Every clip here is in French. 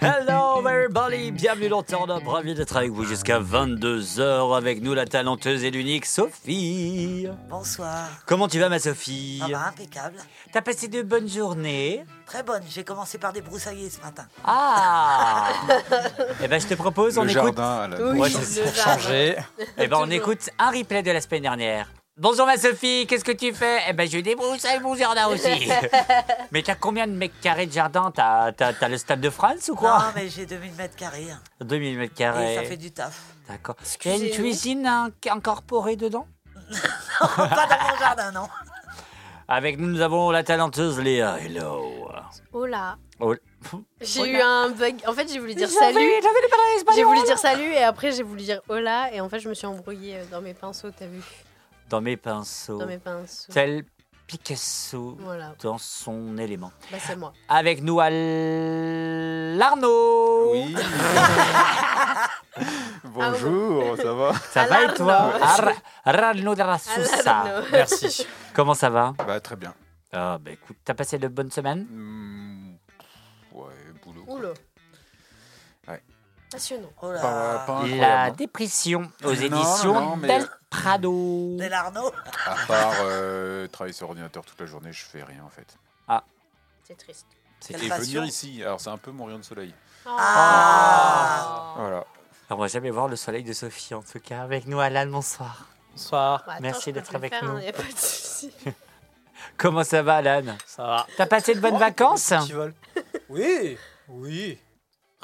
Hello everybody, bienvenue dans Turn Up, ravi d'être avec vous jusqu'à 22h avec nous la talenteuse et l'unique Sophie. Bonsoir. Comment tu vas ma Sophie? Ça va, impeccable. T'as passé de bonnes journées? Très bonne. J'ai commencé par débroussailler ce matin. Ah Eh ben je te propose, on Le écoute. jardin à la Oui, Ouais, le jardin. changer. Eh ben on écoute un replay de la semaine dernière. Bonjour ma Sophie, qu'est-ce que tu fais? Eh ben je débroussaille mon jardin aussi. Mais t'as combien de mètres carrés de jardin? T'as t'as- t'as le stade de France ou Non, quoi mais j'ai 2000 mètres carrés. hein. 2000 mètres Et ça carrés. fait du taf. D'accord. Il y a une cuisine hein, incorporée dedans? Pas dans mon jardin, non. Avec nous, nous avons la talenteuse Léa. Hello. Oh là. Oh. J'ai Oh eu un bug. En fait, j'ai voulu dire salut. J'ai voulu dire salut et après j'ai voulu dire hola et en fait je me suis embrouillée euh, dans mes pinceaux, t'as vu Dans mes pinceaux. Dans mes pinceaux. Tel Picasso Voilà, dans son élément. bah c'est moi. Avec nous, à Larnaud. Oui. Bonjour, ça va Ça va et toi Alarno. Ar- Arno de la Sousa. Merci. Comment ça va Bah très bien. Ah, bah écoute, t'as passé de bonnes semaines Hmm, ouais, boulot. Oula. Passionnant. Oh là. Pas, pas La dépression aux Non, éditions non, non, mais- Del Prado. Des Larnaud. À part euh, travailler sur ordinateur toute la journée, je fais rien en fait. C'est triste. Passion. venir ici, alors c'est un peu mon rayon de soleil. Ah. Voilà. On va jamais voir le soleil de Sophie, en tout cas. Avec nous, Alan, bonsoir. Bonsoir. Bah, attends, Merci d'être avec faire, nous. hein, y a pas de souci. Comment ça va, Alan? Ça va. T'as passé de bonnes vacances? Oui, oui.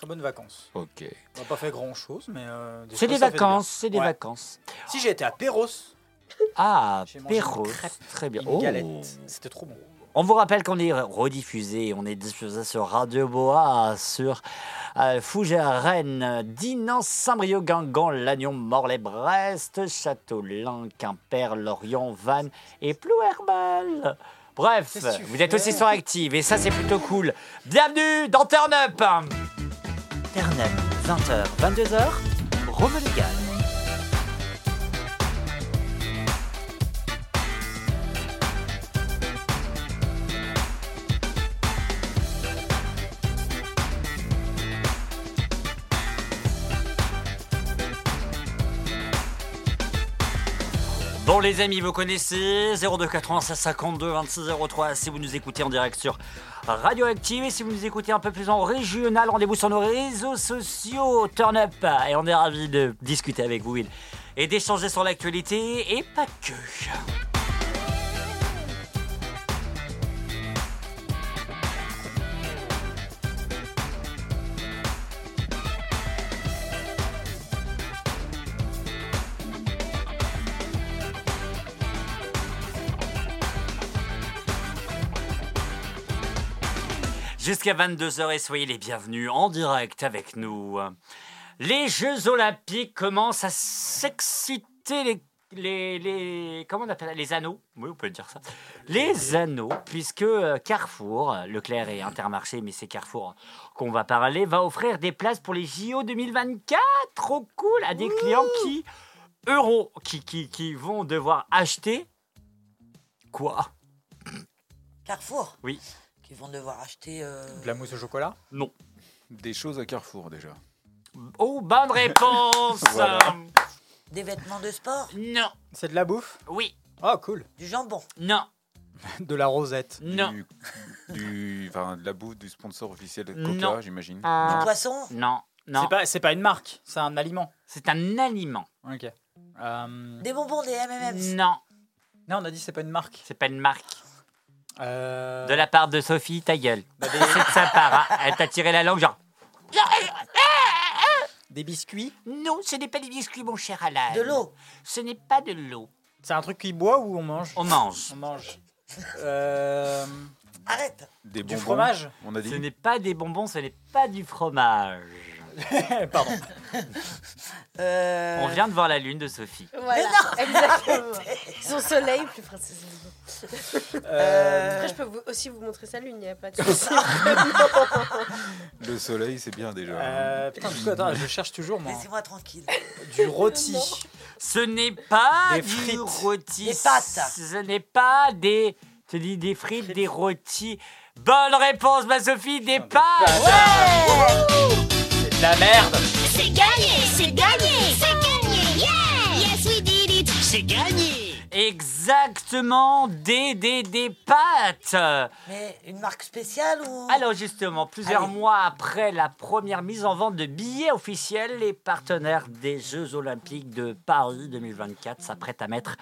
Très bonnes vacances. Ok. On n'a pas fait grand chose, mais. euh, C'est choses, des ça fait du vacances, c'est des Ouais. vacances. Si j'ai été à Perros, Ah, J'ai mangé une Perros. crêpe, Très bien. une Oh. galette, c'était trop bon. On vous rappelle qu'on est rediffusé, on est diffusé sur Radio Bois, sur euh, Fougères, Rennes, Dinan, Saint-Brieuc, Guingamp, Lannion, Morlaix, Brest, Châteaulin, Quimper, Lorient, Vannes et Plouherbal. Bref, Qu'est-ce que tu vous êtes fais aussi sur Active et ça c'est plutôt cool. Bienvenue dans Turn Up Up, 20h, 22h, Rome Légal. Bon les amis, vous connaissez 02 96 52 26 03 si vous nous écoutez en direct sur Radioactive et si vous nous écoutez un peu plus en régional, rendez-vous sur nos réseaux sociaux. Turn Up. Et on est ravis de discuter avec vous et d'échanger sur l'actualité et pas que. Jusqu'à 22h et soyez les bienvenus en direct avec nous. Les Jeux Olympiques commencent à s'exciter les, les, les- comment on appelle ça les anneaux? Oui, on peut dire ça. Les anneaux, puisque euh, Carrefour, Leclerc et Intermarché, mais c'est Carrefour qu'on va parler, va offrir des places pour les JO 2024. Trop cool à des clients qui euros, qui, qui, qui vont devoir acheter quoi? Carrefour? Oui. Qui vont devoir acheter. euh, De la mousse au chocolat Non. Des choses à Carrefour déjà. Oh, bonne réponse Voilà. Des vêtements de sport? Non. C'est de la bouffe? Oui. Oh, cool. Du jambon? Non. De la rosette? Non. Du, du, enfin, de la bouffe du sponsor officiel de Non. Coca, j'imagine. Du Ah. poisson? Non. Non. C'est pas, c'est pas une marque, c'est un aliment. C'est un aliment. Ok. Euh, Des bonbons, des M&M's. Non. Non, on a dit c'est pas une marque. C'est pas une marque. Euh, De la part de Sophie, ta gueule. bah, des, C'est de sa part. hein. Elle t'a tiré la langue, genre. des biscuits. Non, ce n'est pas des biscuits, mon cher Alan. De l'eau. Ce n'est pas de l'eau. C'est un truc qui boit ou on mange On mange. On mange. Euh, Arrête. Des du bonbons, fromage On a Ce dit. n'est pas des bonbons, ce n'est pas du fromage. Pardon. Euh, On vient de voir la lune de Sophie. Voilà, exactement. Son soleil, plus précisément. Euh, Après, je peux vous- aussi vous montrer sa lune, il n'y a pas de souci. Le soleil, c'est bien déjà. euh, putain, du coup, attends, je cherche toujours moi. Laissez-moi tranquille. Du rôti. Ce n'est pas Des du frites. rôti. Des pâtes. Ce n'est pas des. Tu dis des frites, des rôtis. Bonne réponse, ma Sophie, des pâtes. pâtes. Ah merde C'est gagné, c'est gagné, c'est gagné, yeah! Yes, we did it! C'est gagné! Exactement, des, des, des pâtes Mais une marque spéciale ou? Alors justement, plusieurs Allez. mois après la première mise en vente de billets officiels, les partenaires des Jeux Olympiques de Paris 2024 s'apprêtent à mettre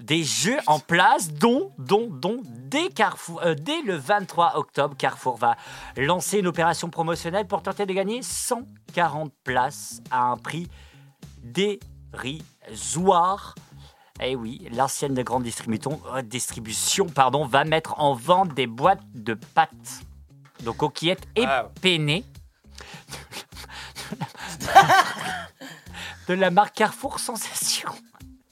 des jeux en place, dont, dont, dont, dès, Carrefour, euh, dès le 23 octobre, Carrefour va lancer une opération promotionnelle pour tenter de gagner 140 places à un prix dérisoire. Eh oui, l'ancienne de grande distribution, euh, distribution pardon, va mettre en vente des boîtes de pâtes. Donc coquillettes et Wow. penne de la marque Carrefour Sensation.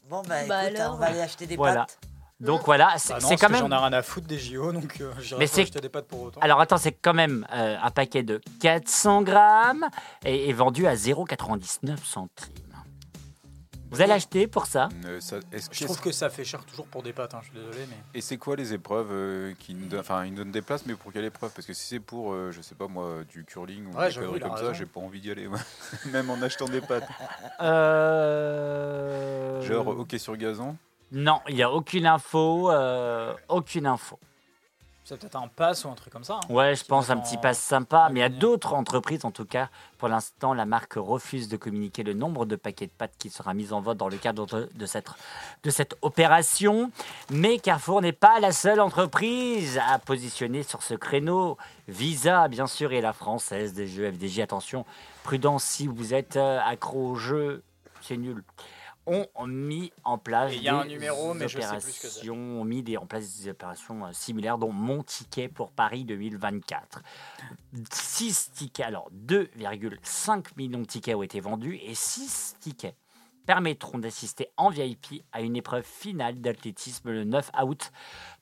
Bon, bah, Bah écoute, alors. on va aller acheter des Voilà. pâtes. Donc voilà, c'est Bah non, c'est parce quand que même. J'en ai rien à foutre des JO, donc euh, j'irai Mais pas c'est- acheter des pâtes pour autant. Alors attends, c'est quand même euh, un paquet de 400 grammes et est vendu à 0,99 centimes. Vous allez acheter pour ça Euh, ça- est-ce je trouve que ça fait cher toujours pour des pâtes, hein, je suis désolé, mais... Et c'est quoi les épreuves euh, qui nous donnent Enfin, ils nous donnent des places, mais pour quelle épreuve? Parce que si c'est pour, euh, je sais pas moi, du curling ou Ouais, des conneries comme ça, raison. j'ai pas envie d'y aller. moi. Même en achetant des pâtes. Euh... Genre hockey sur gazon? Non, il n'y a aucune info. euh, aucune info. C'est peut-être un pass ou un truc comme ça. hein. Ouais, je pense un en- petit pass sympa, mais ligne. d'autres entreprises, en tout cas. Pour l'instant, la marque refuse de communiquer le nombre de paquets de pâtes qui sera mis en vote dans le cadre de, de cette, de cette opération. Mais Carrefour n'est pas la seule entreprise à positionner sur ce créneau. Visa, bien sûr, et la française des jeux FDJ. Attention, prudence si vous êtes euh, accro au jeu, c'est nul. Ont mis en place un des numéro, mais je sais plus ce que c'est. opérations, ont mis des, en place des opérations euh, similaires, dont Mon Ticket pour Paris 2024. 6 tickets, alors 2,5 millions de tickets ont été vendus et 6 tickets permettront d'assister en VIP à une épreuve finale d'athlétisme le 9 août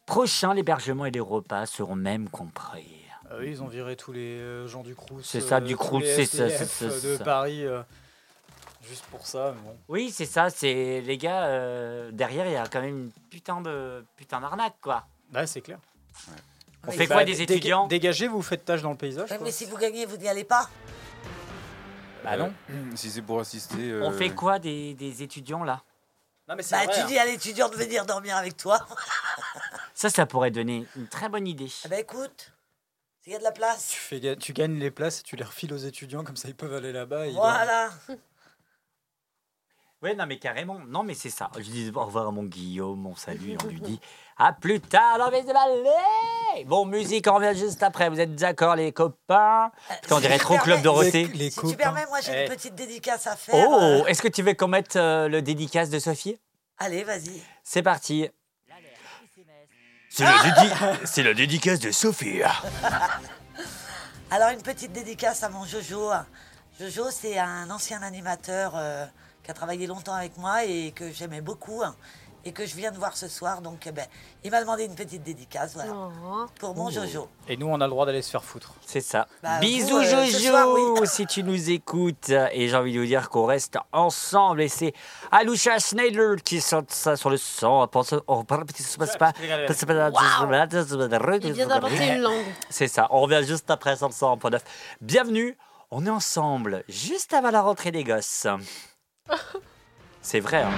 prochain. L'hébergement et les repas seront même compris. Oui, ils ont viré tous les euh, gens du Crous. C'est ça, euh, du Crous, c'est ça, c'est ça, euh, De. Paris, euh, juste pour ça, mais bon. Oui, c'est ça, c'est les gars, euh, derrière il y a quand même une putain de putain d'arnaque quoi. Bah, c'est clair. On Oui. fait Bah, quoi des étudiants Dégagez, vous faites tâche dans le paysage. Ouais, quoi. mais si vous gagnez, vous n'y allez pas Bah non. Euh, si c'est pour assister. On euh, fait quoi des, des étudiants là? Non, mais Bah, vrai. tu hein. dis à l'étudiant de venir dormir avec toi. Ça, ça pourrait donner une très bonne idée. Eh ben écoute, s'il y a de la place, Tu, fais, tu gagnes les places et tu les refiles aux étudiants, comme ça ils peuvent aller là-bas. voilà. Ouais, non, mais carrément. Non, mais c'est ça. Je dis au revoir à mon Guillaume, on salue, et on lui dit à plus tard dans les vallées. Bon, musique, on revient juste après. Vous êtes d'accord, les copains? Putain, on dirait trop Club. Dorothée. Les, les Si tu permets, moi j'ai Eh. une petite dédicace à faire. Oh, euh, est-ce que tu veux qu'on mette euh, le dédicace de Sophie? Allez, vas-y. C'est parti. C'est la, c'est la dédicace de Sophie. Alors, une petite dédicace à mon Jojo. Jojo, c'est un ancien animateur euh, qui a travaillé longtemps avec moi et que j'aimais beaucoup hein, et que je viens de voir ce soir. Donc, eh ben, il m'a demandé une petite dédicace, voilà, Oh. pour mon Jojo. Et nous, on a le droit d'aller se faire foutre. C'est ça. Bah, Bisous vous, euh, Jojo, soir, oui. si tu nous écoutes. Et j'ai envie de vous dire qu'on reste ensemble. Et c'est Alusha Schneider qui saute ça sur le sang. Il vient d'inventer une langue. C'est ça. On revient juste après sur le 100.9. Bienvenue. On est ensemble juste avant la rentrée des gosses. C'est vrai. Hein.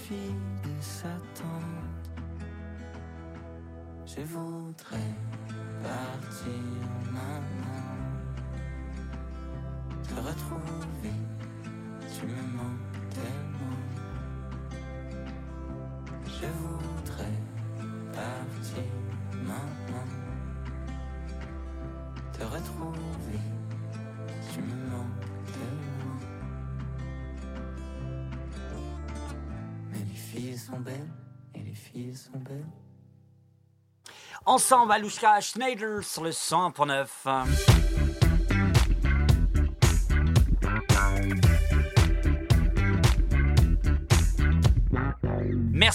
Suffit de s'attendre Je voudrais partir maintenant. Te retrouver, tu me manques belles, et les filles sont belles Ensemble, Alouchka Schneider sur le 100.9.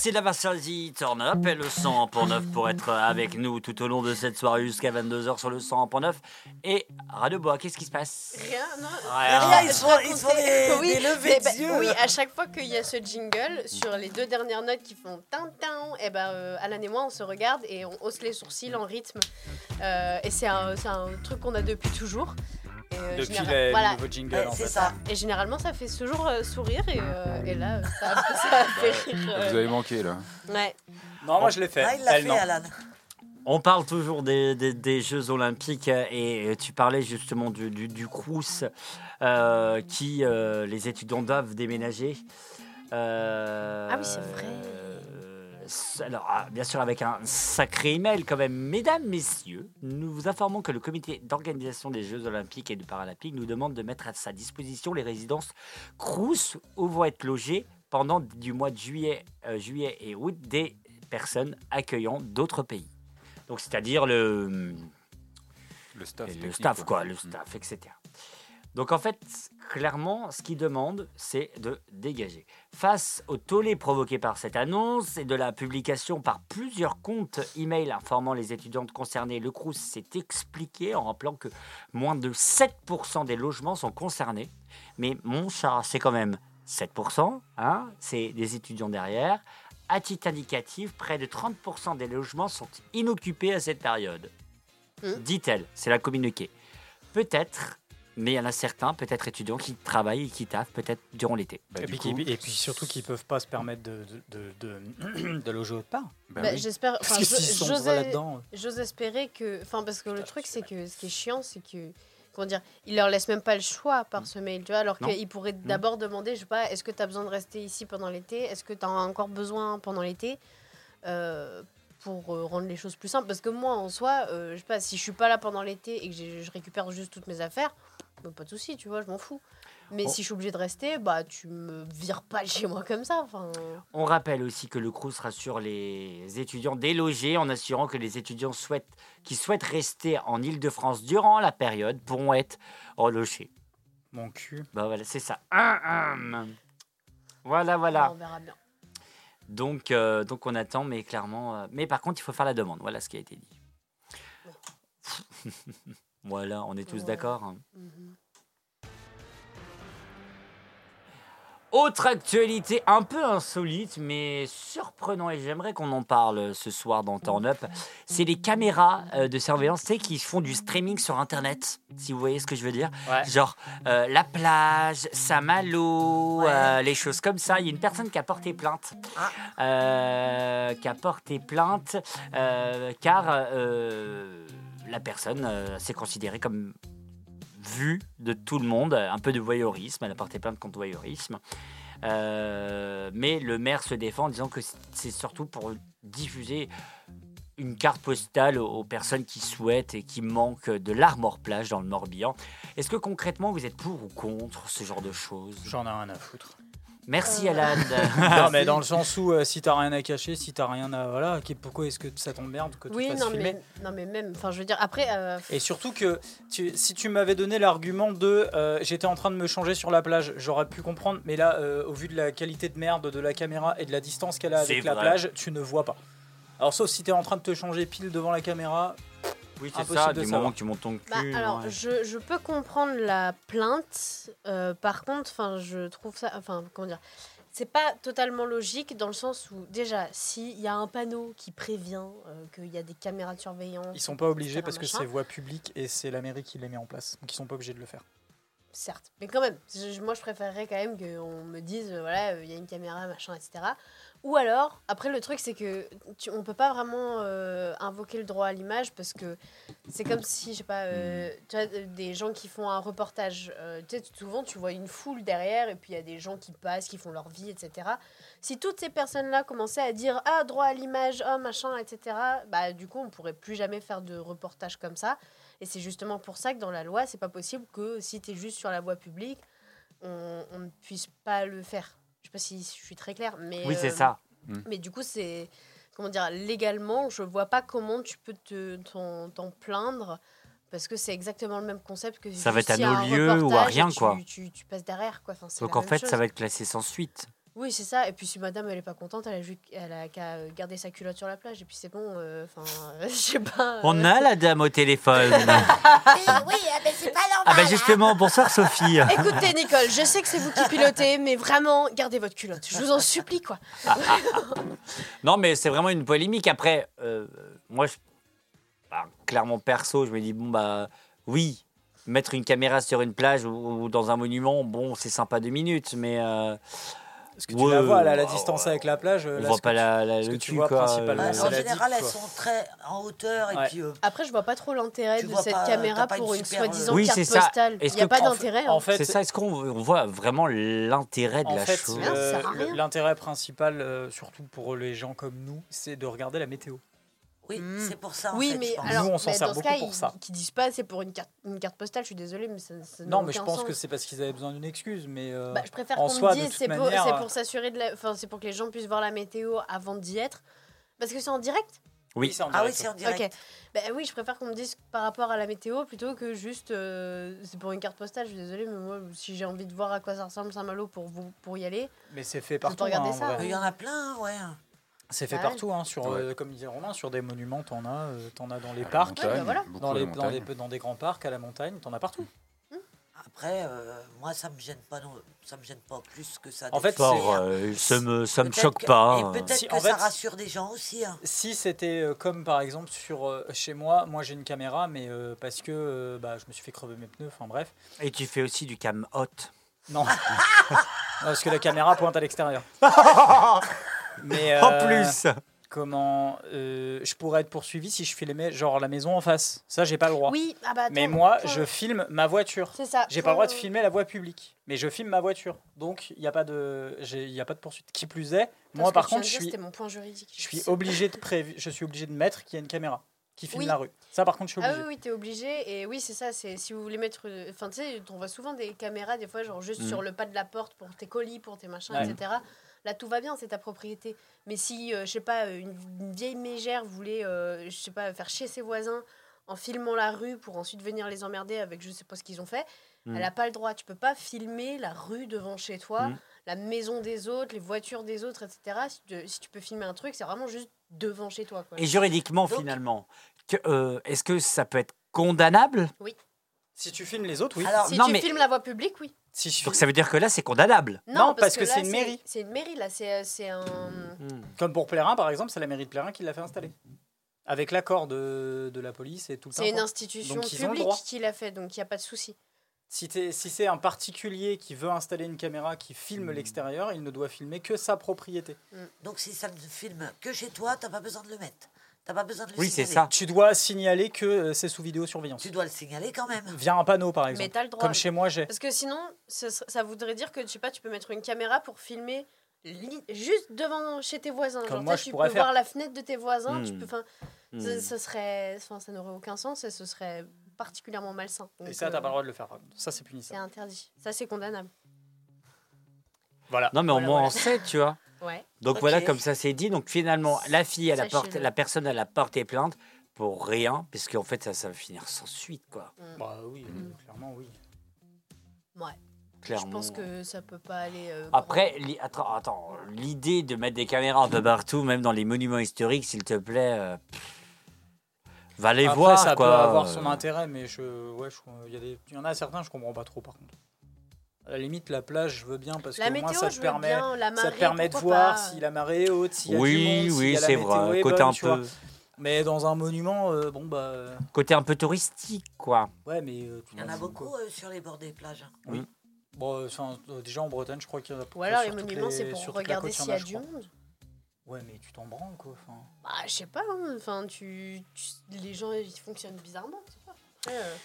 Merci d'avoir choisi Turn Up et le 100.9 pour être avec nous tout au long de cette soirée jusqu'à 22h sur le 100.9. Et Radio Bois, qu'est-ce qui se passe? Rien, non. Rien. Rien, ils se font, ils des, oui, des levées mais bah, d'yeux. oui, à chaque fois qu'il y a ce jingle, sur les deux dernières notes qui font tin tin, et ben euh, Alan et moi on se regarde et on hausse les sourcils en rythme. Euh, et c'est un, c'est un truc qu'on a depuis toujours. Et, euh, Depuis général- le voilà. nouveau jingle, Ouais, en c'est fait. ça. Et généralement ça fait toujours euh, sourire et, euh, et là ça, a- ça a fait rire. euh, Vous avez manqué là. ouais. Non, moi je l'ai fait. Ah, il l'a Elle, fait, non. Alan. On parle toujours des, des- des Jeux Olympiques euh, et tu parlais justement du, du, du Crous euh, qui euh, les étudiants doivent déménager. Euh, Ah oui, c'est vrai. Alors, bien sûr, avec un sacré email quand même. Mesdames, messieurs, nous vous informons que le comité d'organisation des Jeux Olympiques et du Paralympiques nous demande de mettre à sa disposition les résidences Crous où vont être logées pendant du mois de juillet, euh, juillet et août des personnes accueillant d'autres pays. Donc, c'est-à-dire le, Le staff. le staff, quoi, Mm. le staff, etc. Donc, en fait, clairement, ce qu'ils demandent, c'est de dégager. Face au tollé provoqué par cette annonce et de la publication par plusieurs comptes email informant les étudiantes concernées, le CRUS s'est expliqué en rappelant que moins de 7% des logements sont concernés. Mais mon chat, c'est quand même 7%, hein, c'est des étudiants derrière. À titre indicatif, près de 30% des logements sont inoccupés à cette période. Dit-elle, c'est la communiqué. Peut-être, mais il y en a certains, peut-être étudiants, qui travaillent et qui taffent peut-être durant l'été. Bah, et, puis, coup, qui- et puis surtout qu'ils peuvent pas se permettre de, de, de, loger autre part. bah Bah, oui. J'espère. J'ose- espérer que. Enfin, parce que le truc, c'est que ce qui est chiant, c'est que. Comment dire Il leur laisse même pas le choix par ce mail, tu vois, alors qu'ils pourraient d'abord demander, je sais pas, est-ce que tu as besoin de rester ici pendant l'été? Est-ce que tu as encore besoin pendant l'été? Euh, Pour euh, rendre les choses plus simples. Parce que moi, en soi, euh, je sais pas, si je suis pas là pendant l'été et que je récupère juste toutes mes affaires, bah, pas de souci, tu vois, je m'en fous. Mais si je suis obligée de rester, bah tu me vires pas de chez moi comme ça. Enfin, On rappelle aussi que le CRUS rassure les étudiants délogés en assurant que les étudiants souhaitent, qui souhaitent rester en Ile-de-France durant la période pourront être relogés. Mon cul. Bah voilà, c'est ça. Hum, hum. Voilà, voilà. on verra bien. Donc, euh, donc on attend, mais clairement. euh, mais par contre, il faut faire la demande. Voilà ce qui a été dit. voilà, on est tous Ouais. d'accord. Mhm. Autre actualité un peu insolite mais surprenant et j'aimerais qu'on en parle ce soir dans Turn Up, c'est les caméras euh, de surveillance qui font du streaming sur internet, si vous voyez ce que je veux dire. Ouais. Genre euh, la plage, Saint-Malo, Ouais. euh, les choses comme ça. Il y a une personne qui a porté plainte. Ah. Euh, qui a porté plainte car la personne euh, s'est considérée comme vue de tout le monde, un peu de voyeurisme. Elle a porté plainte contre voyeurisme. Euh, mais le maire se défend en disant que c'est surtout pour diffuser une carte postale aux, personnes qui souhaitent et qui manquent de l'Armor Plage dans le Morbihan. Est-ce que concrètement vous êtes pour ou contre ce genre de choses? J'en ai rien à foutre. Merci Alan. non, mais dans le sens où euh, si t'as rien à cacher, si t'as rien à. Voilà, qui- pourquoi est-ce que ça t'emmerde que tu Oui, fasses non filmer mais, non, mais même. Enfin, je veux dire, après. euh, Et surtout que tu- si tu m'avais donné l'argument de euh, j'étais en train de me changer sur la plage, j'aurais pu comprendre, mais là, euh, au vu de la qualité de merde de la caméra et de la distance qu'elle a avec la plage, tu ne vois pas. Alors, sauf si t'es en train de te changer pile devant la caméra, oui, c'est ça, du moment que tu montes ton cul. Bah, alors, ouais. je, je peux comprendre la plainte. euh, par contre, enfin, je trouve ça. Enfin, comment dire C'est pas totalement logique dans le sens où, déjà, s'il y a un panneau qui prévient euh, qu'il y a des caméras de surveillance. ils sont pas obligés parce que c'est voie publique et c'est la mairie qui les met en place. Donc, ils sont pas obligés de le faire. Certes, mais quand même, je- moi je préférerais quand même qu'on me dise, euh, voilà, euh, il y a une caméra, machin, etc. Ou alors, après le truc c'est que tu, on peut pas vraiment euh, invoquer le droit à l'image parce que c'est comme si, je sais pas, euh, tu vois, euh, des gens qui font un reportage, tu sais, souvent tu vois une foule derrière et puis il y a des gens qui passent, qui font leur vie, etc. Si toutes ces personnes-là commençaient à dire, ah, droit à l'image, ah, machin, etc., bah du coup on pourrait plus jamais faire de reportage comme ça. Et c'est justement pour ça que dans la loi, c'est pas possible que si tu es juste sur la voie publique, on ne puisse pas le faire. Je sais pas si je suis très claire, mais. Oui, c'est euh, ça. Mais du coup, c'est. Comment dire Légalement, je vois pas comment tu peux te- t'en t'en plaindre. Parce que c'est exactement le même concept que Ça va être à nos lieux ou à rien, tu- quoi. Tu, tu passes derrière, quoi. Enfin, c'est Donc en fait, chose. ça va être classé sans suite. Oui, c'est ça. Et puis si madame, elle est pas contente, elle a, ju- elle a qu'à euh, garder sa culotte sur la plage. Et puis c'est bon. euh, Enfin, je sais pas. On euh, a la dame au téléphone. Oui, oui, ah, mais c'est pas normal. ah bah hein. justement, bonsoir Sophie. Écoutez, Nicole, je sais que c'est vous qui pilotez, mais vraiment, gardez votre culotte. Je vous en supplie, quoi. Non, mais c'est vraiment une polémique. Après, euh, moi, je, bah, clairement perso, je me dis bon bah oui, mettre une caméra sur une plage ou, ou dans un monument, bon, c'est sympa deux minutes, mais euh, Parce que tu Ouais, la vois, là, à la distance ouais. avec la plage. on là, voit pas que la, la- ce le que tu cul vois quoi. principalement, Ouais, Euh, c'est en général, diff, elles sont très en hauteur et Ouais. puis. euh, Après, je vois pas trop l'intérêt de cette pas- caméra pour une soi-disant Oui, carte ça. postale. Il n'y a pas d'intérêt. En hein. fait, C'est ça, est-ce qu'on on voit vraiment l'intérêt de En la fait, chose? Euh, l'intérêt principal, euh, surtout pour les gens comme nous, c'est de regarder la météo. Oui, Mm. c'est pour ça. en Oui, fait, mais je pense. alors, Nous, on s'en mais sert beaucoup cas, pour ils, ça. qu'ils disent pas c'est pour une carte, une carte postale, je suis désolée, mais ça, ça n'a Non, mais je pense sens. que c'est parce qu'ils avaient besoin d'une excuse. Mais euh, Bah, je préfère en qu'on soi, me dise c'est pour, euh, pour s'assurer de enfin c'est pour que les gens puissent voir la météo avant d'y être, parce que c'est en direct? Oui. c'est en Ah oui, direct. c'est en direct. Ok. Ben oui, je préfère qu'on me dise par rapport à la météo plutôt que juste euh, c'est pour une carte postale. Je suis désolée, mais moi, si j'ai envie de voir à quoi ça ressemble Saint-Malo pour vous pour y aller, Mais c'est fait partout. regarder hein, Il y en a plein, ouais. C'est fait Ouais. partout, hein, sur, Ouais. euh, comme disait Romain, sur des monuments, t'en as, euh, t'en as dans les À parcs, montagne, Ouais, bah voilà. dans, les, dans, des, dans des grands parcs, à la montagne, t'en as partout. Après, euh, moi, ça me gêne pas, non, ça me gêne pas plus que ça. En fait, Fort, euh, ça me, ça me choque que- pas. Et hein. peut-être Si, que en ça fait- rassure des gens aussi. hein. Si c'était comme par exemple sur euh, chez moi, moi j'ai une caméra, mais euh, parce que euh, bah, je me suis fait crever mes pneus, enfin bref. Et tu fais aussi du cam hot. Non. Non, parce que la caméra pointe à l'extérieur. Mais En euh, plus comment euh, je pourrais être poursuivi si je filmais genre la maison en face. Ça j'ai pas le droit. oui, ah bah attends, Mais moi je filme ma voiture. c'est ça. J'ai pas le droit de faut- filmer la voie publique, mais je filme ma voiture. Donc il n'y a pas de il y a pas de poursuite. Qui plus est, Parce moi par contre je suis C'était mon point juridique. je suis sais. obligé de prévu, je suis obligé de mettre qu'il y a une caméra qui filme Oui. la rue. Ça par contre je suis Ah obligé. oui, oui, t'es obligé. Et oui, c'est ça. C'est si vous voulez mettre. euh, Enfin, tu sais, on voit souvent des caméras, des fois, genre juste Mm. sur le pas de la porte pour tes colis, pour tes machins, Ouais. etc. Là, tout va bien, c'est ta propriété. Mais si, euh, je sais pas, une, une vieille mégère voulait, euh, je sais pas, faire chier ses voisins en filmant la rue pour ensuite venir les emmerder avec je sais pas ce qu'ils ont fait, Mm. elle a pas le droit. Tu peux pas filmer la rue devant chez toi, Mm. la maison des autres, les voitures des autres, etc. Si tu, si tu peux filmer un truc, c'est vraiment juste devant chez toi. Quoi. Et juridiquement, Donc- finalement, que, euh, est-ce que ça peut être condamnable? Si tu filmes les autres, oui. Alors, si non, tu mais- filmes la voie publique, oui. Si je- Donc ça veut dire que là, c'est condamnable. Non, parce que c'est une mairie. C'est une mairie, là. C'est c'est un. Comme pour Plérin, par exemple, c'est la mairie de Plérin qui l'a fait installer. Avec l'accord de, de la police et tout le C'est une institution Donc, publique qui l'a fait, donc il n'y a pas de souci. Si, si c'est un particulier qui veut installer une caméra qui filme Hmm. l'extérieur, il ne doit filmer que sa propriété. Donc si ça ne filme que chez toi, t'as pas besoin de le mettre. T'as pas besoin de le Oui, c'est ça. Tu dois signaler que euh, c'est sous vidéosurveillance. Tu dois le signaler quand même. Via un panneau, par exemple. Mais t'as le droit. Comme chez moi, j'ai. Parce que sinon, ça voudrait dire que, je sais pas, tu peux mettre une caméra pour filmer li- juste devant chez tes voisins. Comme Genre, moi, toi, je tu pourrais peux faire. voir la fenêtre de tes voisins. Tu Hmm. peux, enfin, Hmm. ce, ce serait, enfin, ça n'aurait aucun sens et ce serait particulièrement malsain. Et Donc, ça, t'as euh, pas le droit de le faire. Ça, c'est C'est punissable. interdit. Ça, c'est condamnable. Voilà. Non, mais au Voilà, moins voilà. on sait, tu vois. Ouais. Donc voilà, comme ça c'est dit. Donc finalement, la fille, elle a porté, Sachez-le. la personne, elle a porté plainte pour rien, puisqu'en fait, ça, ça va finir sans suite, quoi. Bah oui, euh, clairement, oui. Ouais. Clairement. Je pense que ça peut pas aller. euh, Après, li- attends, attends, l'idée de mettre des caméras un peu partout, même dans les monuments historiques, s'il te plaît, euh, va les Après, voir, ça quoi. peut avoir son intérêt, mais je, ouais, je, il y, a des- il y en a certains, je comprends pas trop, par contre. À la limite, la plage, je veux bien parce La que moi, météo, ça te veux permet, bien. La marée, ça te permet de voir pas. si la marée est haute, s'il y a du Oui, monde, s'il oui, y a la c'est météo vrai. est Côté bonne, un tu vois. peu, Mais dans un monument, euh, bon bah, euh, côté un peu touristique, quoi. ouais, mais euh, Il y en a beaucoup euh, sur les bords des plages. hein. Bon, euh, enfin, euh, déjà en Bretagne, je crois qu'il y en a. peu Ou alors les monuments, c'est pour regarder côte, il y s'il y a du monde. Ouais, mais tu t'en branles quoi. Enfin, Bah, je sais pas. hein. Enfin, tu, tu- les gens, ils fonctionnent bizarrement. pas. Après, euh,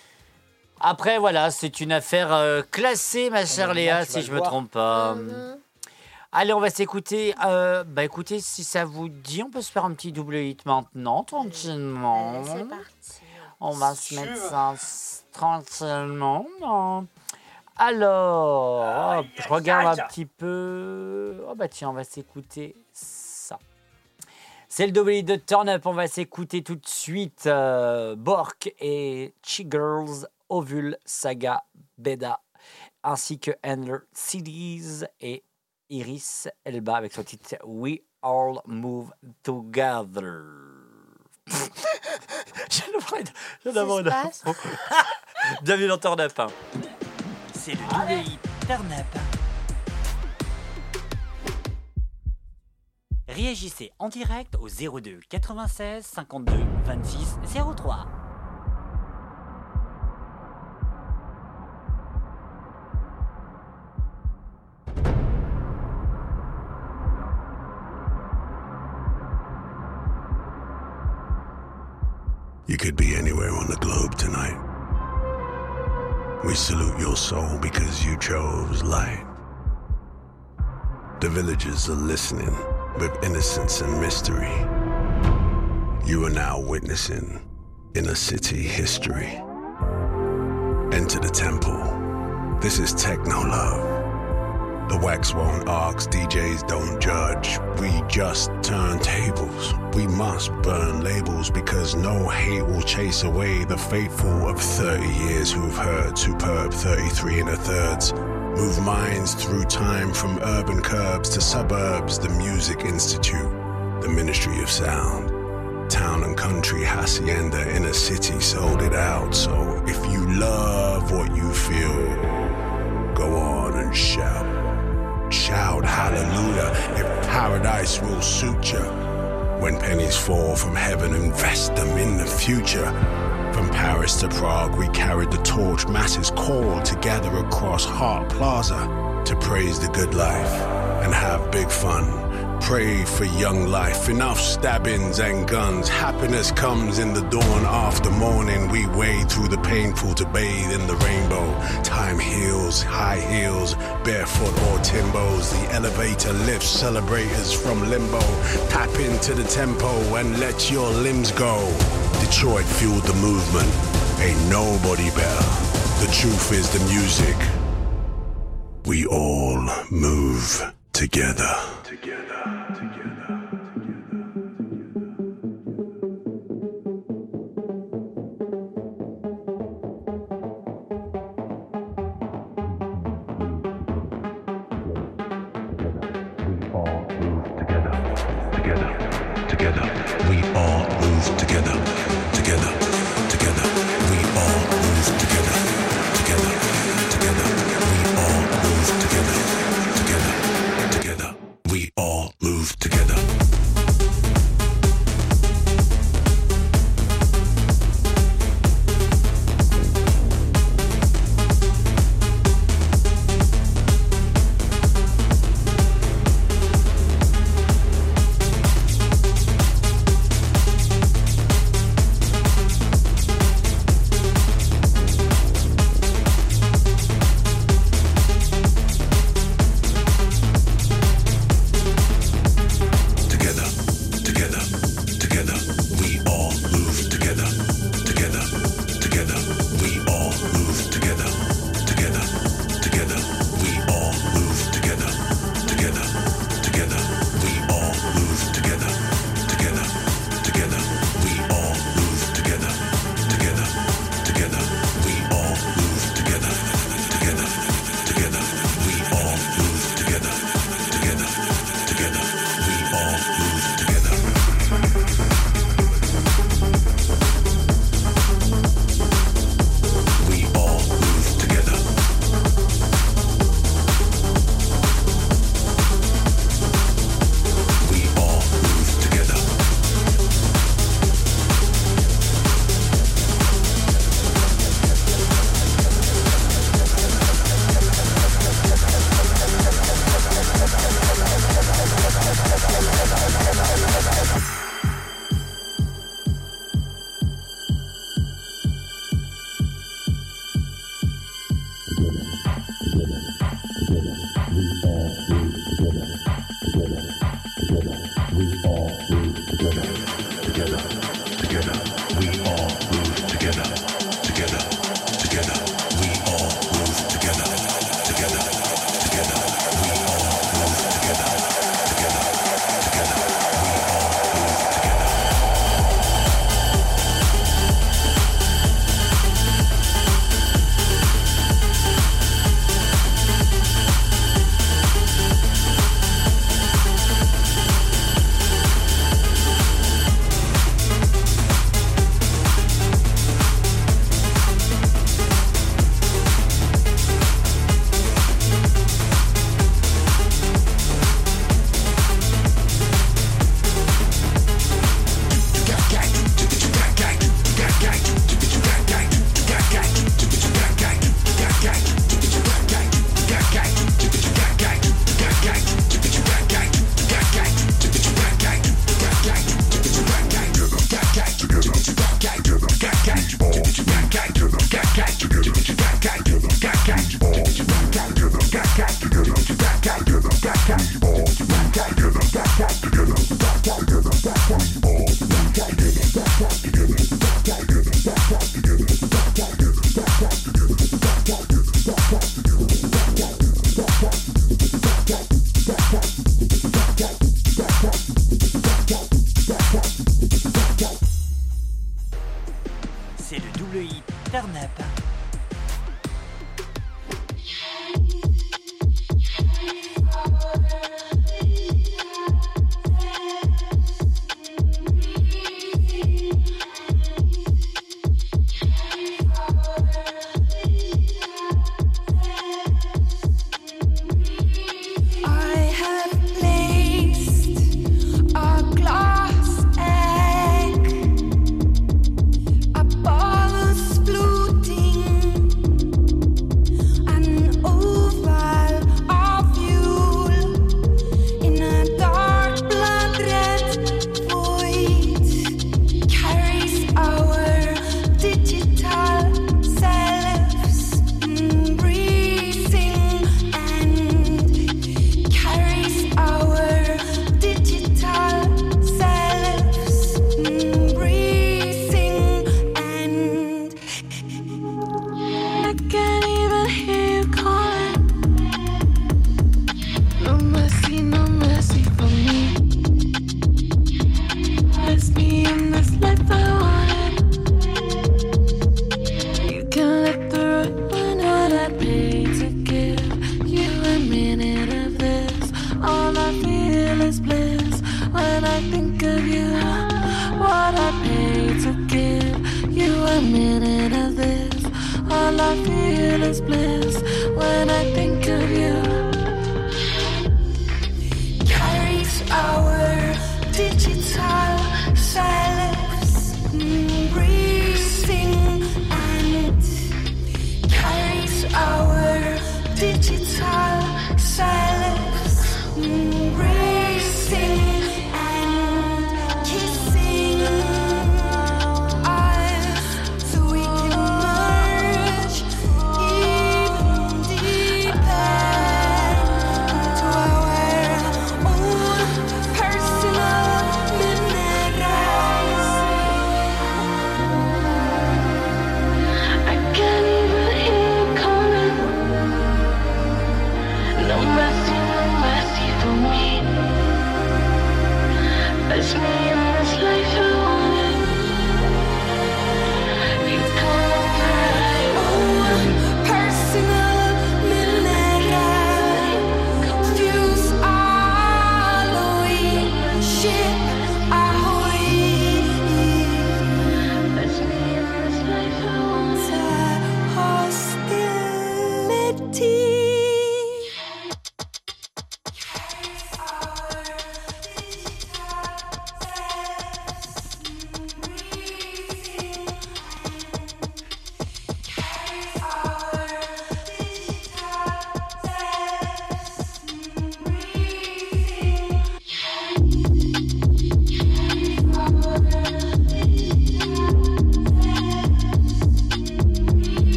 Après, voilà, c'est une affaire euh, classée, ma chère Léa, si je me voir. trompe pas. Allez, on va s'écouter. euh, bah écoutez, si ça vous dit, on peut se faire un petit double hit maintenant, tranquillement. Allez, c'est parti. On va se mettre ça tranquillement. non Alors, hop, je regarde un petit peu. Oh bah tiens, on va s'écouter ça. C'est le double hit de Turn Up. On va s'écouter tout de suite euh, Bork et Chi-Girls, Ovule, Saga, Beda, ainsi que Endler Cities et Iris Elba avec son titre We All Move Together. J'ai d'avoir une. Bienvenue dans Turn Up. C'est le Turn Up. Réagissez en direct au 02 96 52 26 03. You could be anywhere on the globe tonight. We salute your soul because you chose light. The villagers are listening with innocence and mystery. You are now witnessing inner city history. Enter the temple. This is Techno Love. The wax won't ask, DJs don't judge. We just turn tables. We must burn labels because no hate will chase away the faithful of 30 years who've heard superb 33 and a thirds. Move minds through time from urban curbs to suburbs, the Music Institute, the Ministry of Sound. Town and country, hacienda, inner city sold it out. So if you love what you feel, go on and shout. Hallelujah if paradise will suit you. When pennies fall from heaven, invest them in the future. From Paris to Prague, we carried the torch. Masses called together across Hart Plaza to praise the good life and have big fun. Pray for young life, enough stabbings and guns. Happiness comes in the dawn after morning. We wade through the painful to bathe in the rainbow. Time heals, high heels, barefoot or timbos. The elevator lifts celebrators from limbo. Tap into the tempo and let your limbs go. Detroit fueled the movement. Ain't nobody better. The truth is the music. We all move together. Together,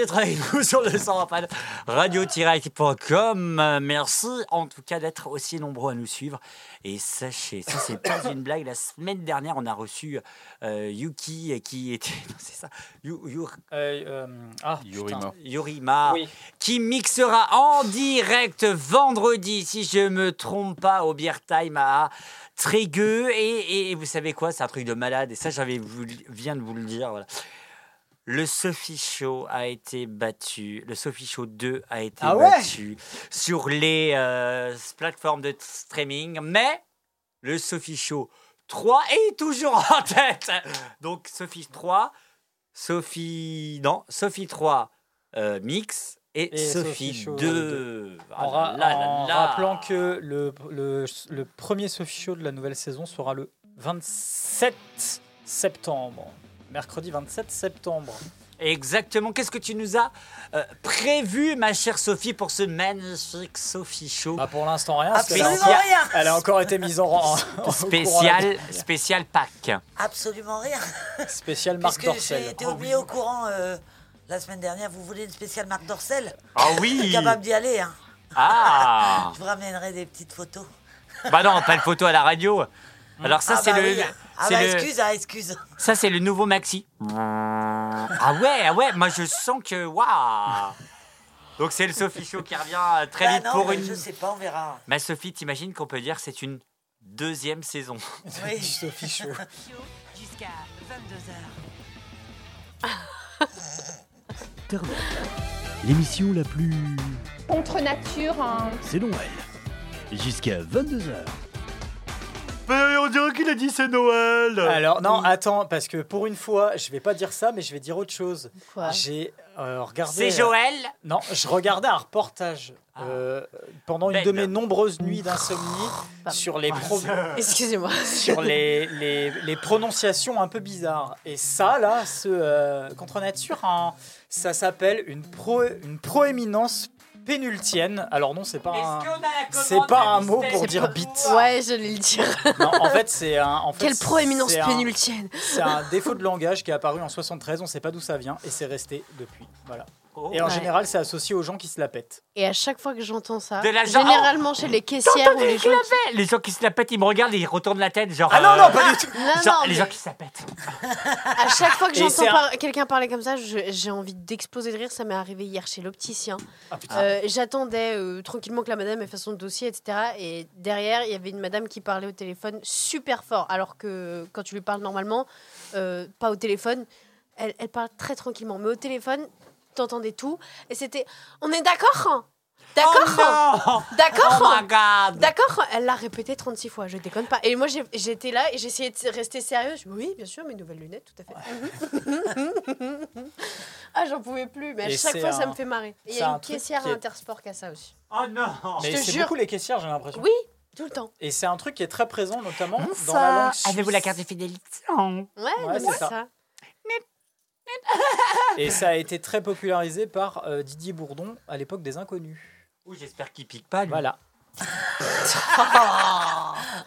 d'être avec nous sur le 100 radio-active.com. Merci en tout cas d'être aussi nombreux à nous suivre. Et sachez, ça c'est pas une blague, la semaine dernière on a reçu euh, Yuki qui était... non, c'est ça. Yu- Yu- Euh, euh, ah, Yurima. putain. Yorima, Oui. qui mixera en direct vendredi, si je me trompe pas, au Beer Time à Trégueux. Et, et vous savez quoi, c'est un truc de malade. Et ça, j'avais voulu- viens de vous le dire. Voilà. Le Sophie Show a été battu. Le Sophie Show 2 a été Ah ouais? battu sur les euh, plateformes de streaming. Mais le Sophie Show 3 est toujours en tête. Donc Sophie 3, Sophie... Non, Sophie 3 euh, mix et, Et Sophie, Sophie Show 2. Ah En, ra- là là en là. rappelant que le, le, le premier Sophie Show de la nouvelle saison sera le 27 septembre. Mercredi 27 septembre. Exactement. Qu'est-ce que tu nous as euh, prévu, ma chère Sophie, pour ce magnifique Sophie Show? Bah, pour l'instant, rien. Absolument encore- rien. Elle a encore été mise en rang. spécial, spécial Pâques Absolument rien. Spécial Marc Dorcel. j'ai été mis au courant euh, la semaine dernière. Vous voulez une spéciale Marc Dorcel? Ah Je suis oui capable d'y aller. Hein. Ah Je vous ramènerai des petites photos. Bah non, pas le photo à la radio. Alors ça, ah c'est bah le... oui. Ah c'est bah le- excuse, ah excuse. Ça, c'est le nouveau maxi. Ah ouais, ah ouais, moi je sens que. Waouh Donc c'est le Sophie Show qui revient euh, très Bah vite non, pour mais une. Je sais pas, on verra. Ma Sophie, t'imagines qu'on peut dire que c'est une deuxième saison. Oui. Sophie Show. Jusqu'à 22h. L'émission la plus. Contre nature, hein. C'est Noël. Jusqu'à 22h. Mais on dirait qu'il a dit c'est Noël Alors, non, attends, parce que pour une fois, je vais pas dire ça, mais je vais dire autre chose. Quoi? J'ai euh, regardé. C'est Joël? Non, je regardais un reportage euh, pendant une Ben. de mes nombreuses nuits d'insomnie Pardon. sur les pro- Excusez-moi. sur les, les, les prononciations un peu bizarres. Et ça, là, ce euh, contre nature, hein, ça s'appelle une, pro, une proéminence pénultienne. Alors non, c'est pas un, c'est pas un mot pour dire bite. Ouais, j'allais le dire. Non, en fait, c'est un. En fait, Quelle proéminence c'est un- pénultienne. C'est un défaut de langage qui est apparu en 73. On sait pas d'où ça vient et c'est resté depuis. Voilà. Oh. Et en Ouais. général, c'est associé aux gens qui se la pètent. Et à chaque fois que j'entends ça, De la genre- généralement chez les caissières ou les gens qui... Les gens qui se la pètent, ils me regardent et ils retournent la tête, genre. Ah non, euh, non, pas du tout. Non, genre, non, les mais gens qui se la pètent. à chaque fois que Et j'entends c'est un- par- quelqu'un parler comme ça, je- j'ai envie d'exploser de rire. Ça m'est arrivé hier chez l'opticien. Ah, putain. Euh, J'attendais euh, tranquillement que la madame ait fait son dossier, etc. Et derrière, il y avait une madame qui parlait au téléphone super fort, alors que quand tu lui parles normalement, euh, pas au téléphone, elle, elle parle très tranquillement. Mais au téléphone, t'entendais tout. Et c'était On est d'accord hein? D'accord hein? Oh D'accord my god D'accord, elle l'a répété 36 fois, je déconne pas. Et moi j'étais là et j'essayais de rester sérieuse. Je me dis, oui, bien sûr, mes nouvelles lunettes, tout à fait. ah, j'en pouvais plus, mais à Et chaque fois ça me fait marrer. Et il y a un une caissière à est- Intersport qui a ça aussi. Oh non Mais c'est beaucoup les caissières, j'ai l'impression. Oui, tout le temps. Et c'est un truc qui est très présent, notamment dans la langue suisse. Avez-vous la carte de fidélité? Ouais, Ouais, c'est c'est ça. ça. Et ça a été très popularisé par euh, Didier Bourdon à l'époque des Inconnus. Ouh, J'espère qu'il pique pas, lui. Voilà.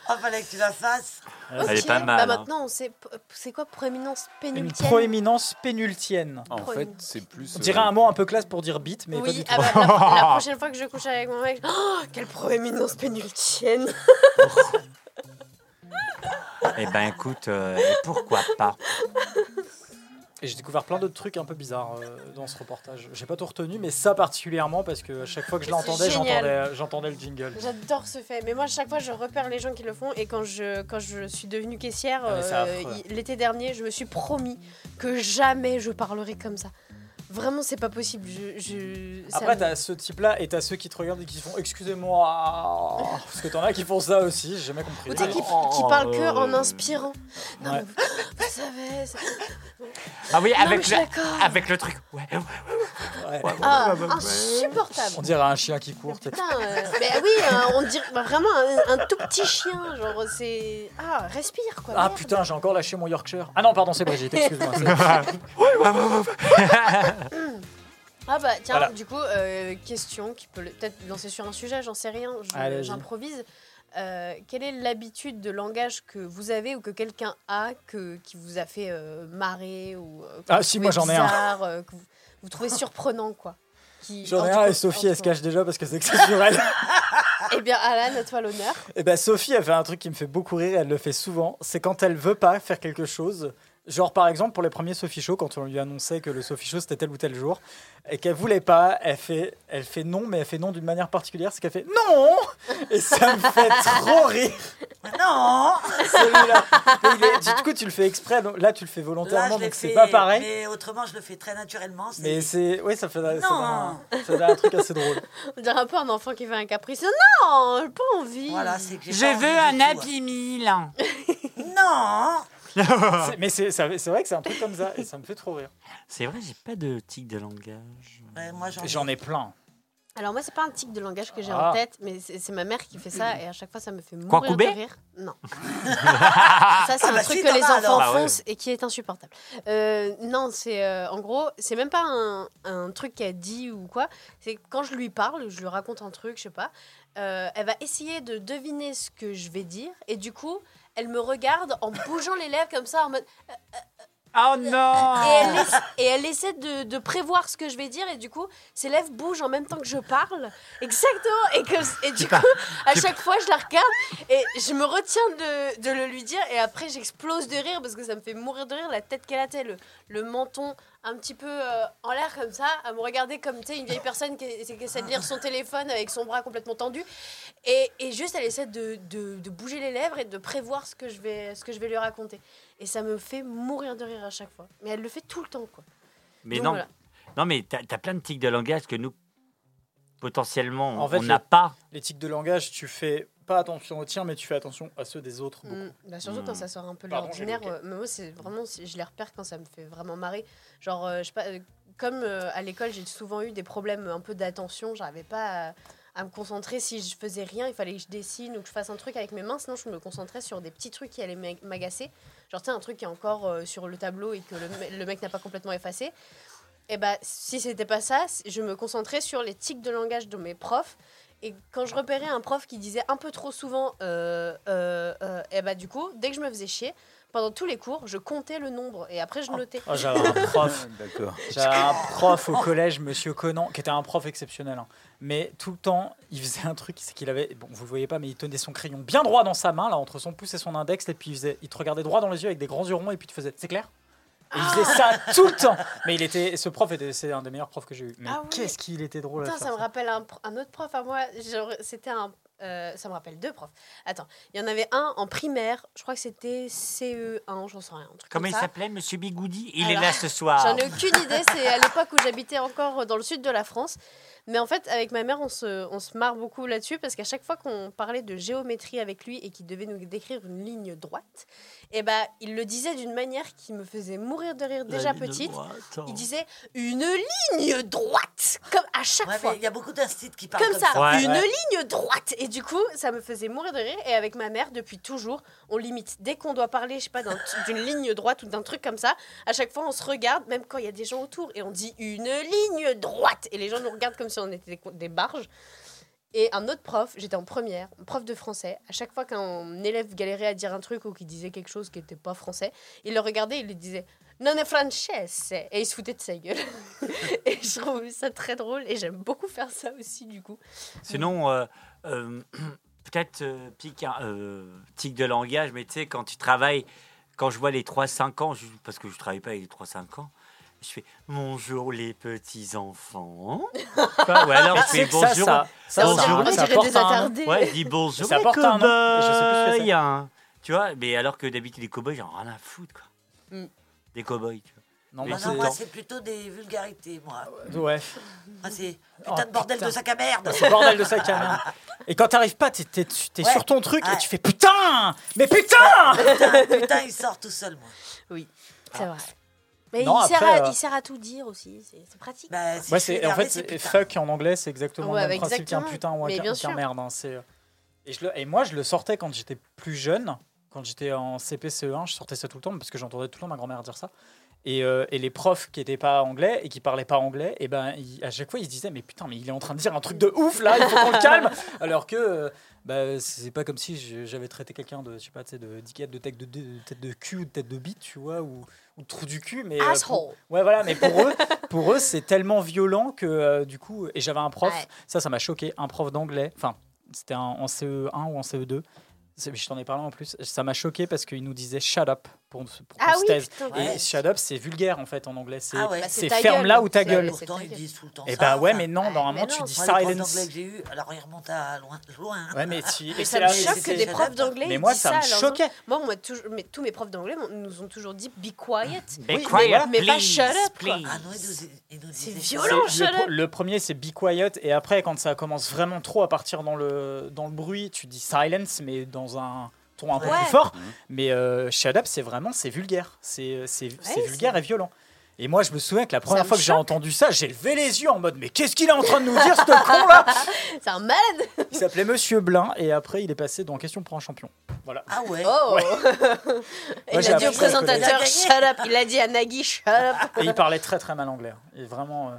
Ah, fallait que tu la fasses. Elle est pas mal, Bah hein. maintenant, on sait p- c'est quoi proéminence Une pénultienne? Proéminence pénultienne. En fait, c'est plus. On euh, dirait un mot un peu classe pour dire bite, mais pas Oui, du tout. ah bah, la, la prochaine fois que je couche avec mon mec, oh, quelle proéminence pénultienne Eh ben écoute, euh, et pourquoi pas? Et j'ai découvert plein d'autres trucs un peu bizarres euh, dans ce reportage. J'ai pas tout retenu, mais ça particulièrement parce que à chaque fois que je l'entendais, génial. j'entendais, j'entendais le jingle. J'adore ce fait. Mais moi, à chaque fois, je repère les gens qui le font. Et quand je, quand je suis devenue caissière, Ah, euh, l'été dernier, je me suis promis que jamais je parlerai comme ça. Vraiment, c'est pas possible. Je, je, ça Après, me- t'as ce type-là et t'as ceux qui te regardent et qui font Excusez-moi. Parce que t'en as qui font ça aussi, j'ai jamais compris. Ou tu sais, qui, Oh, qui parle que euh, en inspirant. Non, Ouais. mais vous, vous savez. c'est- Ah oui, Non, mais avec, je suis le, avec le truc. Ouais, ouais. Ouais. Ah, insupportable. On dirait un chien qui court. t'es- Putain, euh, mais oui, hein, on dirait bah, vraiment un, un tout petit chien. Genre, c'est. Ah, respire quoi. Ah merde. putain, j'ai encore lâché mon Yorkshire. Ah non, pardon, c'est Brigitte, excuse-moi. c'est- Ah bah tiens, Voilà. du coup, euh, question qui peut peut-être lancer sur un sujet, j'en sais rien, j'improvise. Euh, quelle est l'habitude de langage que vous avez ou que quelqu'un a que, qui vous a fait euh, marrer ou Ah, si, moi, j'en ai un. que vous, vous trouvez surprenant, quoi. J'en ai un et Sophie, elle se cache déjà parce que c'est que sur elle. Eh bien, Alan, à toi l'honneur. Et ben Sophie, elle fait un truc qui me fait beaucoup rire, elle le fait souvent. C'est quand elle veut pas faire quelque chose. Genre par exemple pour les premiers Sophie Show, quand on lui annonçait que le Sophie Show c'était tel ou tel jour, et qu'elle voulait pas, elle fait, elle fait non, mais elle fait non d'une manière particulière, c'est qu'elle fait non Et ça me fait trop rire. Non Celui-là. Mais il est- Du coup, tu le fais exprès, donc là tu le fais volontairement, donc c'est pas pareil. Mais autrement, je le fais très naturellement. c'est- Mais c'est, oui, ça fait, ça fait un, ça fait un truc assez drôle. On dirait un peu un enfant qui fait un caprice. Non, j'ai pas envie. Voilà, c'est que j'ai Je pas veux envie un du tout. Happy Meal. Non Mais c'est, vrai que c'est un truc comme ça, et ça me fait trop rire. C'est vrai, j'ai pas de tic de langage. Ouais, moi, j'en ai. Plein. Alors moi, c'est pas un tic de langage que j'ai Ah. en tête, mais c'est ma mère qui fait ça et à chaque fois, ça me fait Quoi, mourir couper de rire. Non. ça, c'est Ah un bah truc que les enfants alors. Bah font ouais. et qui est insupportable. Euh, non, c'est euh, en gros, c'est même pas un, un truc qu'elle dit ou quoi. C'est quand je lui parle, je lui raconte un truc, je sais pas. euh, elle va essayer de deviner ce que je vais dire et du coup, elle me regarde en bougeant les lèvres comme ça en mode Oh non. Et elle, essa- et elle essaie de, de prévoir ce que je vais dire et du coup ses lèvres bougent en même temps que je parle. Exactement. Et, que, et du coup à chaque fois je la regarde et je me retiens de, de le lui dire et après j'explose de rire parce que ça me fait mourir de rire la tête qu'elle a le, le menton un petit peu euh, en l'air comme ça à me regarder comme tu sais, une vieille personne qui, qui essaie de lire son téléphone avec son bras complètement tendu et, et juste elle essaie de, de, de bouger les lèvres et de prévoir ce que je vais, ce que je vais lui raconter et ça me fait mourir de rire à chaque fois. Mais elle le fait tout le temps, quoi. Mais Donc non, voilà. non, mais t'as as plein de tics de langage que nous, potentiellement, En fait, on n'a pas. Les tics de langage, tu fais pas attention aux tiens, mais tu fais attention à ceux des autres. beaucoup. Mm. Bah, surtout Mm. quand ça sort un peu de l'ordinaire. euh, mais moi, c'est vraiment, je les repère quand ça me fait vraiment marrer. Genre, euh, je sais pas, euh, comme euh, à l'école, j'ai souvent eu des problèmes un peu d'attention. J'arrivais pas à, à me concentrer. Si je faisais rien, il fallait que je dessine ou que je fasse un truc avec mes mains. Sinon, je me concentrais sur des petits trucs qui allaient m'ag- m'agacer. Genre, tu sais, un truc qui est encore euh, sur le tableau et que le, me- le mec n'a pas complètement effacé. Et bah, si c'était pas ça, je me concentrais sur les tics de langage de mes profs. Et quand je repérais un prof qui disait un peu trop souvent, euh, euh, euh, et bah du coup, dès que je me faisais chier, pendant tous les cours, je comptais le nombre et après je notais. Oh, J'avais un prof. J'avais un prof au collège, Monsieur Conan, qui était un prof exceptionnel. hein. Mais tout le temps, il faisait un truc, c'est qu'il avait, bon, vous le voyez pas, mais il tenait son crayon bien droit dans sa main, là, entre son pouce et son index, et puis il, faisait, il te regardait droit dans les yeux avec des grands yeux ronds, et puis il te faisait, c'est clair? Il faisait ça tout le temps. Mais il était, ce prof était, c'est un des meilleurs profs que j'ai eu. Mais Ah qu'est-ce qu'il était drôle à Putain, faire ça me rappelle un, autre prof à moi. C'était un. Euh, ça me rappelle deux profs. Attends, il y en avait un en primaire, je crois que c'était CE1, j'en sais rien. Un truc Comment comme il s'appelait, Monsieur Bigoudi? Il est là ce soir. J'en ai aucune idée, c'est à l'époque où j'habitais encore dans le sud de la France. Mais en fait, avec ma mère, on se, on se marre beaucoup là-dessus parce qu'à chaque fois qu'on parlait de géométrie avec lui et qu'il devait nous décrire une ligne droite, et ben, il le disait d'une manière qui me faisait mourir de rire déjà ligne petite. droite, oh. Il disait une ligne droite, comme à chaque Ouais, fois. il y a beaucoup d'instituts qui parlent Comme comme, ça, Ouais, une ouais. ligne droite. Et du coup, ça me faisait mourir de rire. Et avec ma mère, depuis toujours, on limite. Dès qu'on doit parler, je sais pas, d'un- d'une ligne droite ou d'un truc comme ça, à chaque fois, on se regarde, même quand il y a des gens autour, et on dit une ligne droite. Et les gens nous regardent comme si on était des, barges. Et un autre prof, j'étais en première, prof de français, à chaque fois qu'un élève galérait à dire un truc ou qu'il disait quelque chose qui n'était pas français, il le regardait il lui disait Non è francese Et il se foutait de sa gueule. et je trouve ça très drôle et j'aime beaucoup faire ça aussi du coup. Sinon, euh, peut-être euh, pique un, euh, tic de langage, mais tu sais, quand tu travailles, quand je vois les 3-5 ans, je- parce que je travaille pas avec les 3-5 ans, je fais bonjour les petits enfants. Enfin, ouais, alors je fais bonjour. ça, ça, on ça, ça des attardés. Ouais, dis bonjour Ça porte un nom, je sais plus ce que c'est. hein. Tu vois, mais alors que d'habitude les cow-boys, j'en ai rien à foutre, quoi. Mm. Des cow-boys, tu vois. Non, Ah non, c'est- moi, c'est plutôt des vulgarités, moi. Ouais. Moi, c'est Oh, putain de bordel de sac à merde. C'est bordel de sac à main. Et quand t'arrives pas, t'es, Ouais. sur ton truc et tu fais putain Mais putain putain, putain, il sort tout seul, moi. Oui, c'est vrai. Mais Non, il, sert après, à, euh, il sert à tout dire aussi, c'est pratique. Bah, si Ouais, c'est, en fait, fuck en anglais, c'est exactement Ouais, le même principe qu'un putain ou qu'un- merde. hein, c'est, et, je le- et moi, je le sortais quand j'étais plus jeune, quand j'étais en CP, CE1, je sortais ça tout le temps parce que j'entendais tout le temps ma grand-mère dire ça. Et, euh, et les profs qui n'étaient pas anglais et qui parlaient pas anglais, et ben ils- à chaque fois ils se disaient mais putain mais il est en train de dire un truc de ouf là, il faut qu'on le calme. Alors que euh, bah, c'est pas comme si j'avais traité quelqu'un de je sais pas de d'étiquette de tête de, de tête de cul ou de tête de bite tu vois ou, ou de trou du cul mais euh, pour- ouais voilà mais pour eux pour eux c'est tellement violent que euh, du coup et j'avais un prof Ouais. ça ça m'a choqué un prof d'anglais enfin c'était en CE1 ou en CE2 c'est- je t'en ai parlé en plus ça m'a choqué parce qu'il nous disait shut up pour, pour Ah oui, et Ouais. shut up c'est vulgaire en fait en anglais c'est Ah ouais. Bah, ferme gueule. là ou ta gueule Pourtant, ta ils disent tout le temps et ça. bah ouais mais non Ouais, normalement mais tu dis les d'anglais que j'ai eu, alors ils remontent à loin. loin. ouais mais tu Mais et ça me là- choque que des profs d'anglais mais moi disent ça me choquait Moi, moi toujours, mais tous mes profs d'anglais nous ont toujours dit be quiet. Be quiet, mais- pas shut up. Ah C'est violent. ça. Shut le, pro- up. le premier c'est be quiet et après quand ça commence vraiment trop à partir dans le dans le bruit tu dis silence mais dans un ton un peu Ouais. plus fort mais euh, up c'est vraiment c'est vulgaire c'est c'est c'est Ouais, vulgaire et violent et moi je me souviens que la première fois que j'ai entendu ça j'ai levé les yeux en mode mais qu'est-ce qu'il est en train de nous dire ce con là? C'est un malade. il s'appelait Monsieur Blin et après il est passé dans Question pour un champion voilà Ah ouais. Oh. Moi, il j'ai a dit au présentateur shut up. Il a dit à Nagui shut up. et il parlait très très mal anglais et vraiment euh,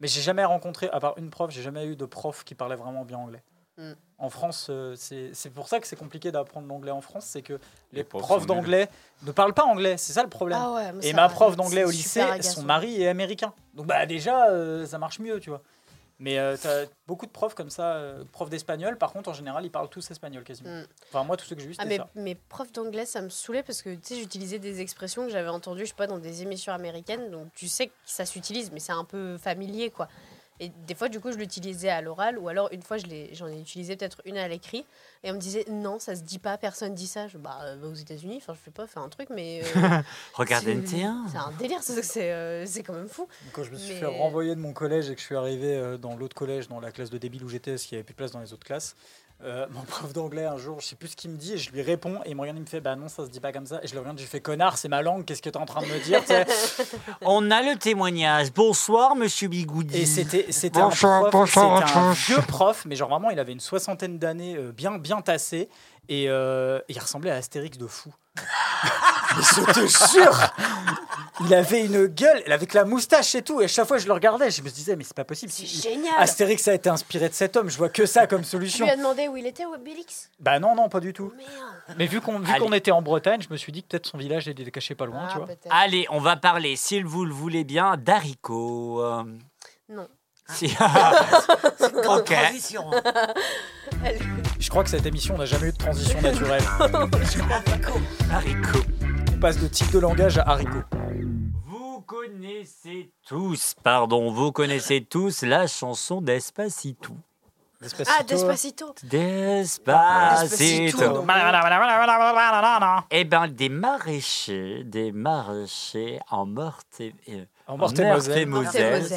mais j'ai jamais rencontré à part une prof j'ai jamais eu de prof qui parlait vraiment bien anglais Mm. en France euh, c'est c'est pour ça que c'est compliqué d'apprendre l'anglais en France c'est que les, Les profs d'anglais ne parlent pas anglais c'est ça le problème Ah ouais, et ça, ma prof d'anglais au lycée son mari est américain donc bah déjà euh, ça marche mieux tu vois mais euh, t'as beaucoup de profs comme ça euh, profs d'espagnol par contre en général ils parlent tous espagnol quasiment Mm. enfin moi tous ceux que j'ai eu Ah, mais ça mes profs d'anglais, ça me saoulait parce que tu sais, j'utilisais des expressions que j'avais entendues, je sais pas, dans des émissions américaines. Donc tu sais que ça s'utilise, mais c'est un peu familier, quoi. Et des fois, du coup, je l'utilisais à l'oral, ou alors une fois, j'en ai utilisé peut-être une à l'écrit, et on me disait non, ça se dit pas, personne dit ça. Je, bah, euh, aux États-Unis, enfin, je fais pas, fais un truc, mais. euh, Regarde c'est- NT1. C'est un délire, c'est euh, c'est quand même fou. Quand je me suis Mais- fait renvoyer de mon collège et que je suis arrivé euh, dans l'autre collège, dans la classe de débile où j'étais, parce qu'il n'y avait plus de place dans les autres classes, euh, mon prof d'anglais un jour, je sais plus ce qu'il me dit, et je lui réponds, et il me regarde, il me fait Bah non, ça se dit pas comme ça. Et je le regarde, je lui fais Connard, c'est ma langue, qu'est-ce que tu es en train de me dire On a le témoignage. Bonsoir, monsieur Bigoudi. Et c'était c'était un, Bonsoir, prof, c'était bonsoir, un vieux prof, mais genre vraiment, il avait une soixantaine d'années, euh, bien, bien tassé, et euh, il ressemblait à Astérix de fou. Mais je te jure Il avait une gueule, avec la moustache et tout, et à chaque fois je le regardais, je me disais, mais c'est pas possible. C'est génial. Astérix a été inspiré de cet homme, je vois que ça comme Tu solution. lui as demandé où il était, Obélix? Bah non, non, pas du tout. Merde. Mais vu qu'on vu Allez. qu'on était en Bretagne, je me suis dit que peut-être son village était caché pas loin, Ah, tu vois. peut-être. Allez, on va parler, si vous le voulez bien, d'haricots. Euh, Non. si- Grande Ok. transition. hein. Je crois que cette émission n'a jamais eu de transition naturelle. haricots. Passe de type de langage à haricot. Vous connaissez tous, pardon, vous connaissez tous la chanson d'Espacito. Ah, Despacito. Despacito. Despacito. Eh ben, des maraîchers, des maraîchers en Meurthe et, En Moselle.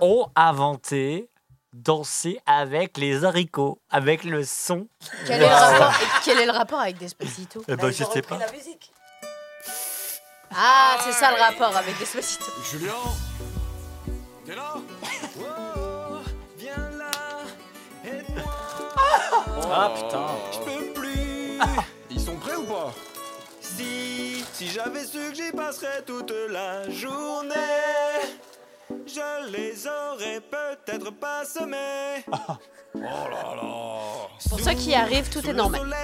ont inventé danser avec les haricots, avec le son. Quel, est le rapport, et quel est le rapport avec Despacito? Eh Bah, ben, ils je sais pas. la musique. Ah, c'est ça le rapport avec Despacito. Julien T'es là? Oh, viens là, aide-moi Ah putain. Je peux plus Ils sont prêts ou pas? Si, si j'avais su que j'y passerais toute la journée Je les aurais peut-être pas semés Oh là là Pour ceux qui arrivent, tout est normal.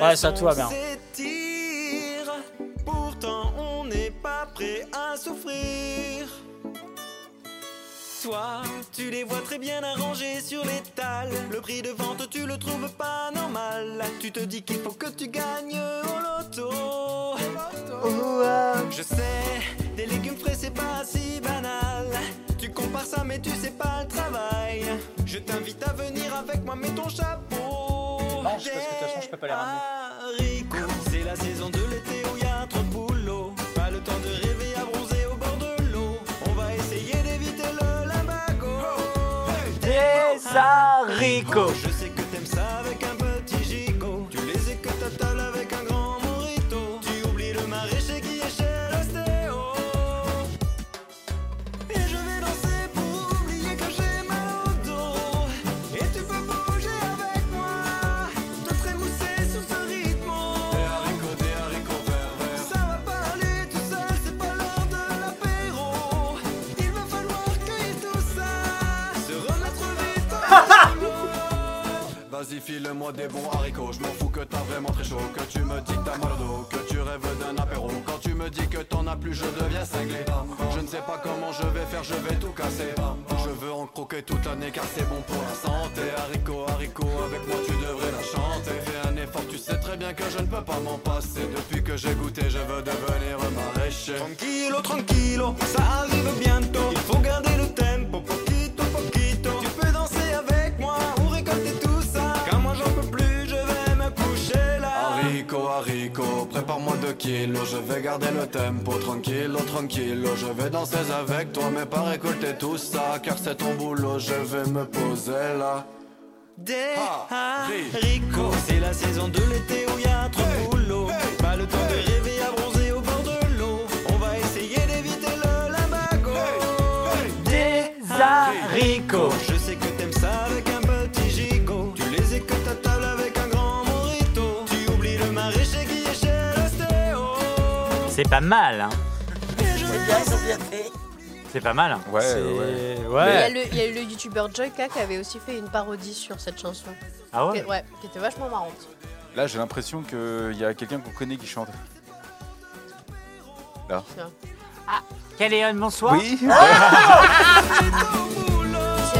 Ouais, ça, tout va bien. Pourtant, on n'est pas prêt à souffrir. Toi, tu les vois très bien arrangés sur l'étal. Le prix de vente, tu le trouves pas normal. Tu te dis qu'il faut que tu gagnes au loto. Je sais, des légumes frais, c'est pas si banal. Tu compares ça, mais tu sais pas le travail. Je t'invite à venir avec moi, mets ton chapeau. Non, je- parce que de toute façon, je peux pas les ramener. Haricots, c'est la saison de l'été Des vas-y file-moi des bons haricots. Je m'en fous que t'as vraiment très chaud. Que tu me dis que t'as mal au Que tu rêves d'un apéro. Quand tu me dis que t'en as plus je deviens cinglé. Je ne sais pas comment je vais faire je vais tout casser. Je veux en croquer toute l'année car c'est bon pour la santé. Haricot, haricot avec moi tu devrais la chanter. Fais un effort tu sais très bien que je ne peux pas m'en passer. Depuis que j'ai goûté je veux devenir maraîcher. Tranquilo, tranquilo, ça arrive bientôt. Il faut garder le tempo, kilos, je vais garder le tempo, tranquillo, tranquillo, je vais danser avec toi, mais pas récolter tout ça, car c'est ton boulot, je vais me poser là. Des haricots, c'est la saison de l'été où y a trop de boulot. Pas le temps de rêver à bronzer au bord de l'eau. On va essayer d'éviter le limbago. Des haricots. C'est pas mal, hein. C'est pas mal. hein. Ouais, C'est- ouais. ouais. Il y, a le, il y a eu le youtubeur Joyka qui avait aussi fait une parodie sur cette chanson. Ah ouais Qui- ouais, qui était vachement marrante. Là, j'ai l'impression qu'il y a quelqu'un qu'on connaît qui chante. Là. Caléon, bonsoir. Oui. C'est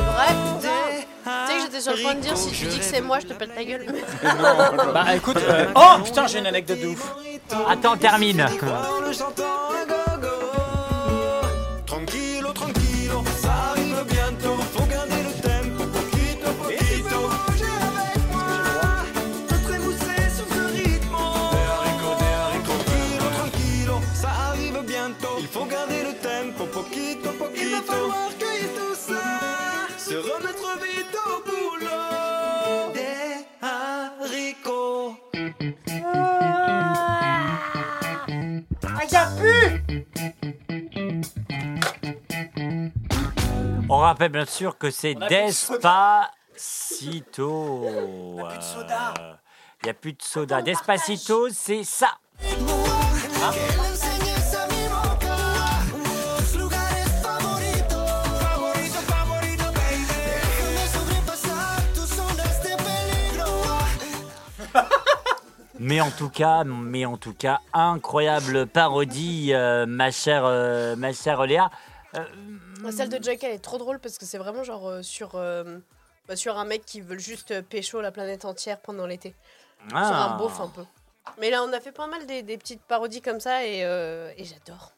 vrai. Tu sais que j'étais sur le point de dire si tu dis que c'est moi, je te pète la gueule. Bah écoute, euh, oh putain, j'ai une anecdote de ouf. Attends, termine. Rappelle bien sûr que c'est Despacito. On a plus de soda. Il n'y a plus de soda. Despacito, c'est ça. Mais en tout cas, mais en tout cas, incroyable parodie, euh, ma chère, euh, ma chère Léa. Euh, Celle de Joyka elle est trop drôle parce que c'est vraiment genre euh, sur, euh, bah, sur un mec qui veut juste euh, pécho la planète entière pendant l'été. Sur ah. un beauf un peu. Mais là, on a fait pas mal des, des petites parodies comme ça et, euh, et j'adore.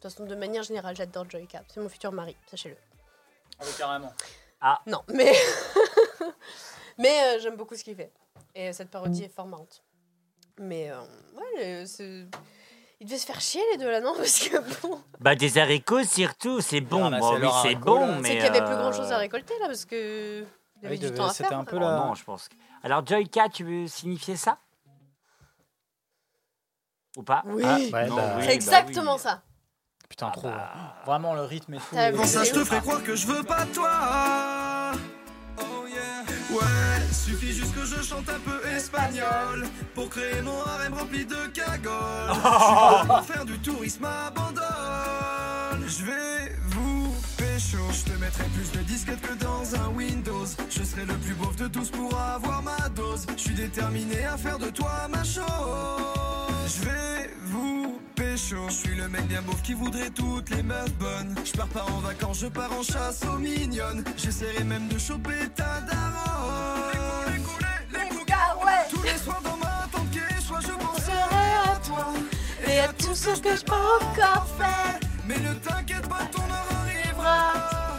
De toute façon, de manière générale, j'adore Joyka. C'est mon futur mari, sachez-le. Ah oui, carrément. Non, mais. mais euh, j'aime beaucoup ce qu'il fait. Et cette parodie est fort marrante. Mais euh, ouais, c'est- ils devaient se faire chier les deux là, non Parce que bon. Bah des haricots surtout, c'est bon. ramasser Bon, oui, c'est bon, là. mais C'est qu'il y avait plus euh, grand chose à récolter là, parce que. Il y avait Oui, du temps à c'était faire. un peu Oh la- non, je pense. que- Alors Joyka, tu veux signifier ça? Ou pas? Oui. Ah, Ouais, bah, oui, C'est bah exactement oui. ça. Putain, Ah trop. bah. Vraiment le rythme et tout. T'as est- vu Ça, je te ferai croire que je veux pas de toi. Ouais, suffit juste que je chante un peu espagnol pour créer mon harem rempli de cagoles. Je pour faire du tourisme abandonne. Je vais vous pécho, je te mettrai plus de disquettes que dans un Windows. Je serai le plus beauf de tous pour avoir ma dose. Je suis déterminé à faire de toi ma chose. Je vais vous pécho, je suis le mec bien beauf qui voudrait toutes les meufs bonnes. Je pars pas en vacances, je pars en chasse aux mignonnes. J'essaierai même de choper ta daronne. Les coups, Tous les soirs dans ma tente soit je penserai à toi. Et à tout ce que je peux encore faire. Mais ne t'inquiète pas, ton heure arrivera.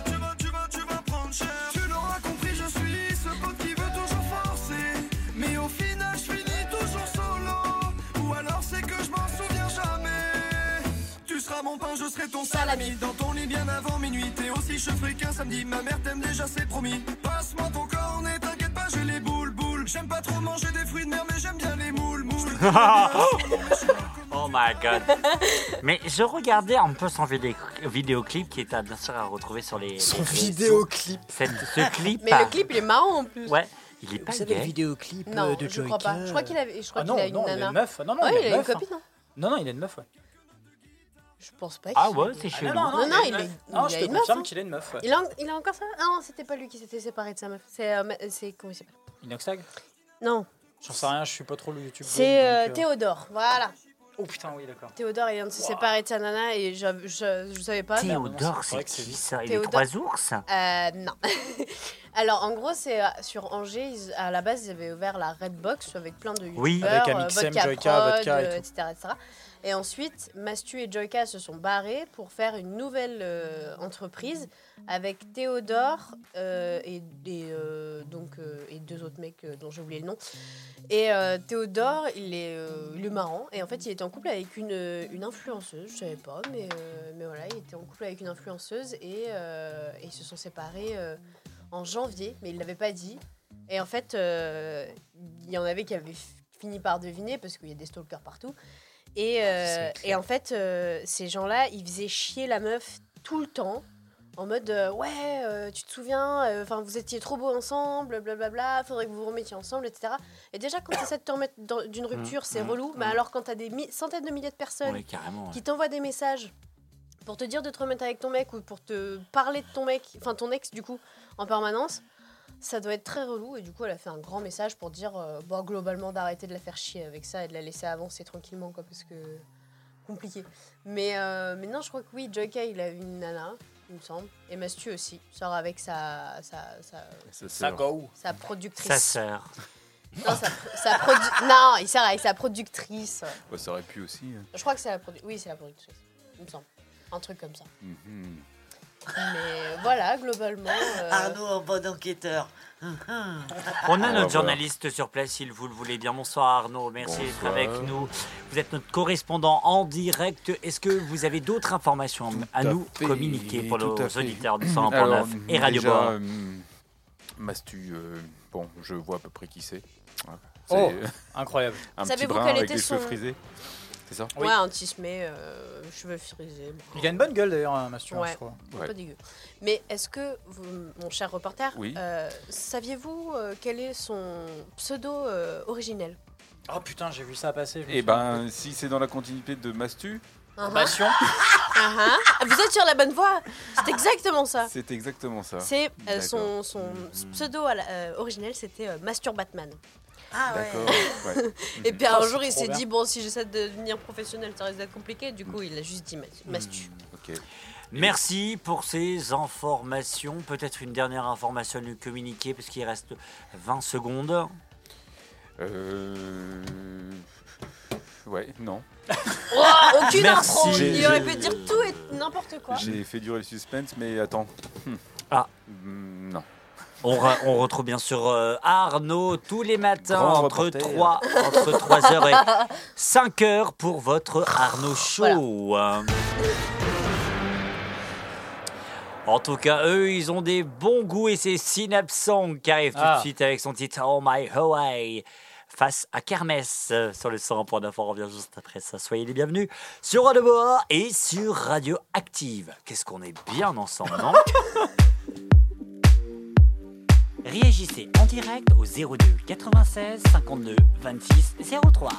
Tu vas, tu vas, tu vas prendre cher. Tu l'auras compris, je suis ce pote qui veut toujours forcer. Mais au final, je finis toujours solo. Ou alors c'est que je m'en souviens jamais. Tu seras mon pain, je serai ton salami. Dans ton lit bien avant minuit. T'es aussi cheveux qu'un samedi. Ma mère t'aime déjà, c'est promis. Passe-moi ton J'aime pas trop manger des fruits de mer, mais j'aime bien les moules, moules. Oh my god. Mais je regardais un peu son vidé- vidéoclip qui est à, bien sûr à retrouver sur les. Son les- vidéoclip. Cette- ce clip. Mais le clip, il est marrant en plus. Ouais, il est pas Vous savez le gay. vidéoclip Non, euh, de je crois pas. Je crois qu'il avait, je crois Ah a une non, il a nana. une meuf. Non, non, ouais, il a il une a une meuf. hein. copine, non Non, non, il a une meuf, ouais. Je pense pas. Ah qu'il- ouais, c'est Ah, chelou. non, non, Non, il une est- Non, il je a te une meuf, confirme hein. qu'il a une meuf, ouais. Il a, il a encore ça Ah non, c'était pas lui qui s'était séparé de sa meuf. C'est. euh, c'est comment il s'appelle? Inoxtag Non, J'en sais rien, je suis pas trop le YouTube. c'est euh, donc, euh, Théodore. Voilà. Oh putain, oui, d'accord. Théodore, il vient de se séparer de sa nana et je, je, je savais pas. Théodore, c'est vrai c'est que c'est qui ça? Les Théodore. trois ours? Euh, non. Alors, en gros, c'est euh, sur Angers, ils- à la base, ils avaient ouvert la Redbox avec plein de Oui. youtubeurs, Avec euh, Amixem, Vodka Prod, Vodka et tout. etc., etc. Et ensuite, Mastu et Joyka se sont barrés pour faire une nouvelle euh, entreprise avec Théodore euh, euh, et deux autres mecs dont j'ai oublié le nom. Et Théodore, il est, est marrant. Et en fait, il était en couple avec une, influenceuse, je savais pas, mais, mais voilà, il était en couple avec une influenceuse et, et ils se sont séparés en janvier, mais il l'avait pas dit. Et en fait, il y en avait qui avaient fini par deviner parce qu'il y a des stalkers partout. Et, euh, et en fait, euh, ces gens-là, ils faisaient chier la meuf tout le temps. En mode, euh, ouais, euh, tu te souviens, euh, enfin vous étiez trop beaux ensemble, blablabla, faudrait que vous vous remettiez ensemble, etc. Et déjà, quand tu essaies de te remettre d'une rupture, c'est mmh, relou. Mais mmh. alors, quand tu as des centaines de milliers de personnes ouais. qui t'envoient des messages pour te dire de te remettre avec ton mec ou pour te parler de ton mec, enfin ton ex du coup, en permanence, ça doit être très relou. Et du coup, elle a fait un grand message pour dire, euh, bon, globalement, d'arrêter de la faire chier avec ça et de la laisser avancer tranquillement, quoi, parce que compliqué. Mais, euh, mais non, je crois que oui, Joyka, il a une nana, il me semble, et Mastu aussi, sort avec sa, sa, sa, c'est- go. sa productrice. Sa sœur. Non, sa, sa produ- non, il sort avec sa productrice. Ouais, ça aurait pu aussi. hein. Je crois que c'est la productrice. Oui, c'est la productrice, il me semble. Un truc comme ça. Mhm. Mais voilà, globalement. euh, Arnaud en bon enquêteur. On a notre journaliste sur place, si vous le voulez bien. Bonsoir Arnaud, merci d'être avec nous. Vous êtes notre correspondant en direct. Est-ce que vous avez d'autres informations à Tout à nous fait, communiquer pour nos auditeurs du Alors, 101.9 et Radio déjà, Bois euh, Mastu, euh, bon, je vois à peu près qui c'est. Oh, C'est incroyable. un petit Savez-vous brun quel avec était son- frisés. C'est ça. Ouais, un tismé, euh, cheveux frisés. bon. Il a une bonne gueule d'ailleurs, Mastu, hein, Ouais. je crois. Ouais. Pas dégueu. Mais est-ce que, vous, mon cher reporter, Oui. euh, saviez-vous euh, quel est son pseudo euh, originel? Oh putain, j'ai vu ça passer. suis- ben, si c'est dans la continuité de Mastu. Passion. Ah, Vous êtes sur la bonne voie C'est exactement ça. c'est exactement ça. C'est euh, son, son pseudo à la- euh, originel, c'était euh, Mastur Batman. Ah ouais. Et puis Oh, un c'est jour, il s'est dit bon, si j'essaie de devenir professionnel, ça risque d'être compliqué. Du coup, il a juste dit mas- Mastu. Ok. Merci pour ces informations. Peut-être une dernière information à nous communiquer, parce qu'il reste 20 secondes. Euh... Ouais, non. Oh, aucune J'ai- Il aurait pu dire tout et n'importe quoi. J'ai fait durer le suspense, mais attends. Hmm. Ah. Hmm, Non. On, re- on retrouve bien sûr euh, Arnaud tous les matins Grand entre reporter. 3, entre 3h et 5h pour votre Arnaud Show. En tout cas, eux, ils ont des bons goûts et c'est Synapse Song qui arrive tout Ah. de suite avec son titre Oh My Hawaii face à Kermesse sur le 100.9. On revient juste après ça. Soyez les bienvenus sur Radio Boa et sur Radio Active. Qu'est-ce qu'on est bien ensemble, non? Réagissez en direct au 02 96 52 26 03.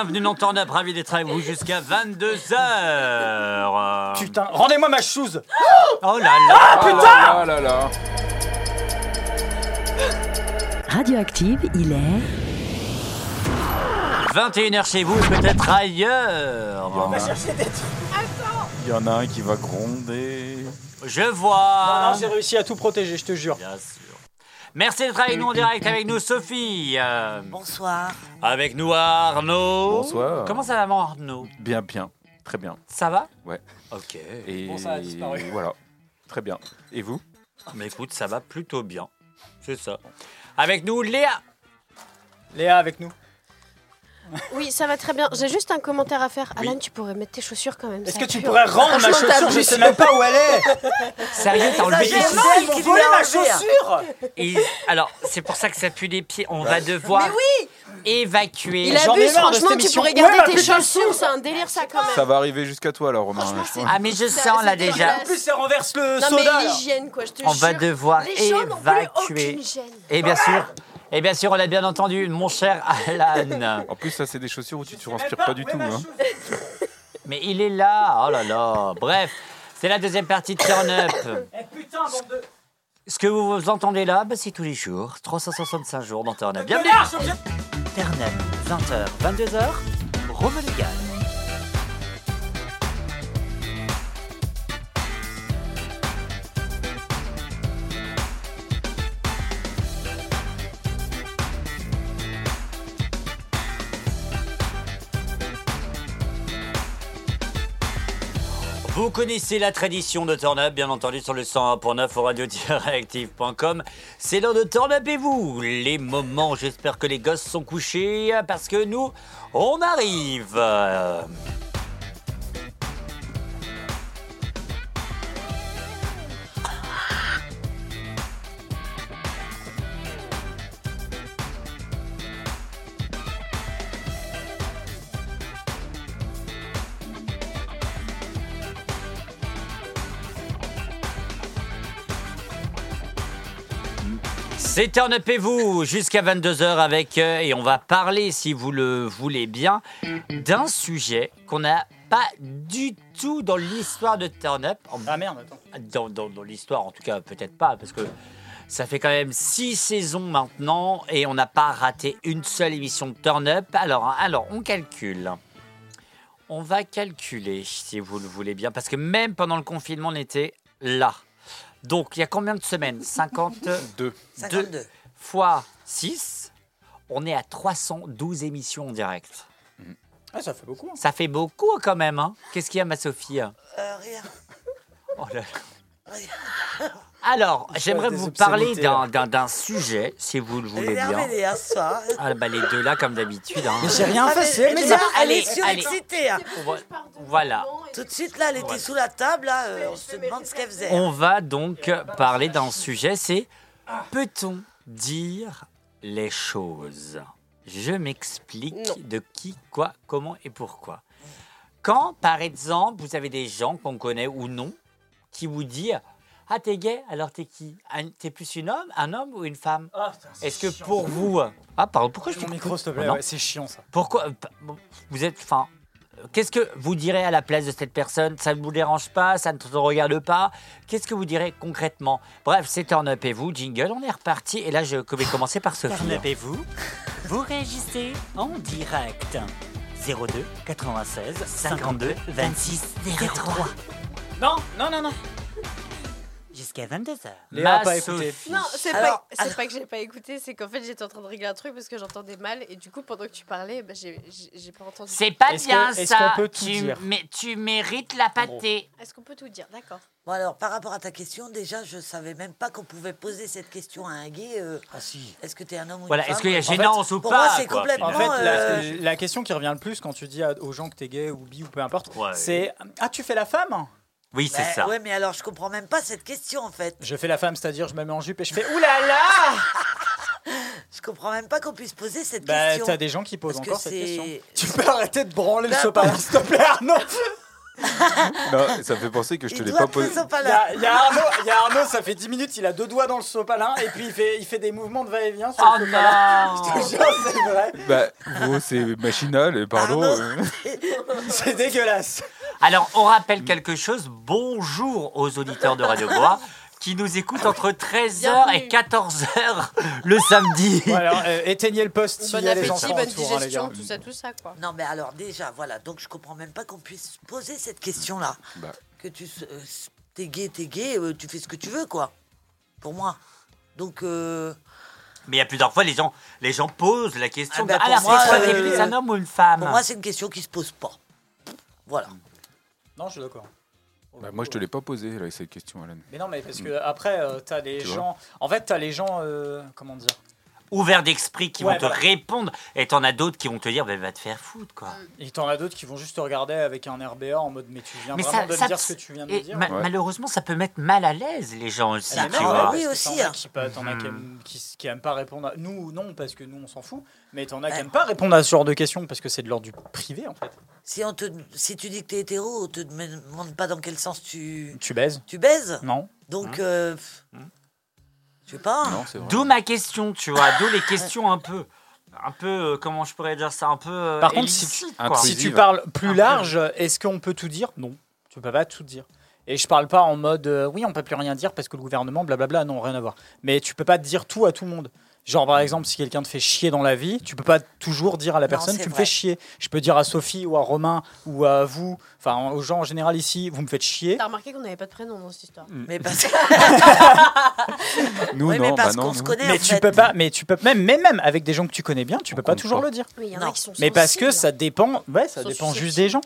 Bienvenue dans Turn Up, ravi d'être avec vous jusqu'à 22h. Putain, rendez-moi ma chose Oh là là Ah putain Ah là là Radioactive, il est 21h chez vous, peut-être ailleurs. Il y en a- Il y en a un qui va gronder. Je vois. Non, non, j'ai réussi à tout protéger, je te jure. Bien sûr. Merci d'être avec nous en direct avec nous, Sophie. Euh, Bonsoir. avec nous, Arnaud. Bonsoir. Comment ça va, mon Arnaud? Bien, bien. Très bien. Ça va? Ouais. Ok. Et Bon, ça a disparu. voilà. Très bien. Et vous? Mais écoute, ça va plutôt bien. C'est ça. Avec nous, Léa. Léa avec nous. Oui, ça va très bien. J'ai juste un commentaire à faire. Oui. Alan, tu pourrais mettre tes chaussures quand même. Est-ce ça que tu pourrais rendre ma chaussure Je sais même pas où elle est Sérieux, t'as enlevé les non, Ils m'ont volé ma chaussure Et- alors, c'est pour ça que ça pue des pieds. On va devoir évacuer. Il abuse, franchement, tu pourrais garder tes chaussures. C'est un délire, ça quand même. Ça va arriver jusqu'à toi là, Romain. Ah, mais je Ça- sens là déjà. En plus, elle renverse le Non, mais soda là. l'hygiène, quoi, je te On va devoir Les évacuer. Et bien sûr, et bien sûr, on a bien entendu, mon cher Alan. En plus, ça, c'est des chaussures où tu ne transpires pas du où est tout. Hein. Mais il est là. Oh là là. Bref, c'est la deuxième partie de Turn Up. Eh putain, bande de. Ce que vous entendez là, bah, c'est tous les jours. 365 jours dans Turn Up. Bienvenue. Turn Up, 20h, 22h. Rome Vous connaissez la tradition de Turn Up, bien entendu, sur le 101.9 au radio-active.com. C'est l'heure de Turn Up et vous, les moments, j'espère que les gosses sont couchés, parce que nous, on arrive. C'est Turn Up et vous, jusqu'à 22h avec, euh, et on va parler, si vous le voulez bien, d'un sujet qu'on n'a pas du tout dans l'histoire de Turn Up. Ah merde, attends. dans, dans- dans l'histoire, en tout cas, peut-être pas, parce que ça fait quand même six saisons maintenant et on n'a pas raté une seule émission de Turn Up. Alors, alors, on calcule. On va calculer, si vous le voulez bien, parce que même pendant le confinement, on était là. Donc, il y a combien de semaines? 52 52. fois 6. On est à 312 émissions en direct. Ah, ça fait beaucoup. hein. Ça fait beaucoup quand même. Hein Qu'est-ce qu'il y a, ma Sophie? Euh, rien. Oh là là. Alors, j'aimerais vous parler d'un, sujet, si vous le Elle est voulez bien. Ah, bah, les deux là, comme d'habitude. hein. Mais j'ai rien Ah, fait, mais- c'est mais elle allez, est surexcitée. hein. On va- Voilà. Tout de suite, là, elle était sous la table. Là, euh, on se demande ce qu'elle faisait. On va donc parler d'un sujet, c'est peut-on dire les choses? Je m'explique de qui, quoi, comment et pourquoi. Quand, par exemple, vous avez des gens qu'on connaît ou non qui vous disent Ah, t'es gay, alors t'es qui? T'es plus une homme, un homme ou une femme? Ah, Est-ce que chiant. pour vous. Ah, pardon, pourquoi je Mon micro, s'il te plaît, ouais, c'est chiant ça. Pourquoi euh, Vous êtes. Enfin. euh, Qu'est-ce que vous direz à la place de cette personne? Ça ne vous dérange pas? Ça ne te regarde pas? Qu'est-ce que vous direz concrètement? Bref, c'est Turn Up et vous, jingle, on est reparti. Et là, je vais commencer par Sophie. Turn Up et vous, vous réagissez en direct. 02 96 52 26 03. Non, non, non, non. Jusqu'à 22h. Léa a pas écouté. Non, c'est pas, c'est alors- pas que j'ai pas écouté, c'est qu'en fait j'étais en train de régler un truc parce que j'entendais mal et du coup pendant que tu parlais, bah, j'ai pas entendu. C'est pas Est-ce bien que- est-ce ça. qu'on peut tout tu, dire? mais tu mérites la pâtée. Est-ce qu'on peut tout dire? D'accord. Bon, alors, par rapport à ta question, déjà, je savais même pas qu'on pouvait poser cette question à un gay. euh, Ah si. Est-ce que tu es un homme ou Voilà, une est-ce femme? qu'il y a En fait, gênance ou pour pas moi, c'est quoi, complètement- En fait, euh, la, la question qui revient le plus quand tu dis aux gens que t'es gay ou bi ou peu importe, Ouais. c'est Ah, tu fais la femme? Oui, c'est Bah, ça. Ouais, mais alors, je comprends même pas cette question, en fait. Je fais la femme, c'est-à-dire je me mets en jupe et je fais Ouh là là Je comprends même pas qu'on puisse poser cette Bah, question. t'as des gens qui posent Parce que encore cette question. Tu peux arrêter de branler le Là, sopalin, s'il te plaît, Arnaud Non, ça me fait penser que je te l'ai pas posé. Il y, a, il y a Arnaud, il y a Arnaud, ça fait 10 minutes, il a deux doigts dans le sopalin et puis il fait, il fait des mouvements de va-et-vient sur Oh le sopalin. Je te non jure, c'est vrai. Bah, c'est machinal, et pardon. Euh. C'est dégueulasse. Alors, on rappelle quelque chose. Bonjour aux auditeurs de Radio Bois qui nous écoutent entre 13h et 14h le samedi. Euh, éteignez le poste Bon y a les appétit, enfants bonne autour, hein, les digestion, gars. tout ça, tout ça, quoi. Non, mais alors déjà, voilà. Donc, je comprends même pas qu'on puisse poser cette question-là. Bah. Que tu euh, t'es gay, t'es gay, euh, tu fais ce que tu veux, quoi. Pour moi. Donc, euh, Mais il y a plusieurs fois, les gens, les gens posent la question Ah ben, de, pour alors, t'es euh, plus un homme ou une femme pour moi, c'est une question qui se pose pas. Voilà. Non, je suis d'accord. Bah, moi, je te l'ai pas posé, là, cette question, Alan. Mais non, mais parce que après, euh, t'as les Tu gens. En fait, t'as les gens. euh, comment dire? Ouverts d'esprit qui Ouais, vont te répondre. Et t'en as d'autres qui vont te dire, bah, va te faire foutre, quoi. Et t'en as d'autres qui vont juste te regarder avec un RBA en mode mais tu viens Mais vraiment ça- de me ça- dire ce que tu viens de et me dire. ma- Malheureusement, ça peut mettre mal à l'aise les gens aussi, Ah, tu non, vois. Oui, aussi, T'en as hein. qui, pas- as qui, Hmm. aiment, qui, qui aiment pas répondre à nous, non, parce que nous on s'en fout. Mais t'en as qui aiment pas répondre à ce genre de questions parce que c'est de l'ordre du privé en fait. Si, on te, si tu dis que t'es hétéro, on te demande pas dans quel sens tu, Tu baises tu baises? Non. Donc, Hein euh, je sais pas. D'où ma question, tu vois. D'où les questions un peu. Un peu, euh, comment je pourrais dire ça Un peu. euh, Par contre, si tu parles plus large, est-ce qu'on peut tout dire? Non, tu peux pas tout dire. Et je parle pas en mode euh, oui, on peut plus rien dire parce que le gouvernement, blablabla, non, rien à voir. Mais tu peux pas dire tout à tout le monde. Genre, par exemple, si quelqu'un te fait chier dans la vie, tu peux pas toujours dire à la Non, personne tu me vrai. fais chier. Je peux dire à Sophie ou à Romain ou à vous, enfin aux gens en général ici, vous me faites chier. T'as remarqué qu'on n'avait pas de prénom dans cette histoire. Mais parce que. Nous, Oui, mais non, parce bah qu'on se connaît, Mais en tu fait. peux pas, mais tu peux même, mais même avec des gens que tu connais bien, tu peux pas toujours pas. le dire. Oui, il y en a Non. qui sont Mais parce que ça dépend, ouais, ça dépend juste des gens.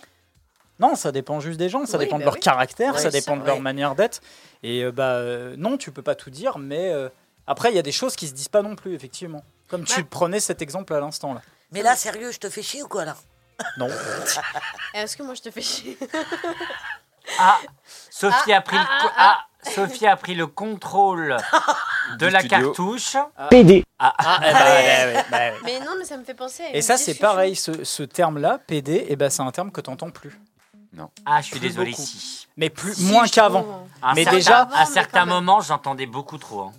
Non, ça dépend juste des gens, ça Oui, dépend de bah leur oui. caractère, Ouais, ça dépend de leur ouais. manière d'être. Et euh, bah euh, non, tu peux pas tout dire, mais euh, après il y a des choses qui se disent pas non plus, effectivement. Comme tu prenais cet exemple à l'instant là. Mais là, sérieux, je te fais chier ou quoi, là? Non. Est-ce que moi je te fais chier? Ah, Sophie Ah, a pris le ah, co- ah, ah, Sophie a pris le contrôle de Du la studio. cartouche. PD. Ah, Ah, eh ouais, ouais, ouais. Mais non, mais ça me fait penser. à Et ça c'est discussion. pareil, ce, ce terme-là, PD, et ben c'est un terme que t'entends plus. ah, je suis Plus désolé beaucoup. si. Mais plus Si, moins je qu'avant. trouve. À un Mais certain- déjà- à certains moments, j'entendais beaucoup trop. hein.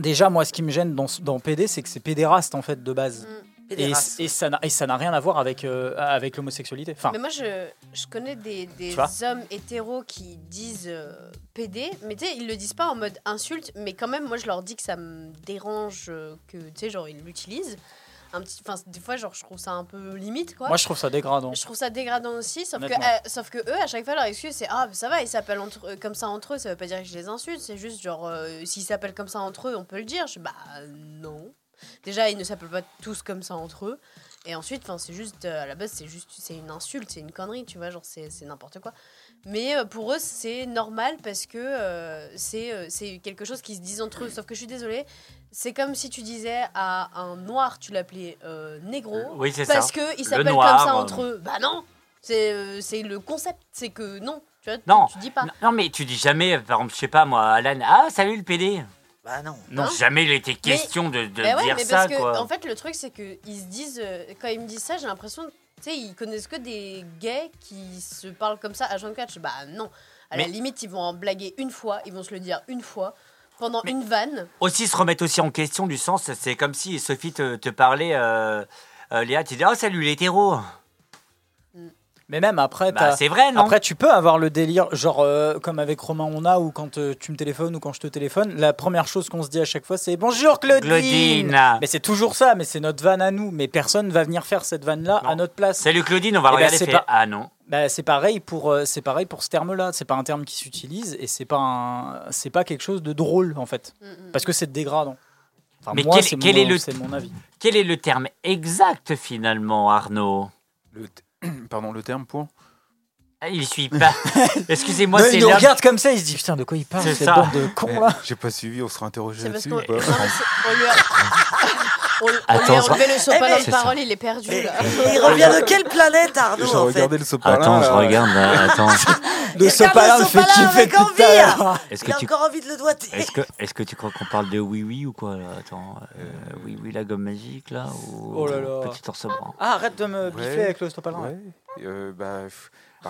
Déjà, moi, ce qui me gêne dans, dans PD, c'est que c'est pédéraste en fait de base. Et, Pédéraste. et ça n'a et ça n'a rien à voir avec, euh, avec l'homosexualité. Enfin, Mais moi, je, je connais des, hommes hétéros qui disent euh, PD, mais tu sais, ils le disent pas en mode insulte, mais quand même, moi, je leur dis que ça me dérange euh, que, tu sais, genre, ils l'utilisent. Un petit, enfin, des fois, genre, je trouve ça un peu limite, quoi. moi je trouve ça dégradant. Je trouve ça dégradant aussi, sauf que, euh, sauf que eux, à chaque fois, leur excuse, c'est Ah, ça va, ils s'appellent entre, eux comme ça entre eux, ça veut pas dire que je les insulte, c'est juste genre, euh, s'ils s'appellent comme ça entre eux, on peut le dire. Je, bah non. Déjà, ils ne s'appellent pas tous comme ça entre eux. Et ensuite, enfin, c'est juste, euh, à la base, c'est juste, c'est une insulte, c'est une connerie, tu vois, genre, c'est c'est n'importe quoi. Mais euh, pour eux, c'est normal parce que euh, c'est euh, c'est quelque chose qui se disent entre eux. Sauf que je suis désolée, c'est comme si tu disais à un noir, tu l'appelais euh, négro. Oui, c'est ça. Parce qu'ils Le s'appellent comme ça euh, entre eux. Bah non C'est euh, c'est le concept, c'est que non. Tu vois, tu- Non. tu, dis pas. Non, mais tu dis jamais, par exemple, je sais pas moi, Alan, ah, salut le PD. Bah non. Non, Hein jamais il était question de, de Bah ouais, dire mais ça, parce que, quoi. en fait, le truc, c'est que ils se disent, euh, quand ils me disent ça, j'ai l'impression, tu sais, ils connaissent que des gays qui se parlent comme ça à 24. Je- Bah non. À la limite, ils vont en blaguer une fois, ils vont se le dire une fois, pendant une vanne. Aussi se remettre aussi en question du sens, c'est comme si Sophie te, te parlait, euh, euh, Léa, tu dis, oh salut l'hétéro. Mais même après, Bah, c'est vrai, non Après, tu peux avoir le délire, genre euh, comme avec Romain on a, ou quand euh, tu me téléphones ou quand je te téléphone, la première chose qu'on se dit à chaque fois, c'est bonjour Claudine. Claudine. Mais c'est toujours ça, mais c'est notre vanne à nous. Mais personne va venir faire cette vanne là à notre place. Salut Claudine, on va Eh ben, regarder. c'est fait, pas- Ah non. Bah, c'est pareil pour euh, c'est pareil pour ce terme-là. C'est pas un terme qui s'utilise et c'est pas un c'est pas quelque chose de drôle en fait, parce que c'est dégradant. Enfin, Mais moi, quel, c'est quel mon, est le, c'est mon avis. quel est le terme exact finalement, Arnaud? Le Pardon, le terme pour Ah, Il suit pas. Excusez-moi, c'est il nous regarde comme ça, il se dit putain de quoi il parle C'est cette ça. bande de cons Eh, là. J'ai pas suivi, on sera interrogé là-dessus on lui a, on, on lui Attends, a je- enlevé le sopalin Eh, de parole, il est perdu là. Il revient de quelle planète, Arnaud, J'ai regardé le sopalin. Attends, je là. regarde là. Attends. Le sopalin me fait kiffer tout à envie. l'heure. Est-ce Il que a tu encore envie de le doigter. Est-ce que, est que tu crois qu'on parle de oui oui ou quoi là? Attends, euh, oui oui la gomme magique là ou Oh là là. petit ours brun Ah arrête de me biffer Ouais. avec le sopalin. Ouais. Euh, bah,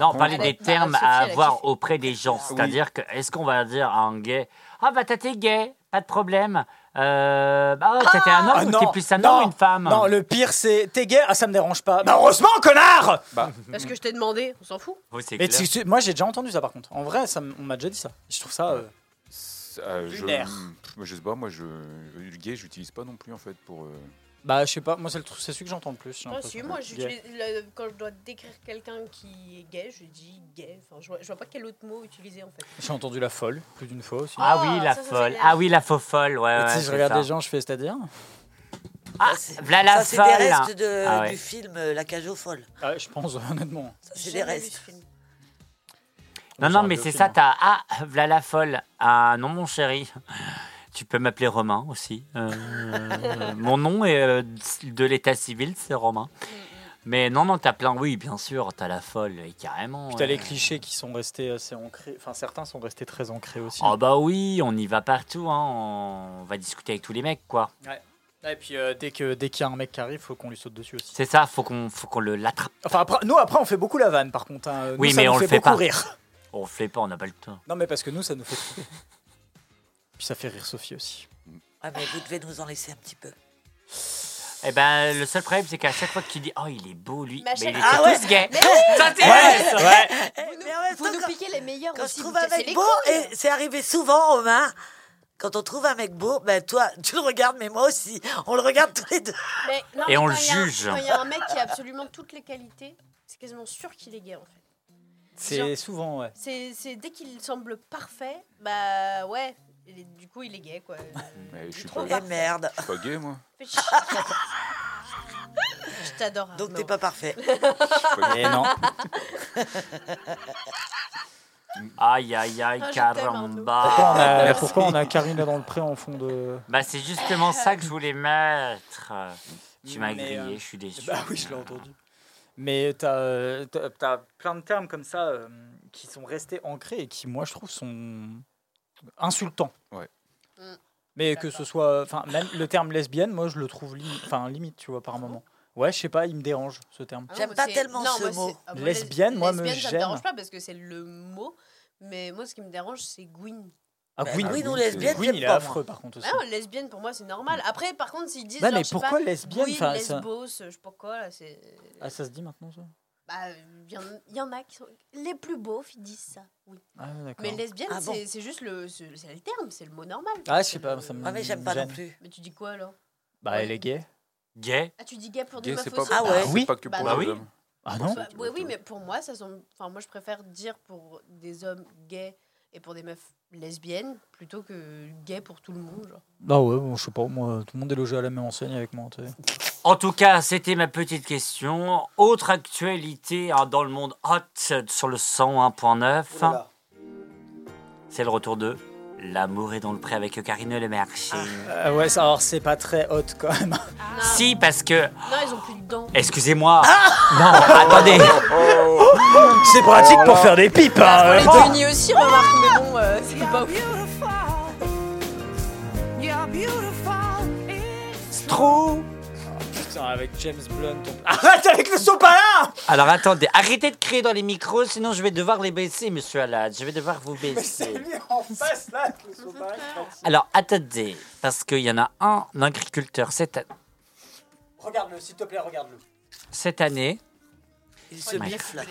Non, on parlait a- des bah, termes à a avoir auprès des gens. C'est-à-dire que, est-ce qu'on va dire à un gay Ah, bah, t'as t'es gay, pas de problème. Euh, bah, oh, t'étais un homme Ah, ou non, t'es plus un non, homme ou une femme Non, le pire c'est t'es gay, ah ça me dérange pas. Bah heureusement, connard Parce que je t'ai demandé, on s'en fout. Oui, c'est Mais clair. tu- tu- moi j'ai déjà entendu ça par contre. En vrai, ça, m- on m'a déjà dit ça. Je trouve ça. euh, Euh, je, Lunaire. moi, je sais pas, moi, je, le gay, j'utilise pas non plus en fait pour. euh, Bah je sais pas, moi c'est le truc- c'est celui que j'entends le plus. l'impression. si, moi Gay. j'utilise- le- quand je dois décrire quelqu'un qui est gay, je dis gay. Enfin, je, vois, je vois pas quel autre mot utiliser en fait. J'ai entendu la folle plus d'une fois aussi. Ah Ah, oui, la ça, ça, folle. c'est Ah oui, la faux folle. Ouais, tu ouais, sais, c'est je regarde ça. les gens, je fais c'est-à-dire? Ah, c'est- la ça, c'est folle. des restes de- Ah ouais. du film euh, La cage aux folles. Ah, je pense honnêtement. C'est des restes. Non, non, mais c'est ça, t'as. Ah, v'là la folle. Ah, non, mon chéri. Tu peux m'appeler Romain aussi. Euh, mon nom est euh, de l'état civil, c'est Romain. Mais non, non, t'as plein. Oui, bien sûr, t'as la folle, et carrément. Puis t'as euh. les clichés qui sont restés assez ancrés. Enfin, certains sont restés très ancrés aussi. Oh bah oui, on y va partout. Hein. On va discuter avec tous les mecs, quoi. Ouais. Et puis euh, dès que dès qu'il y a un mec qui arrive, faut qu'on lui saute dessus aussi. C'est ça, faut qu'on faut qu'on le l'attrape. Enfin après, nous après on fait beaucoup la vanne par contre. hein. Nous, Oui, ça mais nous on fait le fait beaucoup pas. rire. On le fait pas, on n'a pas le temps. Non mais parce que nous ça nous fait. Puis ça fait rire Sophie aussi. Ah, mais vous devez nous en laisser un petit peu. Eh ben, le seul problème, c'est qu'à chaque fois que tu dis, oh, il est beau, lui, Mais mais chaque- il est Ah ouais. tous gay. Mais oui, Ça t'intéresse Ouais. Mais en vous temps, nous quand- piquez les meilleurs Quand aussi. je vous trouve un mec beau, couilles. et c'est arrivé souvent, Romain, quand on trouve un mec beau, ben toi, tu le regardes, mais moi aussi. On le regarde tous les deux. Mais non, Et mais on quand le juge. Quand il y a un mec qui a absolument toutes les qualités, c'est quasiment sûr qu'il est gay en fait. C'est souvent ouais. C'est c'est dès qu'il semble parfait, bah ouais, du coup il est gay quoi. mais je suis trop pas, Eh merde. je suis pas gay, moi. Je t'adore. Donc Arnaud. t'es pas parfait. Je suis pas gay. Et non. Aïe, aïe, aïe, Ah, je t'aime. Pourquoi on, caramba. a, Merci. pourquoi on a Karina dans le pré en fond de. Bah, c'est justement ça que je voulais mettre. Tu m'as Mais, grillé, euh, je suis déçu. Bah oui, je l'ai entendu. Mais t'as euh, t'as- t'as plein de termes comme ça euh, qui sont restés ancrés et qui, moi, je trouve, sont insultants. Ouais. Mm. Mais que ce soit, enfin, même le terme lesbienne, moi, je le trouve limite, enfin, limite, tu vois, par moment. Ouais, je sais pas, il me dérange ce terme. Ah non, J'aime pas tellement non, ce moi, mot. ah, moi, Lesbienne, moi, me lesbienne, ça gêne. me dérange pas parce que c'est le mot. Mais moi, ce qui me dérange, c'est Gwyn. Ah, Ben, Gwyn, Gwyn ou c'est- lesbienne, Gwyn, il est affreux, par contre aussi. Ah non, lesbienne, pour moi, c'est normal. Après, par contre, s'ils disent. Bah, genre, mais je sais pourquoi pas, lesbienne Gwyn, ça- lesbos, je sais pas quoi, là, c'est. Ah, ça se dit maintenant, ça? Bah, il y, en- il y en a qui sont. Les plus beaux, ils disent ça, oui. Ah. Mais lesbienne, Ah bon c'est c'est juste le, c'est le terme, c'est le mot normal. Ah, je sais C'est pas, le- ça me- Ah, mais j'aime pas non plus. Mais tu dis quoi alors? Bah, elle est gay. Gay? Ah, tu dis gay pour des Gay, meufs c'est pas, aussi Ah ouais. c'est Oui. pas que Bah pour les Bah oui. hommes. Ah non Bah, oui, oui, mais pour moi, ça semble. Enfin, moi, je préfère dire pour des hommes gays et pour des meufs lesbiennes plutôt que gay pour tout le monde. Genre. Ah ouais, bon, je sais pas, moi, tout le monde est logé à la même enseigne avec moi, tu sais. En tout cas, c'était ma petite question. Autre actualité hein, dans le monde hot sur le 101.9. C'est le retour de L'amour est dans le pré avec Karine Le Marché. Euh, ouais, ça, alors c'est pas très hot quand même. Si, parce que. Non, ils ont plus de dents. Excusez-moi. Non, attendez. C'est pratique pour faire des pipes, hein. Les aussi, remarque, mais bon, euh, c'est pas ouf. Trop. Avec James Blunt. on- Arrête avec le sopalin Alors attendez, arrêtez de crier dans les micros, sinon je vais devoir les baisser, monsieur Alad. Je vais devoir vous baisser. c'est lui en face là, avec le sopalin. qui fait- Alors attendez, parce qu'il y en a un agriculteur cette, a- Regarde-le, s'il te plaît, regarde-le. cette année, Il se Ouais. bifle.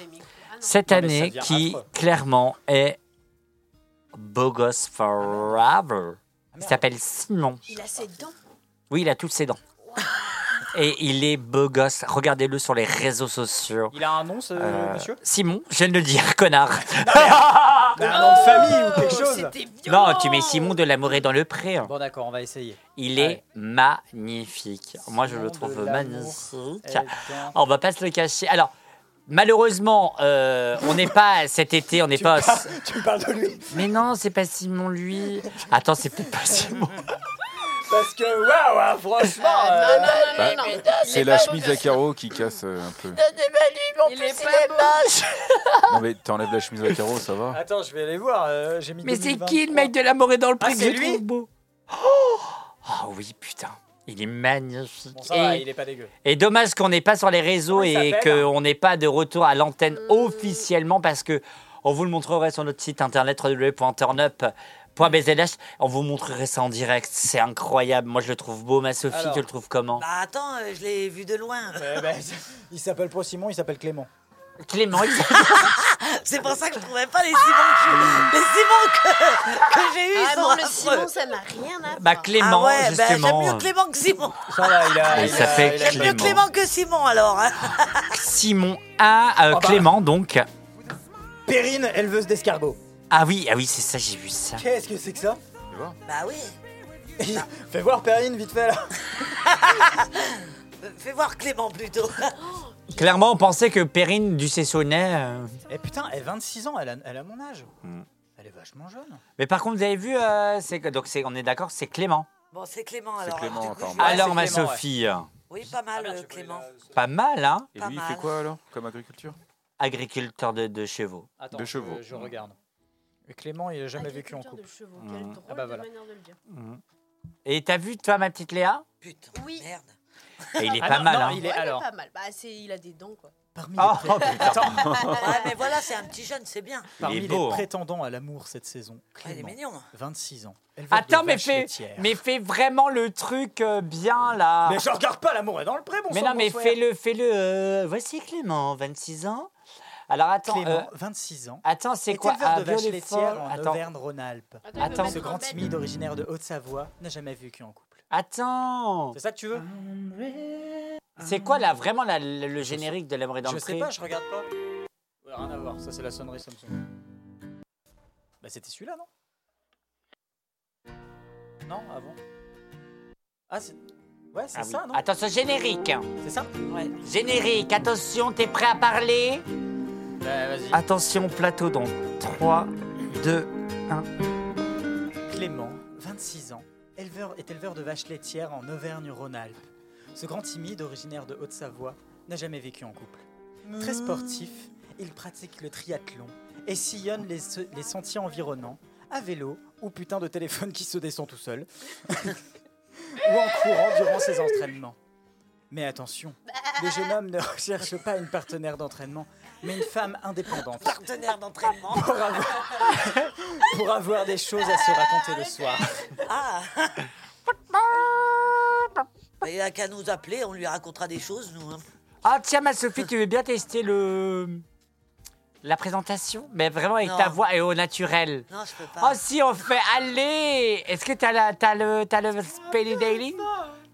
cette Non, mais ça année qui affreux. clairement est beau gosse forever. Il s'appelle Simon. Il a ses dents. Oui, il a toutes ses dents. Et il est beau gosse. Regardez-le sur les réseaux sociaux. Il a un nom, ce Euh, monsieur? Simon, je viens de le dire, connard. Il a un nom de famille ou quelque chose. Non, tu mets Simon de l'amour est dans le pré. Bon, d'accord, on va essayer. Il Allez. est magnifique. Moi, je Simon le trouve magnifique. On va pas se le cacher. Alors, malheureusement, euh, on n'est pas cet été, on n'est pas. parles, tu me parles de lui Mais non, c'est pas Simon lui. Attends, c'est peut-être pas Simon. Parce que, waouh, hein, franchement. Euh, euh, non, non, non, non, non. Il C'est est la chemise à carreaux qui casse euh, un peu. Il est pas beau. Non mais t'enlèves la chemise à carreaux, ça va Attends, je vais aller voir. euh, J'ai mis Mais c'est 2023. qui le mec de l'amour est dans le pré Ah, que c'est je lui trouve beau Oh Ah oui, putain. Il est magnifique. Bon, ça va, et, il est pas dégueu. et dommage qu'on n'est pas sur les réseaux Comment il et s'appelle qu'on n'ait pas de retour à l'antenne officiellement parce que on vous le montrerait sur notre site internet www.turnup.bzh. On vous montrerait ça en direct. C'est incroyable. Moi, je le trouve beau. Ma Sophie, Alors. tu le trouves comment Bah attends, euh, je l'ai vu de loin. Bah, il s'appelle pas Simon, il s'appelle Clément. Clément, il C'est pour ça que je trouvais pas les Simons que, je- les Simons que, que j'ai eus. Ah sont non, le affreux. Simon, ça n'a rien à voir. Bah, Clément, ah ouais, bah, justement. j'aime mieux Clément que Simon. Ça va, il a. Il il a- s'appelle il a- J'aime mieux Clément. Clément que Simon alors. hein. Simon A, euh, Ah bah. Clément, donc. Perrine, éleveuse d'escargots. Ah oui, ah oui, c'est ça, j'ai vu ça. Qu'est-ce que c'est que ça? Bah oui. Fais voir Perrine vite fait là. Fais voir Clément plutôt. Clairement, on pensait que Perrine du Cessonnet. euh, Eh putain, elle a 26 ans, elle a, elle a mon âge. Hmm. Elle est vachement jeune. Mais par contre, vous avez vu, euh, c'est que- donc c'est, on est d'accord, c'est Clément. Bon, c'est Clément C'est alors. Clément, du coup, apparemment. je- Ouais, Alors, c'est ma Clément, ouais. Sophie, Oui, pas mal euh, Clément. pas mal, hein Et Pas lui, il mal. fait quoi alors Comme agriculture? Agriculteur de, de chevaux. Attends, De chevaux. Je, je regarde. Clément, il a jamais vécu en couple. de chevaux, quelle Ah bah de voilà. manière de le dire. Et t'as vu, toi, ma petite Léa? Putain, Oui. merde. Et il est Ah pas non, mal, non, hein il est- Ouais, alors- pas mal. Bah, c'est, il a des dents, quoi. Parmi, Oh, les. Ouais, mais voilà, c'est un petit jeune, c'est bien. Parmi est les beau, hein. prétendants à l'amour cette saison, Ouais, il est Clément, mignon. 26 ans. éleveur de Attends, mais fais, mais fais vraiment le truc euh, bien, là. Mais je regarde pas l'amour est dans le pré, bon Mais sang, non, mais fais-le, fais-le. euh, voici Clément, 26 ans. Alors, attends, Clément, euh, 26 ans. attends, c'est est quoi éleveur Ah, de vaches laitières en Attends, Auvergne-Rhône-Alpes. Attends, Attends. Ce grand timide originaire de Haute-Savoie n'a jamais vécu en couple. attends. C'est ça que tu veux? C'est quoi, là, vraiment, la- le, le générique de L'amour est dans Je le sais pré pas, je regarde pas. Ouais, rien à voir, ça c'est la sonnerie Samsung. Bah c'était celui-là, non? Non, avant. Ah c'est... Ouais, c'est Ah oui. ça, non Attention, générique. C'est ça? Ouais. Générique, attention, t'es prêt à parler? Vas-y. Attention, plateau dans 3, 2, 1. Clément, 26 ans, éleveur, est éleveur de vaches laitières en Auvergne-Rhône-Alpes. Ce grand timide, originaire de Haute-Savoie, n'a jamais vécu en couple. Très sportif, il pratique le triathlon et sillonne les, les sentiers environnants, à vélo ou putain de téléphone qui se descend tout seul, ou en courant durant ses entraînements. Mais attention, le jeune homme ne recherche pas une partenaire d'entraînement, mais une femme indépendante Partenaire d'entraînement. pour avoir, pour avoir des choses à se raconter le soir. Ah Il a qu'à nous appeler, on lui racontera des choses, nous. hein. Ah, tiens, ma Sophie, tu veux bien tester le. La présentation? Mais vraiment avec Non. ta voix et au naturel. Non, je peux Oh, pas. si, on fait. Allez Est-ce que t'as, la, t'as le, t'as le spelling daily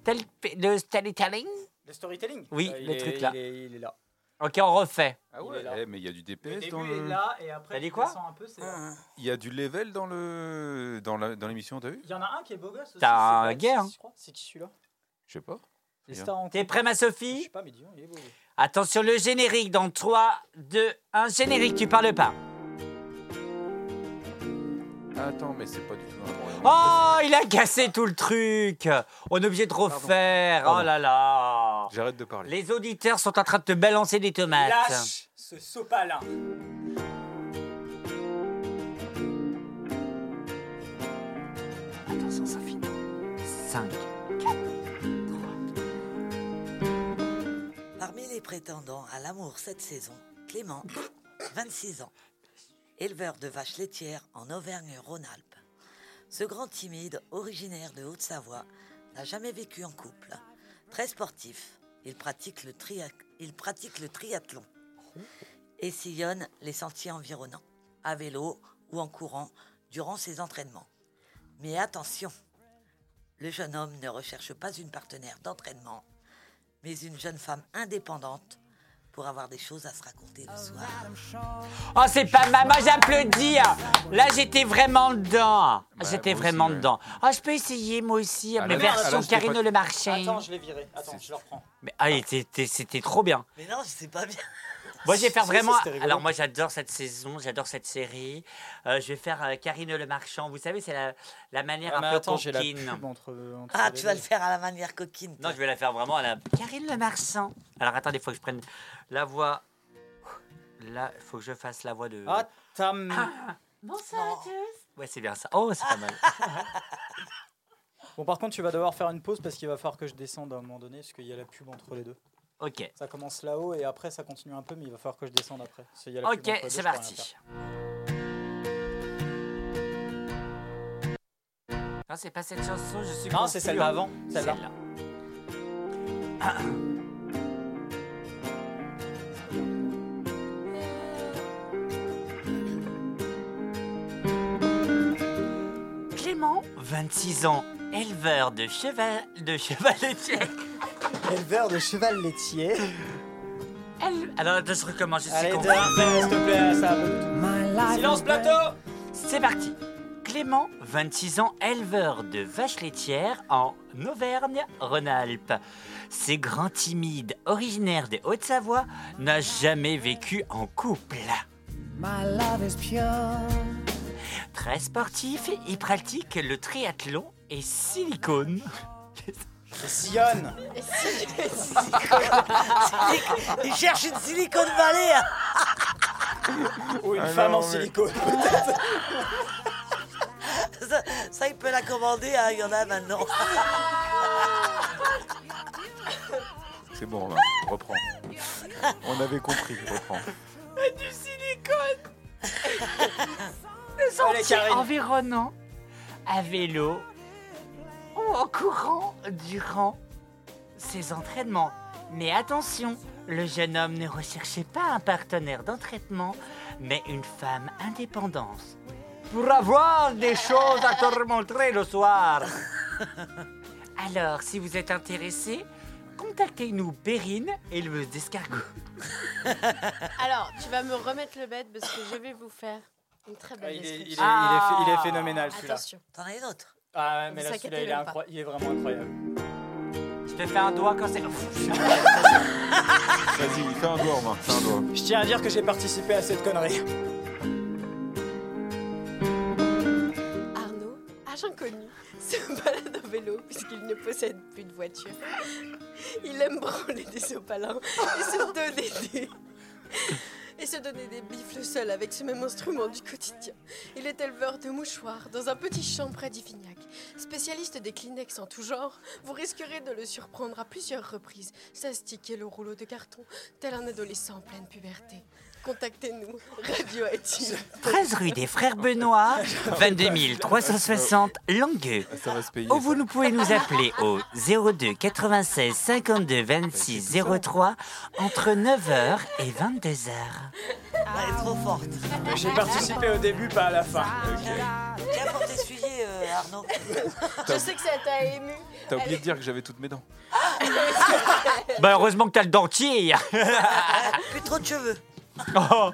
T'as le, le storytelling Le storytelling? Oui, Euh, le est- truc là. Il est, il est là. Ok, on refait. Ah Il ouais, est eh, mais il y a du Le DPS dans est le. là et après T'as dit tu quoi descends un peu, c'est là. Hein. Il y a du level dans le dans la- dans l'émission, t'as vu? Il y en a un qui est beau gosse aussi. T'as un c'est gay, hein. je crois. C'est qui celui-là? Je sais pas. Les Bien. stars en T'es prêt, ma Je Sophie sais pas, mais dis donc, il est beau. Attention, le générique dans 3, 2, 1. Générique, tu parles pas. Attends, mais c'est pas du tout dans. Oh, il a cassé tout le truc. On est obligé de refaire. Pardon. Oh là là. J'arrête de parler. Les auditeurs sont en train de te balancer des tomates. Lâche ce sopalin. Attention, Sophie. 5. Parmi les prétendants à l'amour cette saison, Clément, 26 ans, éleveur de vaches laitières en Auvergne-Rhône-Alpes. Ce grand timide, originaire de Haute-Savoie, n'a jamais vécu en couple. Très sportif, il pratique le, triathlon et sillonne les sentiers environnants, à vélo ou en courant durant ses entraînements. Mais attention, le jeune homme ne recherche pas une partenaire d'entraînement, mais une jeune femme indépendante pour avoir des choses à se raconter le soir. Oh, c'est pas mal. Moi, j'applaudis. Là, j'étais vraiment dedans. j'étais moi vraiment aussi, ouais. dedans. Oh, je peux essayer, moi aussi. Ah, mais version pas- Le Marchand. Attends, je l'ai viré. Attends, je le reprends. Mais ah, c'était c'était trop bien. Mais non, je sais pas bien. Moi, je vais faire vraiment. Alors, moi, j'adore cette saison, j'adore cette série. Euh, je vais faire euh, Karine Le Marchand. Vous savez, c'est la, la manière Ah, un peu attends, j'ai la coquine. pub entre, entre Ah, tu vas le faire à la manière coquine. Non, je vais la faire vraiment à la Karine Le Marchand. Alors, attendez, il faut que je prenne la voix. Là, il faut que je fasse la voix de. Ah, t'as... m- Bonsoir à tous. Ouais, c'est bien ça. Oh, c'est pas mal. Bon, par contre, tu vas devoir faire une pause parce qu'il va falloir que je descende à un moment donné, parce qu'il y a la pub entre les deux. Ok. Ça commence là-haut et après ça continue un peu, mais il va falloir que je descende après. Y a la Ok, c'est parti. Non, c'est pas cette chanson, je suis Non, c'est celle d'avant, hein. celle-là. Clément, 26 ans, éleveur de cheval de cheval laitier. Éleveur de cheval laitier. Elle... Alors, attends, je recommence, je suis Allez, s'il te plaît, ça va pas du tout. Silence plateau C'est parti. Clément, 26 ans, éleveur de vaches laitières en Auvergne-Rhône-Alpes. Ce grand timide, originaire des Hautes-Savoie, n'a jamais vécu en couple. My love is pure. Très sportif, il pratique le triathlon et silicone. Sillonne Il cherche une Silicon Valley. hein. Ou une Ah femme non, en mais- silicone. Ça, ça, il peut la commander, hein, il y en a maintenant. C'est bon, là, reprends. On avait compris, reprends. Du silicone Le Allez, sentier Karine. environnant, à vélo ou en courant durant ses entraînements. Mais attention, le jeune homme ne recherchait pas un partenaire d'entraînement, mais une femme indépendante. Pour avoir des choses à te remontrer le soir. Alors, si vous êtes intéressé, contactez-nous Perrine, éleveuse d'escargots. Alors, tu vas me remettre le bed parce que je vais vous faire une très belle Ah, il, est, il, est, il, est, description. il est phénoménal celui-là. Attention. T'en as une autre Ah ouais, Vous mais là celui-là il, est même pas. incroy- il est vraiment incroyable. Je te fais un doigt quand c'est... Vas-y, fais un doigt, Romain, fais un doigt. Je tiens à dire que j'ai participé à cette connerie. Arnaud, âge inconnu, se balade en vélo puisqu'il ne possède plus de voiture. Il aime branler des sopalins et se donner des... Et se donner des bifles seul avec ce même instrument du quotidien. Il est éleveur de mouchoirs dans un petit champ près d'Ivignac. Spécialiste des Kleenex en tout genre, vous risquerez de le surprendre à plusieurs reprises, s'astiquer le rouleau de carton, tel un adolescent en pleine puberté. Contactez-nous, Radioactive. 13 rue des Frères Benoît, 22 360 Langueux. Ça va se payer. Ou vous nous pouvez nous appeler au 02 96 52 26 03 entre 9h et 22h. Elle est trop forte. J'ai participé au début, pas à la fin. Tiens pour t'essuyer, euh, Arnaud. Je sais que ça t'a ému. T'as oublié de dire que j'avais toutes mes dents. Bah heureusement que t'as le dentier. Plus trop de cheveux. Oh.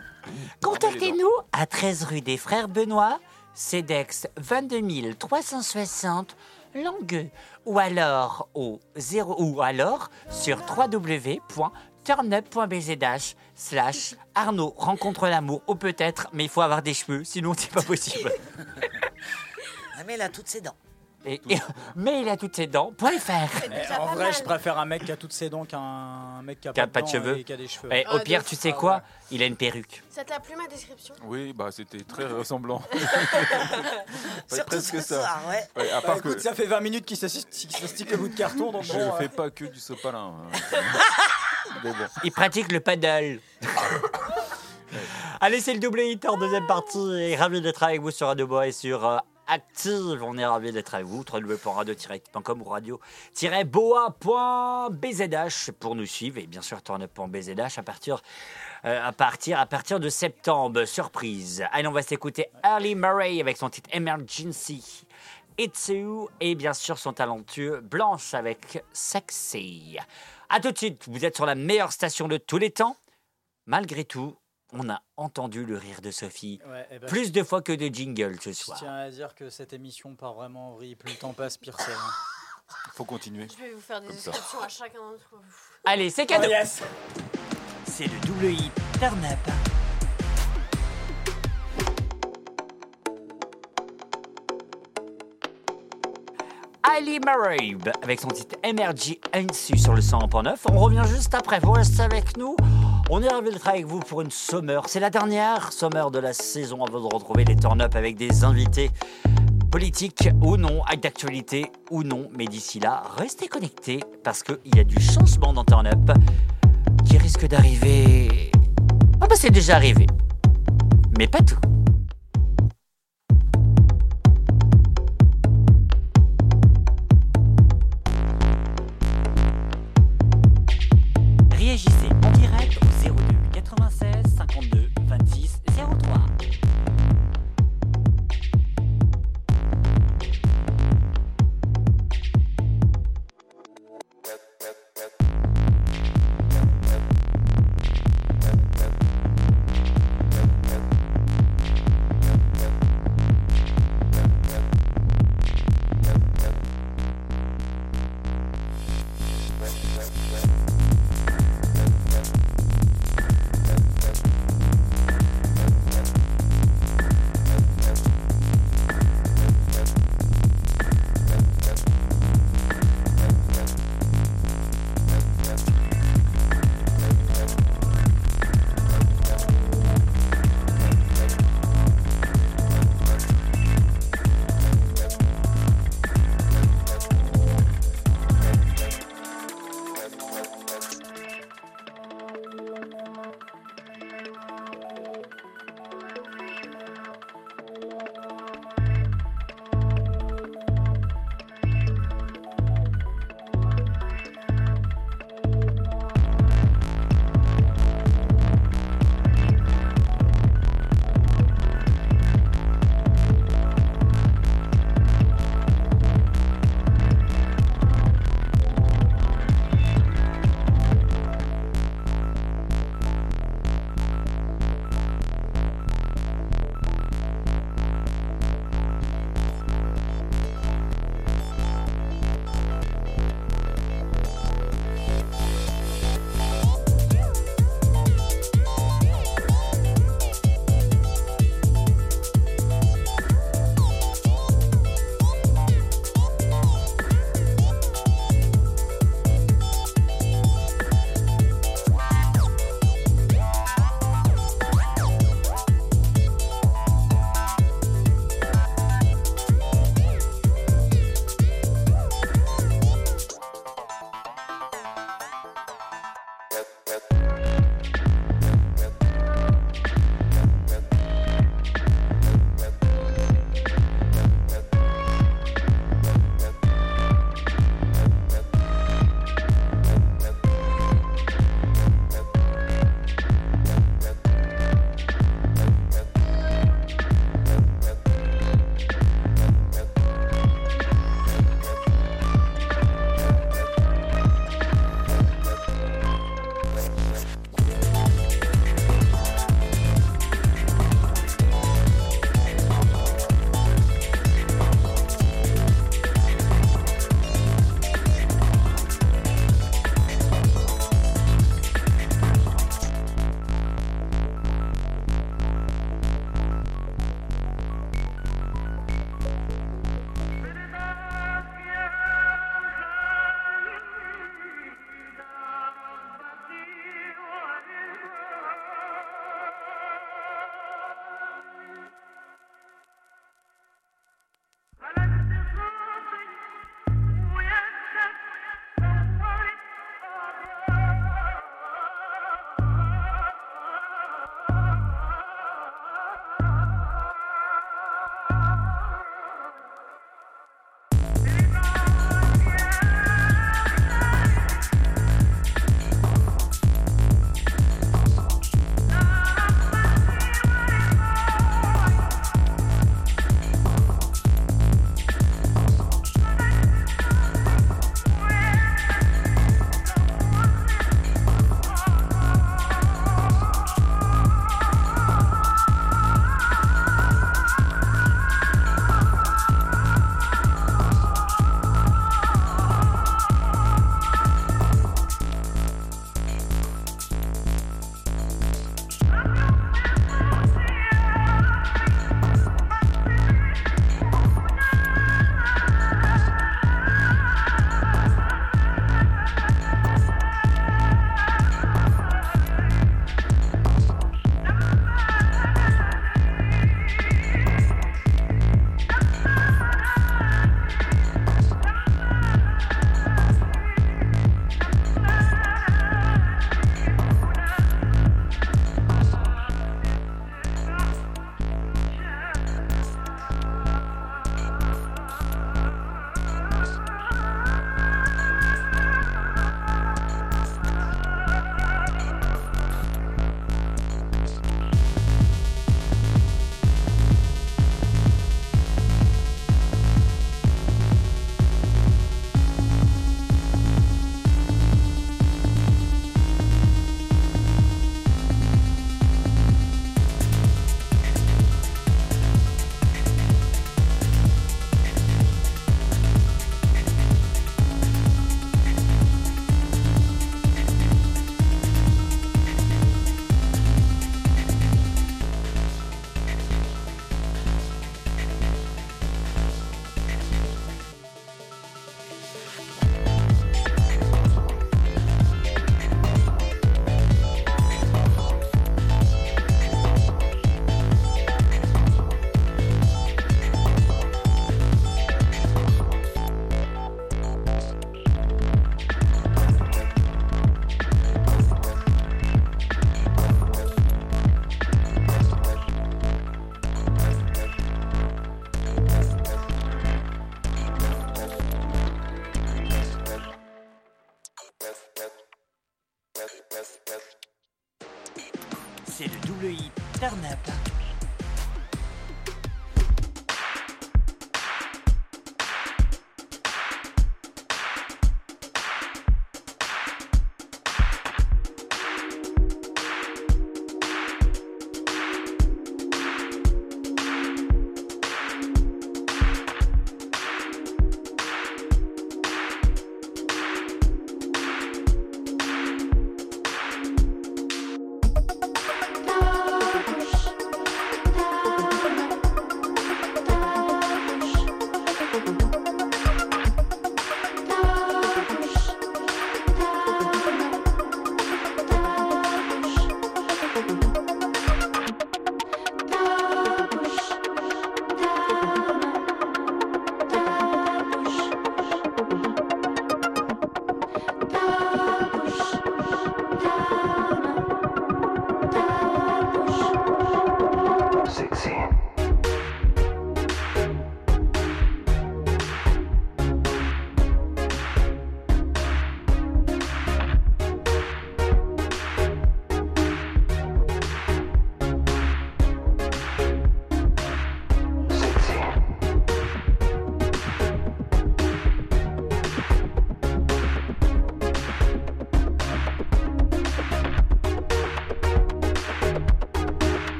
Contactez-nous à 13 rue des Frères Benoît, CEDEX 22 360 Langueux ou alors au 0 ou alors sur www.turnup.bzh slash Arnaud rencontre l'amour ou peut-être mais il faut avoir des cheveux sinon c'est pas possible. Ah, mais a toutes ses dents. Et- et- mais il a toutes ses dents. Point fr. Eh, en vrai, je préfère un mec qui a toutes ses dents qu'un mec qui a Qui a pas, pas de cheveux. et qui a des cheveux. Et Ah, au pire, tu sais quoi Il a une perruque. Ça t'a plu ma description? Oui, bah c'était très ressemblant. Surtout presque ce ça. soir, ouais. Ouais, à Bah, part écoute, que ça fait 20 minutes qu'il s'astique le bout de carton, donc je bon. fais euh, pas que du sopalin. hein. Bon. Il pratique le paddle. Allez, c'est le double hit en deuxième partie. Et ravi d'être avec vous sur Radio Bois et sur euh, Active. On est ravi d'être avec vous. www.radio-active.com ou radio-boa.bzh pour nous suivre. Et bien sûr, turnup.bzh à partir, euh, à partir, à partir de septembre. Surprise. Allez, on va s'écouter Early Murray avec son titre Emergency. Itsu et bien sûr son talentueux Blanche avec Sexy. A tout de suite, vous êtes sur la meilleure station de tous les temps. Malgré tout, on a entendu le rire de Sophie ouais, eh ben, plus de fois que de jingle ce Je soir. tiens à dire que cette émission part vraiment en vrille. Plus le temps passe, pire c'est. hein. Faut continuer. Je vais vous faire des descriptions à chacun d'entre vous. Allez, c'est Oh cadeau. yes C'est le double hit Turn Up. Ali Murray avec son titre Energy Ainsi sur le 100.9. On revient juste après. Vous restez avec nous. On est ravis avec vous pour une summer. C'est la dernière summer de la saison avant de retrouver les turn up avec des invités politique ou non, d'actualité ou non. Mais d'ici là, restez connectés parce qu'il y a du changement dans Turn Up qui risque d'arriver. Ah bah c'est déjà arrivé. Mais pas tout.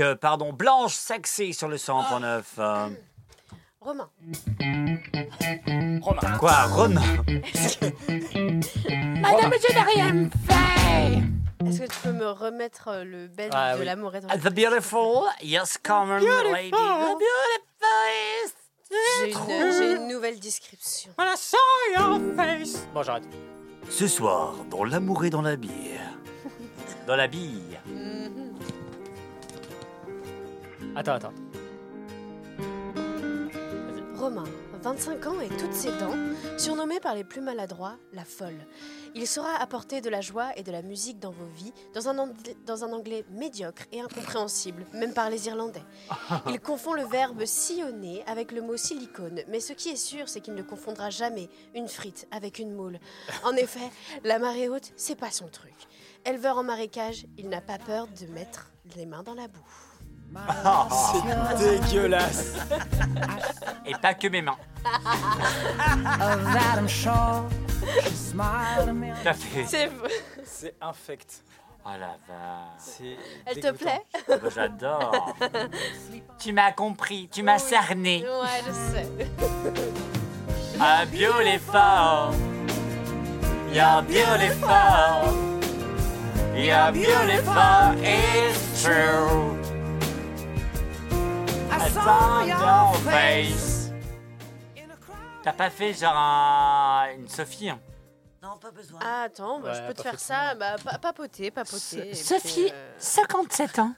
Euh, pardon, Blanche Saxé sur le 100.9. euh, Romain. Romain. Quoi, Romain? Madame, je n'ai rien fait Est-ce que tu peux me remettre euh, le bel Ah de oui. l'amour est dans The beautiful, yes, common Beautiful. lady. The beautiful. J'ai une, j'ai une nouvelle description. Bon, j'arrête. Ce soir, dans l'amour et dans la bière. Dans la bille. Attends, attends. Romain, 25 ans et toutes ses dents, surnommé par les plus maladroits la folle. Il saura apporter de la joie et de la musique dans vos vies, dans un, anglais, dans un anglais médiocre et incompréhensible, même par les Irlandais. Il confond le verbe sillonner avec le mot silicone, mais ce qui est sûr, c'est qu'il ne confondra jamais une frite avec une moule. En effet, la marée haute, c'est pas son truc. Éleveur en marécage, il n'a pas peur de mettre les mains dans la boue. C'est dégueulasse. Et pas que mes mains. Tout à fait. C'est C'est infect. Oh la vache. C'est Elle te plaît Ah bah, J'adore. tu m'as compris, tu m'as cerné. Ouais, je sais. Ah, beautiful. You're beautiful, it's true. I saw your face. T'as pas fait genre un- une Sophie hein Non, pas besoin. Ah, attends, bah, Ouais, je peux te pas faire ça. Bah, pa- papoter, papoter. et Sophie, puis, euh, 57 ans.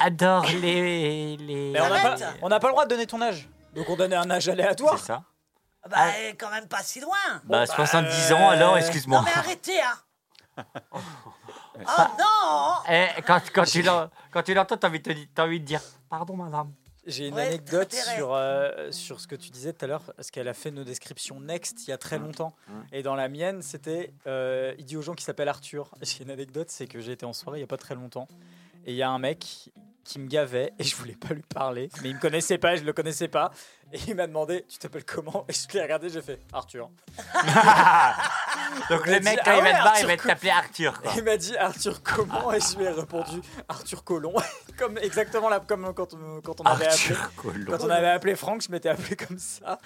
Adore les. les... Mais on n'a pas, on n'a pas le droit de donner ton âge. Donc on donnait un âge aléatoire. C'est ça. Bah, elle est quand même pas si loin. Bah, 70 ans alors, excuse-moi. Non, mais arrêtez, hein. oh Ah. non Eh, quand, quand tu l'en- quand tu l'entends, t'as envie, de te di- t'as envie de dire Pardon, madame. J'ai une Ouais, anecdote sur, euh, sur ce que tu disais tout à l'heure, parce qu'elle a fait nos descriptions Next il y a très longtemps. Et dans la mienne, c'était euh, Il dit aux gens qui s'appelle Arthur. J'ai une anecdote, c'est que j'ai été en soirée il n'y a pas très longtemps. Et il y a un mec qui me gavait et je voulais pas lui parler. Mais il me connaissait pas et je le connaissais pas. Et il m'a demandé Tu t'appelles comment? Et je l'ai regardé, j'ai fait Arthur. Donc le mec, quand Ah il va te voir, il Arthur va t'appeler Arthur. Quoi. Il m'a dit Arthur comment Et je lui ai répondu Arthur Colomb. comme exactement là, comme quand, on- quand on avait Arthur appelé. Colomb. Quand on avait appelé Franck, je m'étais appelé comme ça.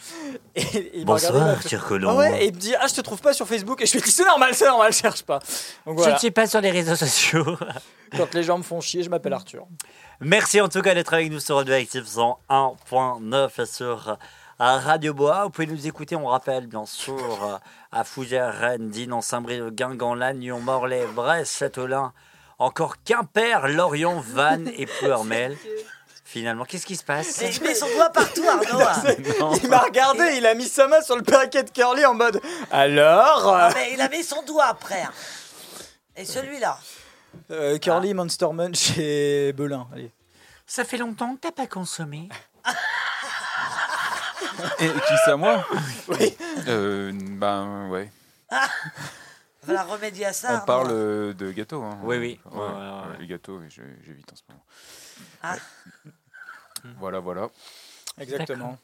Et, et il m'a Bonsoir, regardé, Arthur Colomb. Ah ouais, et il me dit Ah, je te trouve pas sur Facebook. Et je lui ai dit C'est normal, c'est normal, cherche pas. Donc Je ne suis pas sur les réseaux sociaux. Quand les gens me font chier, je m'appelle Arthur. Merci en tout cas d'être avec nous sur Radio Active 101.9 sur euh, Radio Bois. Vous pouvez nous écouter, on rappelle bien sûr, euh, à Fougères, Rennes, Dinan, Saint-Brieuc, Guingamp, Lannion, Morlaix, Brest, Châteaulin, encore Quimper, Lorient, Vannes et Pleurmel. Finalement, qu'est-ce qui se passe Mais il met son doigt partout, Arnaud. Non. Il m'a regardé, il a mis sa main sur le paquet de curly en mode Alors euh, Ah, mais il a mis son doigt après. Et celui-là. euh, Curly Monster Munch et Belin. Allez. Ça fait longtemps que t'as pas consommé. Et qui ça, moi Oui. Euh, ben, ouais. Voilà, remédier à ça. On parle euh, de gâteau. Hein. Oui, oui. Ouais, Ouais, ouais, ouais. Les gâteaux, j'évite en ce moment. Ah. Voilà, voilà. Exactement.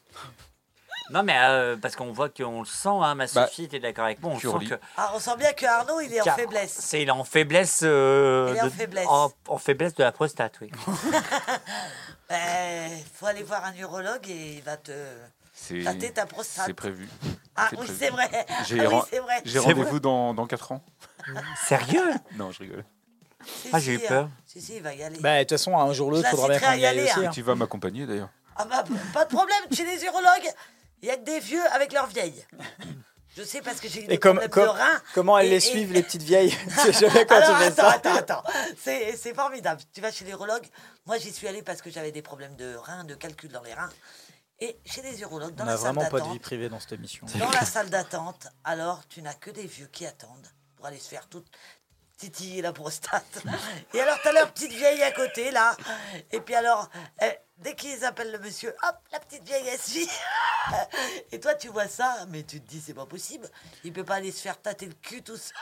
Non, mais euh, parce qu'on voit qu'on le sent, hein, ma Bah, Sophie, t'es d'accord avec moi, on sent que Ah, on sent bien que Arnaud, il est en faiblesse. c'est il est en faiblesse. euh, Il est en de- faiblesse. En, en faiblesse de la prostate, oui. Ben, faut aller voir un urologue et il va te C'est ta prostate. c'est prévu. Ah oui, c'est vrai. J'ai Ah oui, ren- c'est vrai. j'ai C'est rendez-vous vrai dans, dans 4 ans. Sérieux? Non, je rigole. Si, Ah, j'ai eu peur. hein. Si, si, il va y aller. Bah, de toute façon, un jour ou l'autre, il faudra bien qu'on y y aille aussi. hein. hein. Tu vas m'accompagner d'ailleurs. Ah bah, pas de problème, chez les urologues, il y a que des vieux avec leurs vieilles. Je sais parce que j'ai eu des comme, problèmes comme- de reins. comment elles et- les et- suivent, les petites vieilles Je sais jamais quand Alors, tu fais attends, ça. attends, attends. C'est c'est formidable. Tu vas chez l'urologue. Moi, j'y suis allée parce que j'avais des problèmes de reins, de calcul dans les reins. Et chez les urologues, dans On la salle vraiment pas de vie d'attente, privée dans cette émission. dans la salle d'attente, alors tu n'as que des vieux qui attendent pour aller se faire toute titiller la prostate. Et alors, tu as leur petite vieille à côté, là. Et puis alors, euh, dès qu'ils appellent le monsieur, hop, la petite vieille elle suit. Et toi, tu vois ça, mais tu te dis, c'est pas possible. Il peut pas aller se faire tâter le cul tout seul.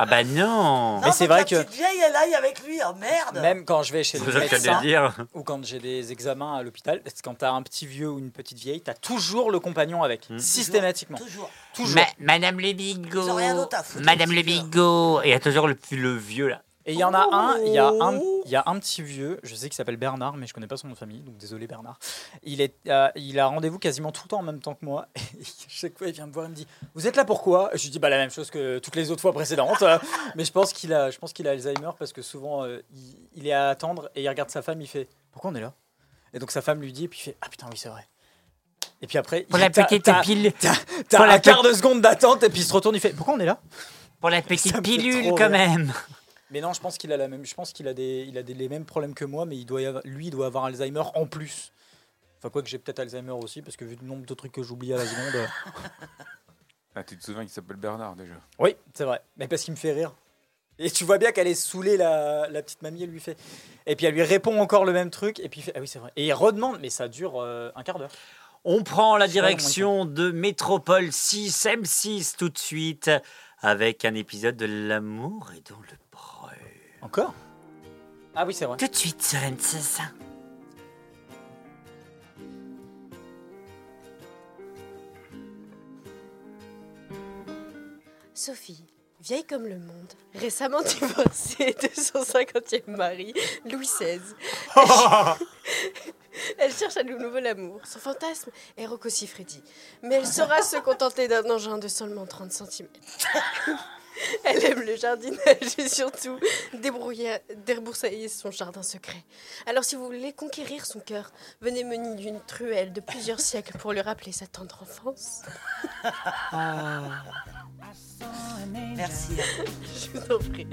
Ah bah non Mais c'est vrai que la petite vieille, elle aille avec lui. Oh merde même quand je vais chez le médecin dire. ou quand j'ai des examens à l'hôpital, quand t'as un petit vieux ou une petite vieille, t'as toujours le compagnon avec, systématiquement. Toujours. Toujours. Ma- Madame le bigot. d'autre à foutre, Madame le vieux. bigot. Et il y a toujours le, le vieux là. Et il y en a un, il y a un, il y a un petit vieux, je sais qu'il s'appelle Bernard, mais je connais pas son nom de famille, donc désolé Bernard. Il, est, euh, il a rendez-vous quasiment tout le temps en même temps que moi. Et chaque fois, il vient me voir et me dit Vous êtes là pourquoi Je lui dis bah, la même chose que toutes les autres fois précédentes. mais je pense qu'il a, je pense qu'il a Alzheimer parce que souvent, euh, il, il est à attendre et il regarde sa femme, il fait Pourquoi on est là? Et donc sa femme lui dit, et puis il fait Ah putain, oui, c'est vrai. Et puis après, Pour il- la petite pile. T'as t'as Pour la un quart de seconde d'attente et puis il se retourne, il fait Pourquoi on est là? Pour la petite pilule, quand même. Mais non, je pense qu'il a la même. Je pense qu'il a des, il a des, les mêmes problèmes que moi, mais il doit avoir- lui, il doit avoir Alzheimer en plus. Enfin, quoi que j'ai peut-être Alzheimer aussi, parce que vu le nombre de trucs que j'oublie à la seconde. euh, Ah, tu te souviens qu'il s'appelle Bernard déjà Oui, c'est vrai. Mais parce qu'il me fait rire. Et tu vois bien qu'elle est saoulée, la, la petite mamie, elle lui fait. Et puis elle lui répond encore le même truc, et puis il fait Ah oui, c'est vrai. Et il redemande, mais ça dure euh, un quart d'heure. On prend la direction de Métropole 6, M6 tout de suite, avec un épisode de L'amour est dans le pré. Encore? Ah oui, c'est vrai. Tout de suite sur M6. Sophie, vieille comme le monde, récemment divorcée de son 50e mari, Louis XVI. Elle cherche à nouveau l'amour. Son fantasme est Rocco Siffredi. Mais elle saura se contenter d'un engin de seulement 30 cm. Elle aime le jardinage et surtout débrouiller, débroussailler son jardin secret. Alors si vous voulez conquérir son cœur, venez mener d'une truelle de plusieurs siècles pour lui rappeler sa tendre enfance. Merci. Je vous en prie.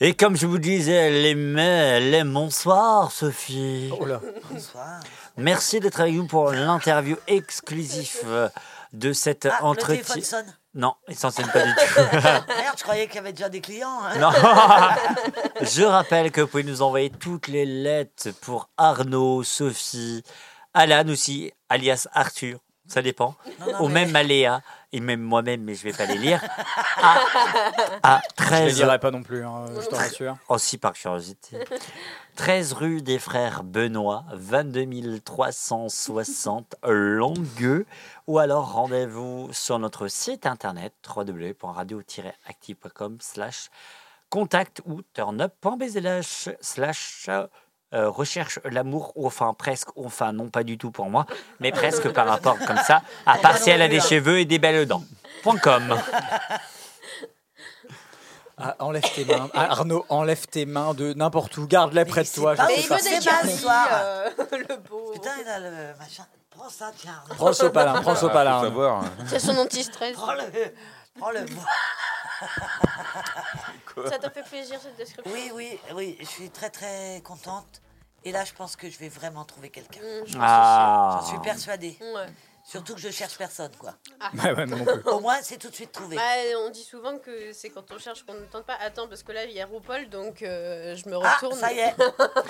Et comme je vous disais, elle aimait, elle aime. Bonsoir, Sophie. Oh là. Bonsoir. Merci d'être avec nous pour l'interview exclusive euh, de cet Ah, entretien. Non, il s'en sonne pas du tout. Merde, je croyais qu'il y avait déjà des clients. hein. Non. Je rappelle que vous pouvez nous envoyer toutes les lettres pour Arnaud, Sophie, Alan aussi, alias Arthur. Ça dépend. Non, non, Ou mais- même à Léa, et même moi-même, mais je vais pas les lire. À, à Je les 13. pas non plus, hein, je te rassure. Aussi par curiosité. 13 rue des Frères Benoît, 22 360 Longueux. Ou alors rendez-vous sur notre site internet www.radio-active.com slash contact ou turnup.bzlh slash euh, recherche l'amour, ou enfin presque, enfin non pas du tout pour moi, mais presque par rapport comme ça, à part si elle a des cheveux et des belles dents. Point .com. Ah, enlève tes mains. Ah, Arnaud, enlève tes mains de n'importe où. Garde-les près de toi. pas je où sais il veut des euh, le beau. Putain, il a le machin. Prends ça, tiens. Prends le sopalin, prends le sopalin. Ah, savoir. C'est son anti-stress. Prends-le. Ça t'a fait plaisir cette description? Oui, oui, oui. Je suis très, très contente. Et là, je pense que je vais vraiment trouver quelqu'un. Ah. J'en suis persuadée. Ouais. Surtout que je cherche personne, quoi. Ouais, ouais, moi non plus. Au moins, c'est tout de suite trouvé. Bah, on dit souvent que c'est quand on cherche qu'on ne tente pas. Attends, parce que là, il y a RuPaul, donc euh, je me Ah, retourne. ça y est.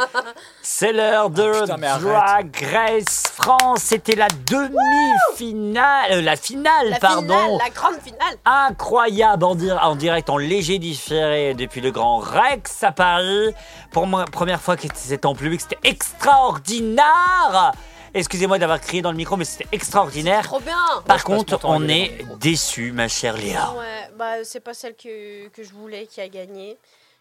C'est l'heure de Ah, putain, arrête. Drag Race France. C'était la demi-finale, euh, la finale, la pardon. finale, la grande finale. Incroyable en, dir- en direct, en léger différé depuis le Grand Rex à Paris. Pour moi, première fois que c'était en public, c'était extraordinaire. Excusez-moi d'avoir crié dans le micro, mais c'était extraordinaire. Trop bien. Par contre, on est déçus, ma chère Léa. Ouais, bah, c'est pas celle que, que je voulais qui a gagné.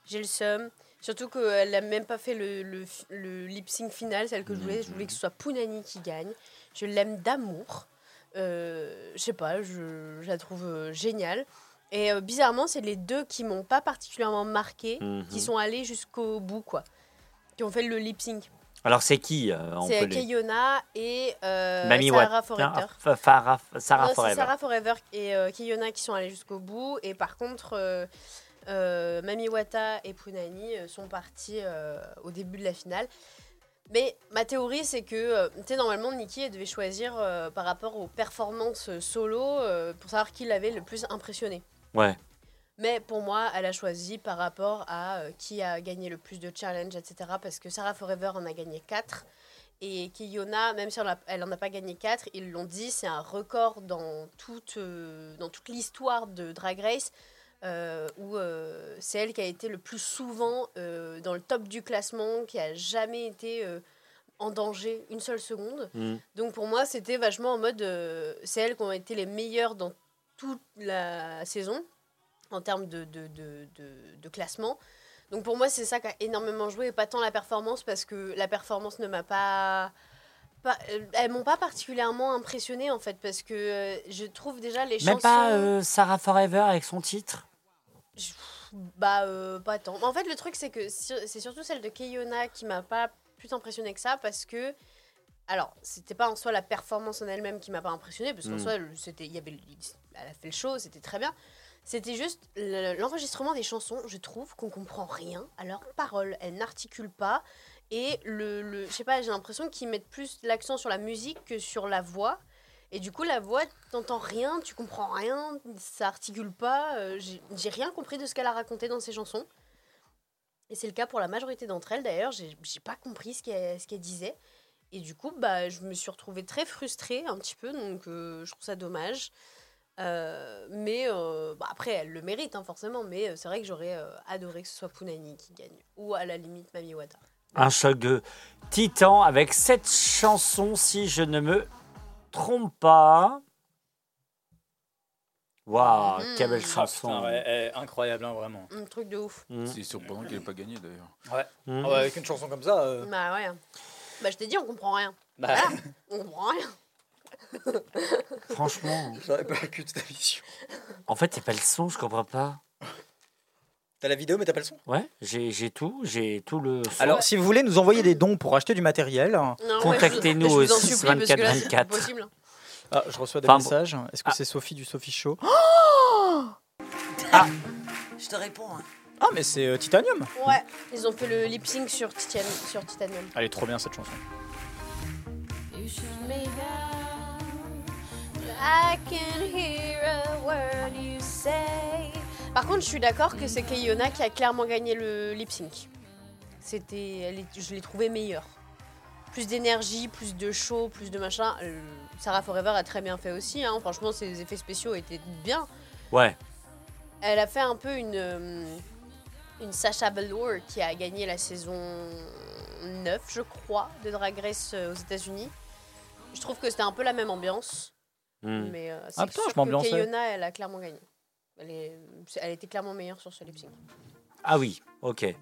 J'ai le seum. Surtout qu'elle n'a même pas fait le, le, le lip sync final, celle que je voulais. Je voulais que ce soit Punani qui gagne. Je l'aime d'amour. Euh, je sais pas, je, je la trouve euh, géniale. Et euh, bizarrement, c'est les deux qui m'ont pas particulièrement marqué, Mhm. qui sont allés jusqu'au bout, quoi. Qui ont fait le lip sync. Alors, c'est qui euh, C'est Kayona et euh, Mamie Sarah. Forever. Ah, Sarah Forever. Sarah Forever et euh, Kiyona qui sont allés jusqu'au bout. Et par contre, Mami Wata et Punani sont partis au début de la finale. Mais ma théorie, c'est que, tu sais, normalement, Nikki, elle devait choisir euh, par rapport aux performances solo euh, pour savoir qui l'avait le plus impressionné. Ouais. Mais pour moi, elle a choisi par rapport à euh, qui a gagné le plus de challenges, etc. Parce que Sarah Forever en a gagné 4. Et Kiyona, même si elle en a- elle pas gagné 4, ils l'ont dit, c'est un record dans toute, euh, dans toute l'histoire de Drag Race. euh, où euh, c'est elle qui a été le plus souvent dans le top du classement, qui a jamais été en danger une seule seconde. Mm. Donc pour moi, c'était vachement en mode, c'est elles qui ont été les meilleures dans toute la saison en termes de, de, de, classement. Donc pour moi, c'est ça qui a énormément joué et pas tant la performance parce que la performance ne m'a pas. pas euh, elles m'ont pas particulièrement impressionnée en fait parce que euh, je trouve déjà les Même chansons. pas euh, Sarah Forever avec son titre? Bah, euh, pas tant. En fait, le truc, c'est que c'est surtout celle de Keyona qui m'a pas plus impressionné que ça parce que. Alors, c'était pas en soi la performance en elle-même qui m'a pas impressionné parce qu'en Mm. soi, le- c'était, il y avait, elle a fait le show, c'était très bien. C'était juste le- l'enregistrement des chansons, je trouve qu'on comprend rien à leurs paroles. Elles n'articulent pas. Et le, je sais pas, j'ai l'impression qu'ils mettent plus l'accent sur la musique que sur la voix. Et du coup, la voix, t'entends rien, tu comprends rien, ça articule pas. euh, j'ai rien compris de ce qu'elle a raconté dans ses chansons. Et c'est le cas pour la majorité d'entre elles d'ailleurs. J'ai pas compris ce qu'elle ce qu'elle disait. Et du coup, bah, je me suis retrouvée très frustrée un petit peu, donc euh, je trouve ça dommage. Euh, mais euh, bah, après, elle le mérite hein, forcément. Mais euh, c'est vrai que j'aurais euh, adoré que ce soit Punani qui gagne. Ou à la limite Mami Wata. Un choc de titan avec cette chanson, si je ne me trompe pas. Waouh, Mhm. quelle belle chanson. putain, ouais, eh, incroyable, hein, vraiment. Un truc de ouf. Mm. C'est surprenant qu'il n'ait pas gagné d'ailleurs. Ouais. Mm. Ah ouais, avec une chanson comme ça. euh, Bah ouais. Bah je t'ai dit, on comprend rien. Bah. Voilà, on comprend rien. Franchement. J'aurais pas le cul de ta mission. En fait, c'est pas le son, je comprends pas. T'as la vidéo, mais t'as pas le son? Ouais, j'ai j'ai tout, j'ai tout le son. Alors, si vous voulez nous envoyer des dons pour acheter du matériel, Contactez-nous au je vous en supplie, 6 parce que là, 24 c'est pas 24. possible. ah, je reçois des Enfin, bon. messages. Est-ce que Ah. c'est Sophie du Sophie Show? Je te réponds. hein. Ah, mais c'est euh, Titanium. Ouais, ils ont fait le lip sync sur, Titan- sur Titanium. Elle est trop bien cette chanson. I can hear a word you say. Par contre, je suis d'accord que c'est Keiona qui a clairement gagné le lip sync. C'était, elle est- je l'ai trouvé meilleure. Plus d'énergie, plus de show, plus de machin. Euh, Sarah Forever a très bien fait aussi. hein. Franchement, ses effets spéciaux étaient bien. Ouais. Elle a fait un peu une, euh, une Sacha Velour qui a gagné la saison 9, je crois, de Drag Race euh, aux États-Unis. Je trouve que c'était un peu la même ambiance. Hmm. Mais euh, c'est Ah, putain, sûr je que. Keiona, elle a clairement gagné. Elle, est- elle était clairement meilleure sur ce lip sync. Ah oui, ok.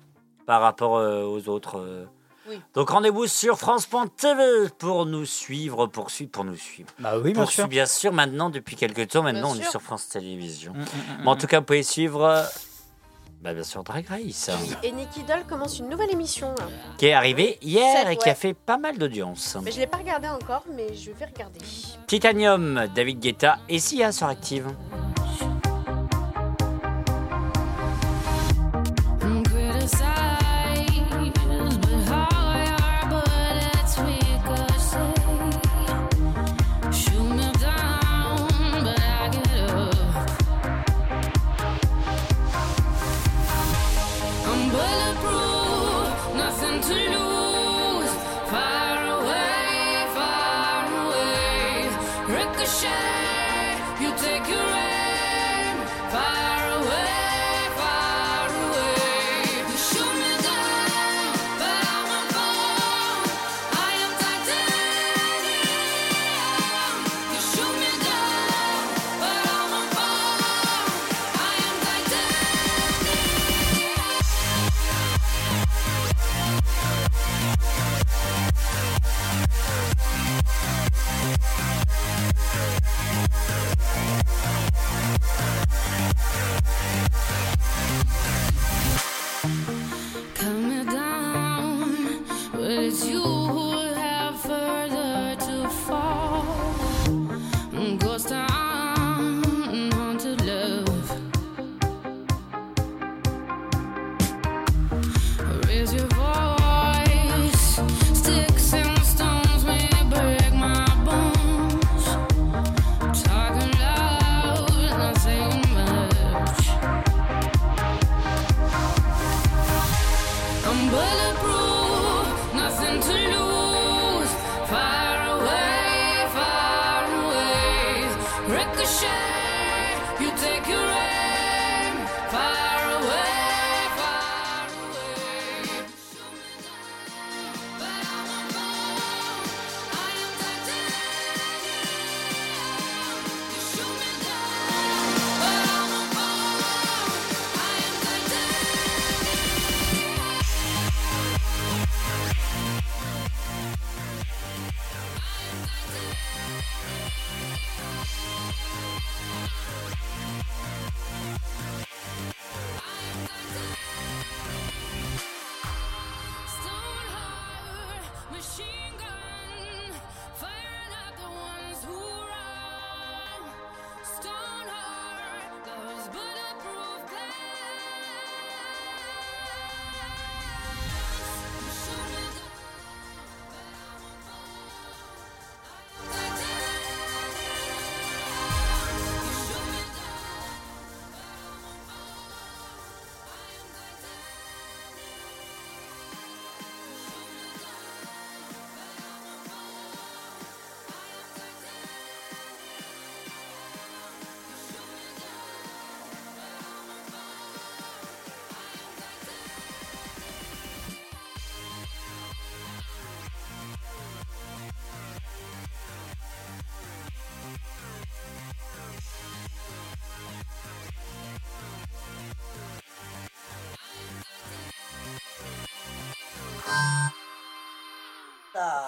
Par rapport euh, aux autres. euh. Oui. Donc rendez-vous sur France.tv pour nous suivre, pour, suivre, pour nous suivre. Bah oui, bien Pour sûr. bien sûr, maintenant, depuis quelques temps, maintenant, Bien on est sur France Télévisions. Mm, mm, mm, Mais en tout cas, vous pouvez suivre, euh, bah, bien sûr, Drag Race, Et Nicky Doll commence une nouvelle émission là. qui est arrivé hier Sept, et qui a fait pas mal d'audience. Mais je l'ai pas regardé encore, mais je vais regarder. Titanium, David Guetta et Sia sur Active.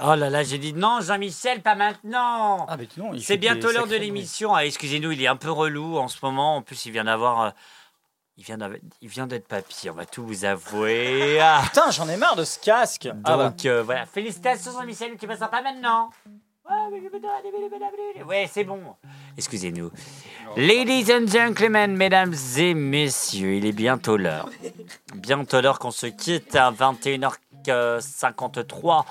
Oh là là, j'ai dit non, Jean-Michel, pas maintenant. Ah, mais non, il C'est fait bientôt des l'heure de sacrés l'émission. Ah, excusez-nous, il est un peu relou en ce moment. En plus, il vient d'avoir. euh, Il vient d'avoir- il vient d'être papy, on va tout vous avouer. Ah. Putain, j'en ai marre de ce casque. Donc Ah bah. euh, voilà, félicitations Jean-Michel, tu passeras pas maintenant. Ouais, c'est bon. Excusez-nous. Ladies and gentlemen, mesdames et messieurs, il est bientôt l'heure. Bientôt l'heure qu'on se quitte à 21h53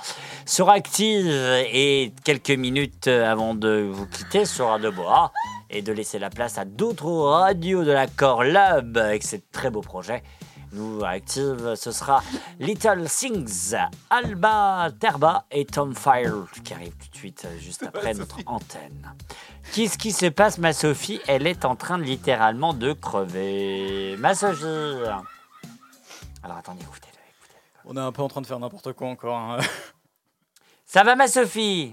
sur Active et quelques minutes avant de vous quitter sur Radio Bois et de laisser la place à d'autres radios de la Corlab avec ces très beaux projets. Nous, Active, ce sera Little Things, Alba Terba et Tom Fire qui arrivent tout de suite euh, juste après notre antenne. Qu'est-ce qui se passe, ma Sophie? Elle est en train de littéralement de crever. Ma Sophie Alors attendez, écoutez. On est un peu en train de faire n'importe quoi encore. hein. Ça va, ma Sophie?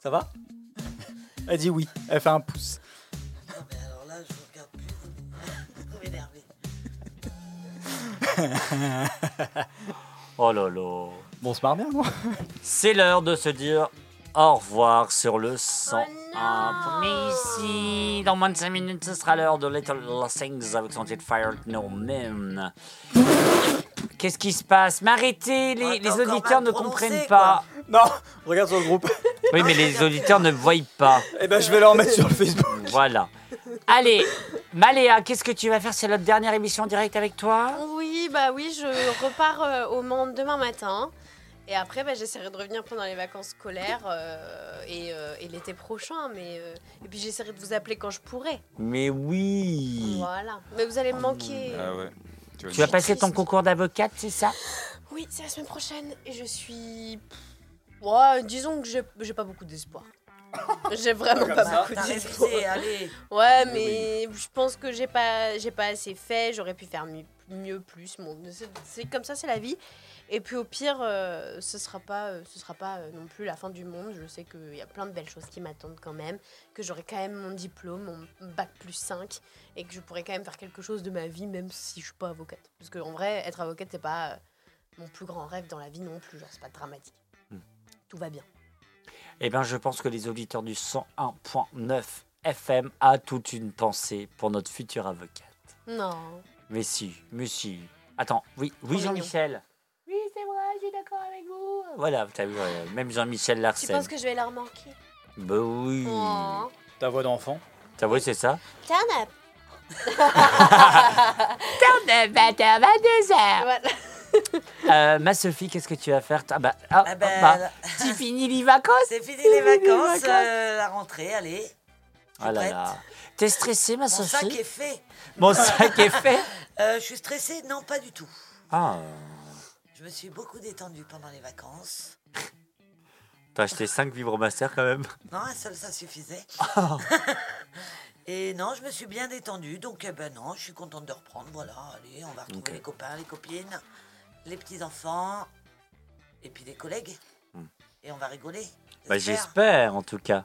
Ça va? Elle dit oui. Elle fait un pouce. Alors là, je vous regarde plus. Vous m'énervez. Oh là là. Bon, on se marre bien, moi. C'est l'heure de se dire au revoir sur le 101. Mais ici, dans moins de 5 minutes, ce sera l'heure de Little Things avec son titre Fire No Man. Qu'est-ce qui se passe? Mais arrêtez, les, les auditeurs ne comprennent pas. Non, regarde sur le groupe. Oui, mais les auditeurs ne voient pas. Eh ben, je vais leur mettre sur le Facebook. Voilà. Allez, Maléa, qu'est-ce que tu vas faire? C'est notre dernière émission en direct avec toi? Oui, bah oui, je repars euh, au Mans demain matin. Et après, bah, j'essaierai de revenir pendant les vacances scolaires euh, et, euh, et l'été prochain. Mais, euh, et puis j'essaierai de vous appeler quand je pourrai. Mais oui. Voilà. Mais vous allez me manquer. Ah ouais. Tu vas passer ton concours d'avocate, c'est ça? Oui, c'est la semaine prochaine. Et je suis. Ouais, disons que j'ai j'ai pas beaucoup d'espoir. J'ai vraiment Comme pas ça. beaucoup T'as d'espoir. allez. Ouais, mais je pense que j'ai pas, j'ai pas assez fait. J'aurais pu faire mieux, mieux plus. Bon, c'est- c'est comme ça, c'est la vie. Et puis au pire, euh, ce sera pas, euh, ce sera pas euh, non plus la fin du monde. Je sais qu'il y a plein de belles choses qui m'attendent quand même. Que j'aurai quand même mon diplôme, mon bac plus 5. Et que je pourrai quand même faire quelque chose de ma vie, même si je suis pas avocate. Parce qu'en vrai, être avocate, c'est pas mon plus grand rêve dans la vie non plus. Genre, c'est pas dramatique. Hmm. Tout va bien. Eh bien, je pense que les auditeurs du 101.9 FM a toute une pensée pour notre future avocate. Non. Mais si, mais si. Attends, oui, oui. Jean-Michel. Oui, c'est vrai, je suis d'accord avec vous. Voilà, t'as vu, même Jean-Michel Tu Larsen. penses que je vais leur manquer? Bah oui. Oh. Ta voix d'enfant? Ta voix, c'est ça? Turn up. Turn up, 20h, 22h. Voilà. Euh, ma Sophie, qu'est-ce que tu vas faire? Ah bah, ah, Ah ben, bah, là- c'est fini les vacances? C'est fini les vacances, vacances. euh, la rentrée, allez. Ah là là. T'es stressée, ma Mon Sophie? sac est fait. Mon sac est fait? Euh, je suis stressée Non, pas du tout. Ah, me suis beaucoup détendue pendant les vacances. t'as acheté 5 vibromaster quand même? Non, un seul, ça suffisait. Ah. Et non, je me suis bien détendue, donc eh ben non, je suis contente de reprendre. Voilà, allez, on va retrouver les copains, les copines, les petits-enfants, et puis les collègues. Et on va rigoler. Bah, j'espère en tout cas.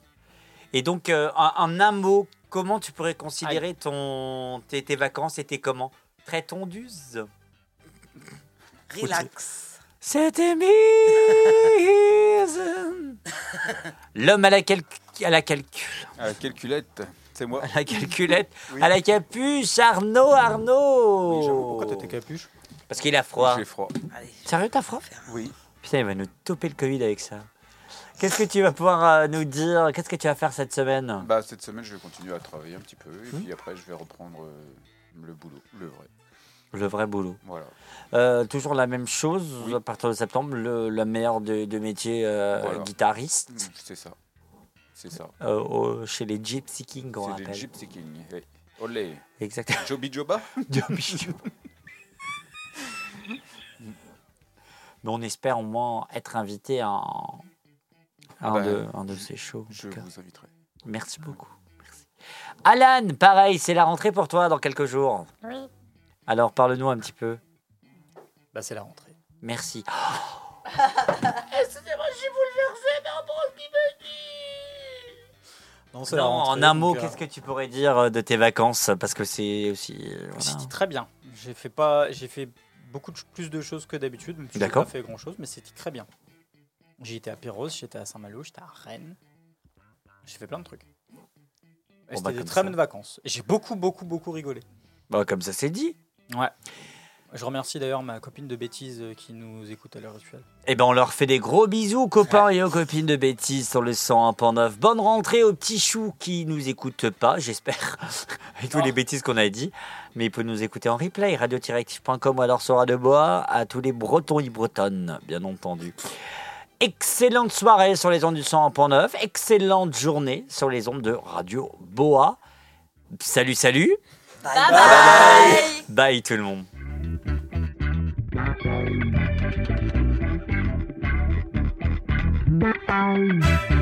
Et donc, euh, en, en un mot, comment tu pourrais considérer ton, tes, tes vacances étaient comment? Très tondues? Relax. C'était mise L'homme à la, cal- à la calcul. À la calculette, c'est moi. À la calculette. Oui. À la capuche. Arnaud, Arnaud Pourquoi t'as tes capuches? Parce qu'il a froid. J'ai froid. Sérieux, t'as froid? Oui. Putain, il va nous toper le Covid avec ça. Qu'est-ce que tu vas pouvoir euh, nous dire? Qu'est-ce que tu vas faire cette semaine? Bah, cette semaine, je vais continuer à travailler un petit peu. Et Hmm? puis après, je vais reprendre euh, le boulot, le vrai. Le vrai boulot. Voilà. Euh, toujours la même chose à partir de septembre, le, la meilleure de, de métier euh, Voilà. guitariste Mm, C'est ça. C'est ça. euh, au- chez les Gypsy King, on rappelle. les Gypsy King. oui. Olé. Exactement. Joby Joba Joby Joba. Mais on espère au moins être invité à un, à Ah un bah, de, un de ces shows. Je vous inviterai. Merci beaucoup. Merci. Alan, pareil, c'est la rentrée pour toi dans quelques jours. Oui. Alors parle-nous un petit peu. Bah, c'est la rentrée. Merci. Excusez-moi, j'ai bouleversé par rapport à ce qu'il m'a dit. Non, c'est la Non, rentrée, en un mot, euh, qu'est-ce que tu pourrais dire euh, de tes vacances? Parce que c'est aussi. euh, voilà. C'était très bien. J'ai fait pas, j'ai fait beaucoup de- plus de choses que d'habitude. même si J'ai D'accord. pas fait grand chose, mais c'était très bien. J'y étais à Pérouse, j'étais à Saint-Malo, j'étais à Rennes. J'ai fait plein de trucs. Et Bon, C'était bah, des comme très ça. bonnes vacances. Et J'ai beaucoup, beaucoup, beaucoup rigolé. Bon, comme ça, c'est dit. Ouais. Je remercie d'ailleurs ma copine de bêtises euh, qui nous écoute à l'heure actuelle. Eh ben, on leur fait des gros bisous, copains et aux copines de bêtises sur le 101.9. Bonne rentrée aux petits choux qui nous écoutent pas, j'espère, avec toutes les bêtises qu'on a dit. Mais ils peuvent nous écouter en replay, radio-active.com ou alors sur Radio Bois, à tous les bretons et bretonnes, bien entendu. Excellente soirée sur les ondes du 101.9, excellente journée sur les ondes de Radio Boa. Salut, salut. Bye bye. bye. Bye tout le monde. Bye.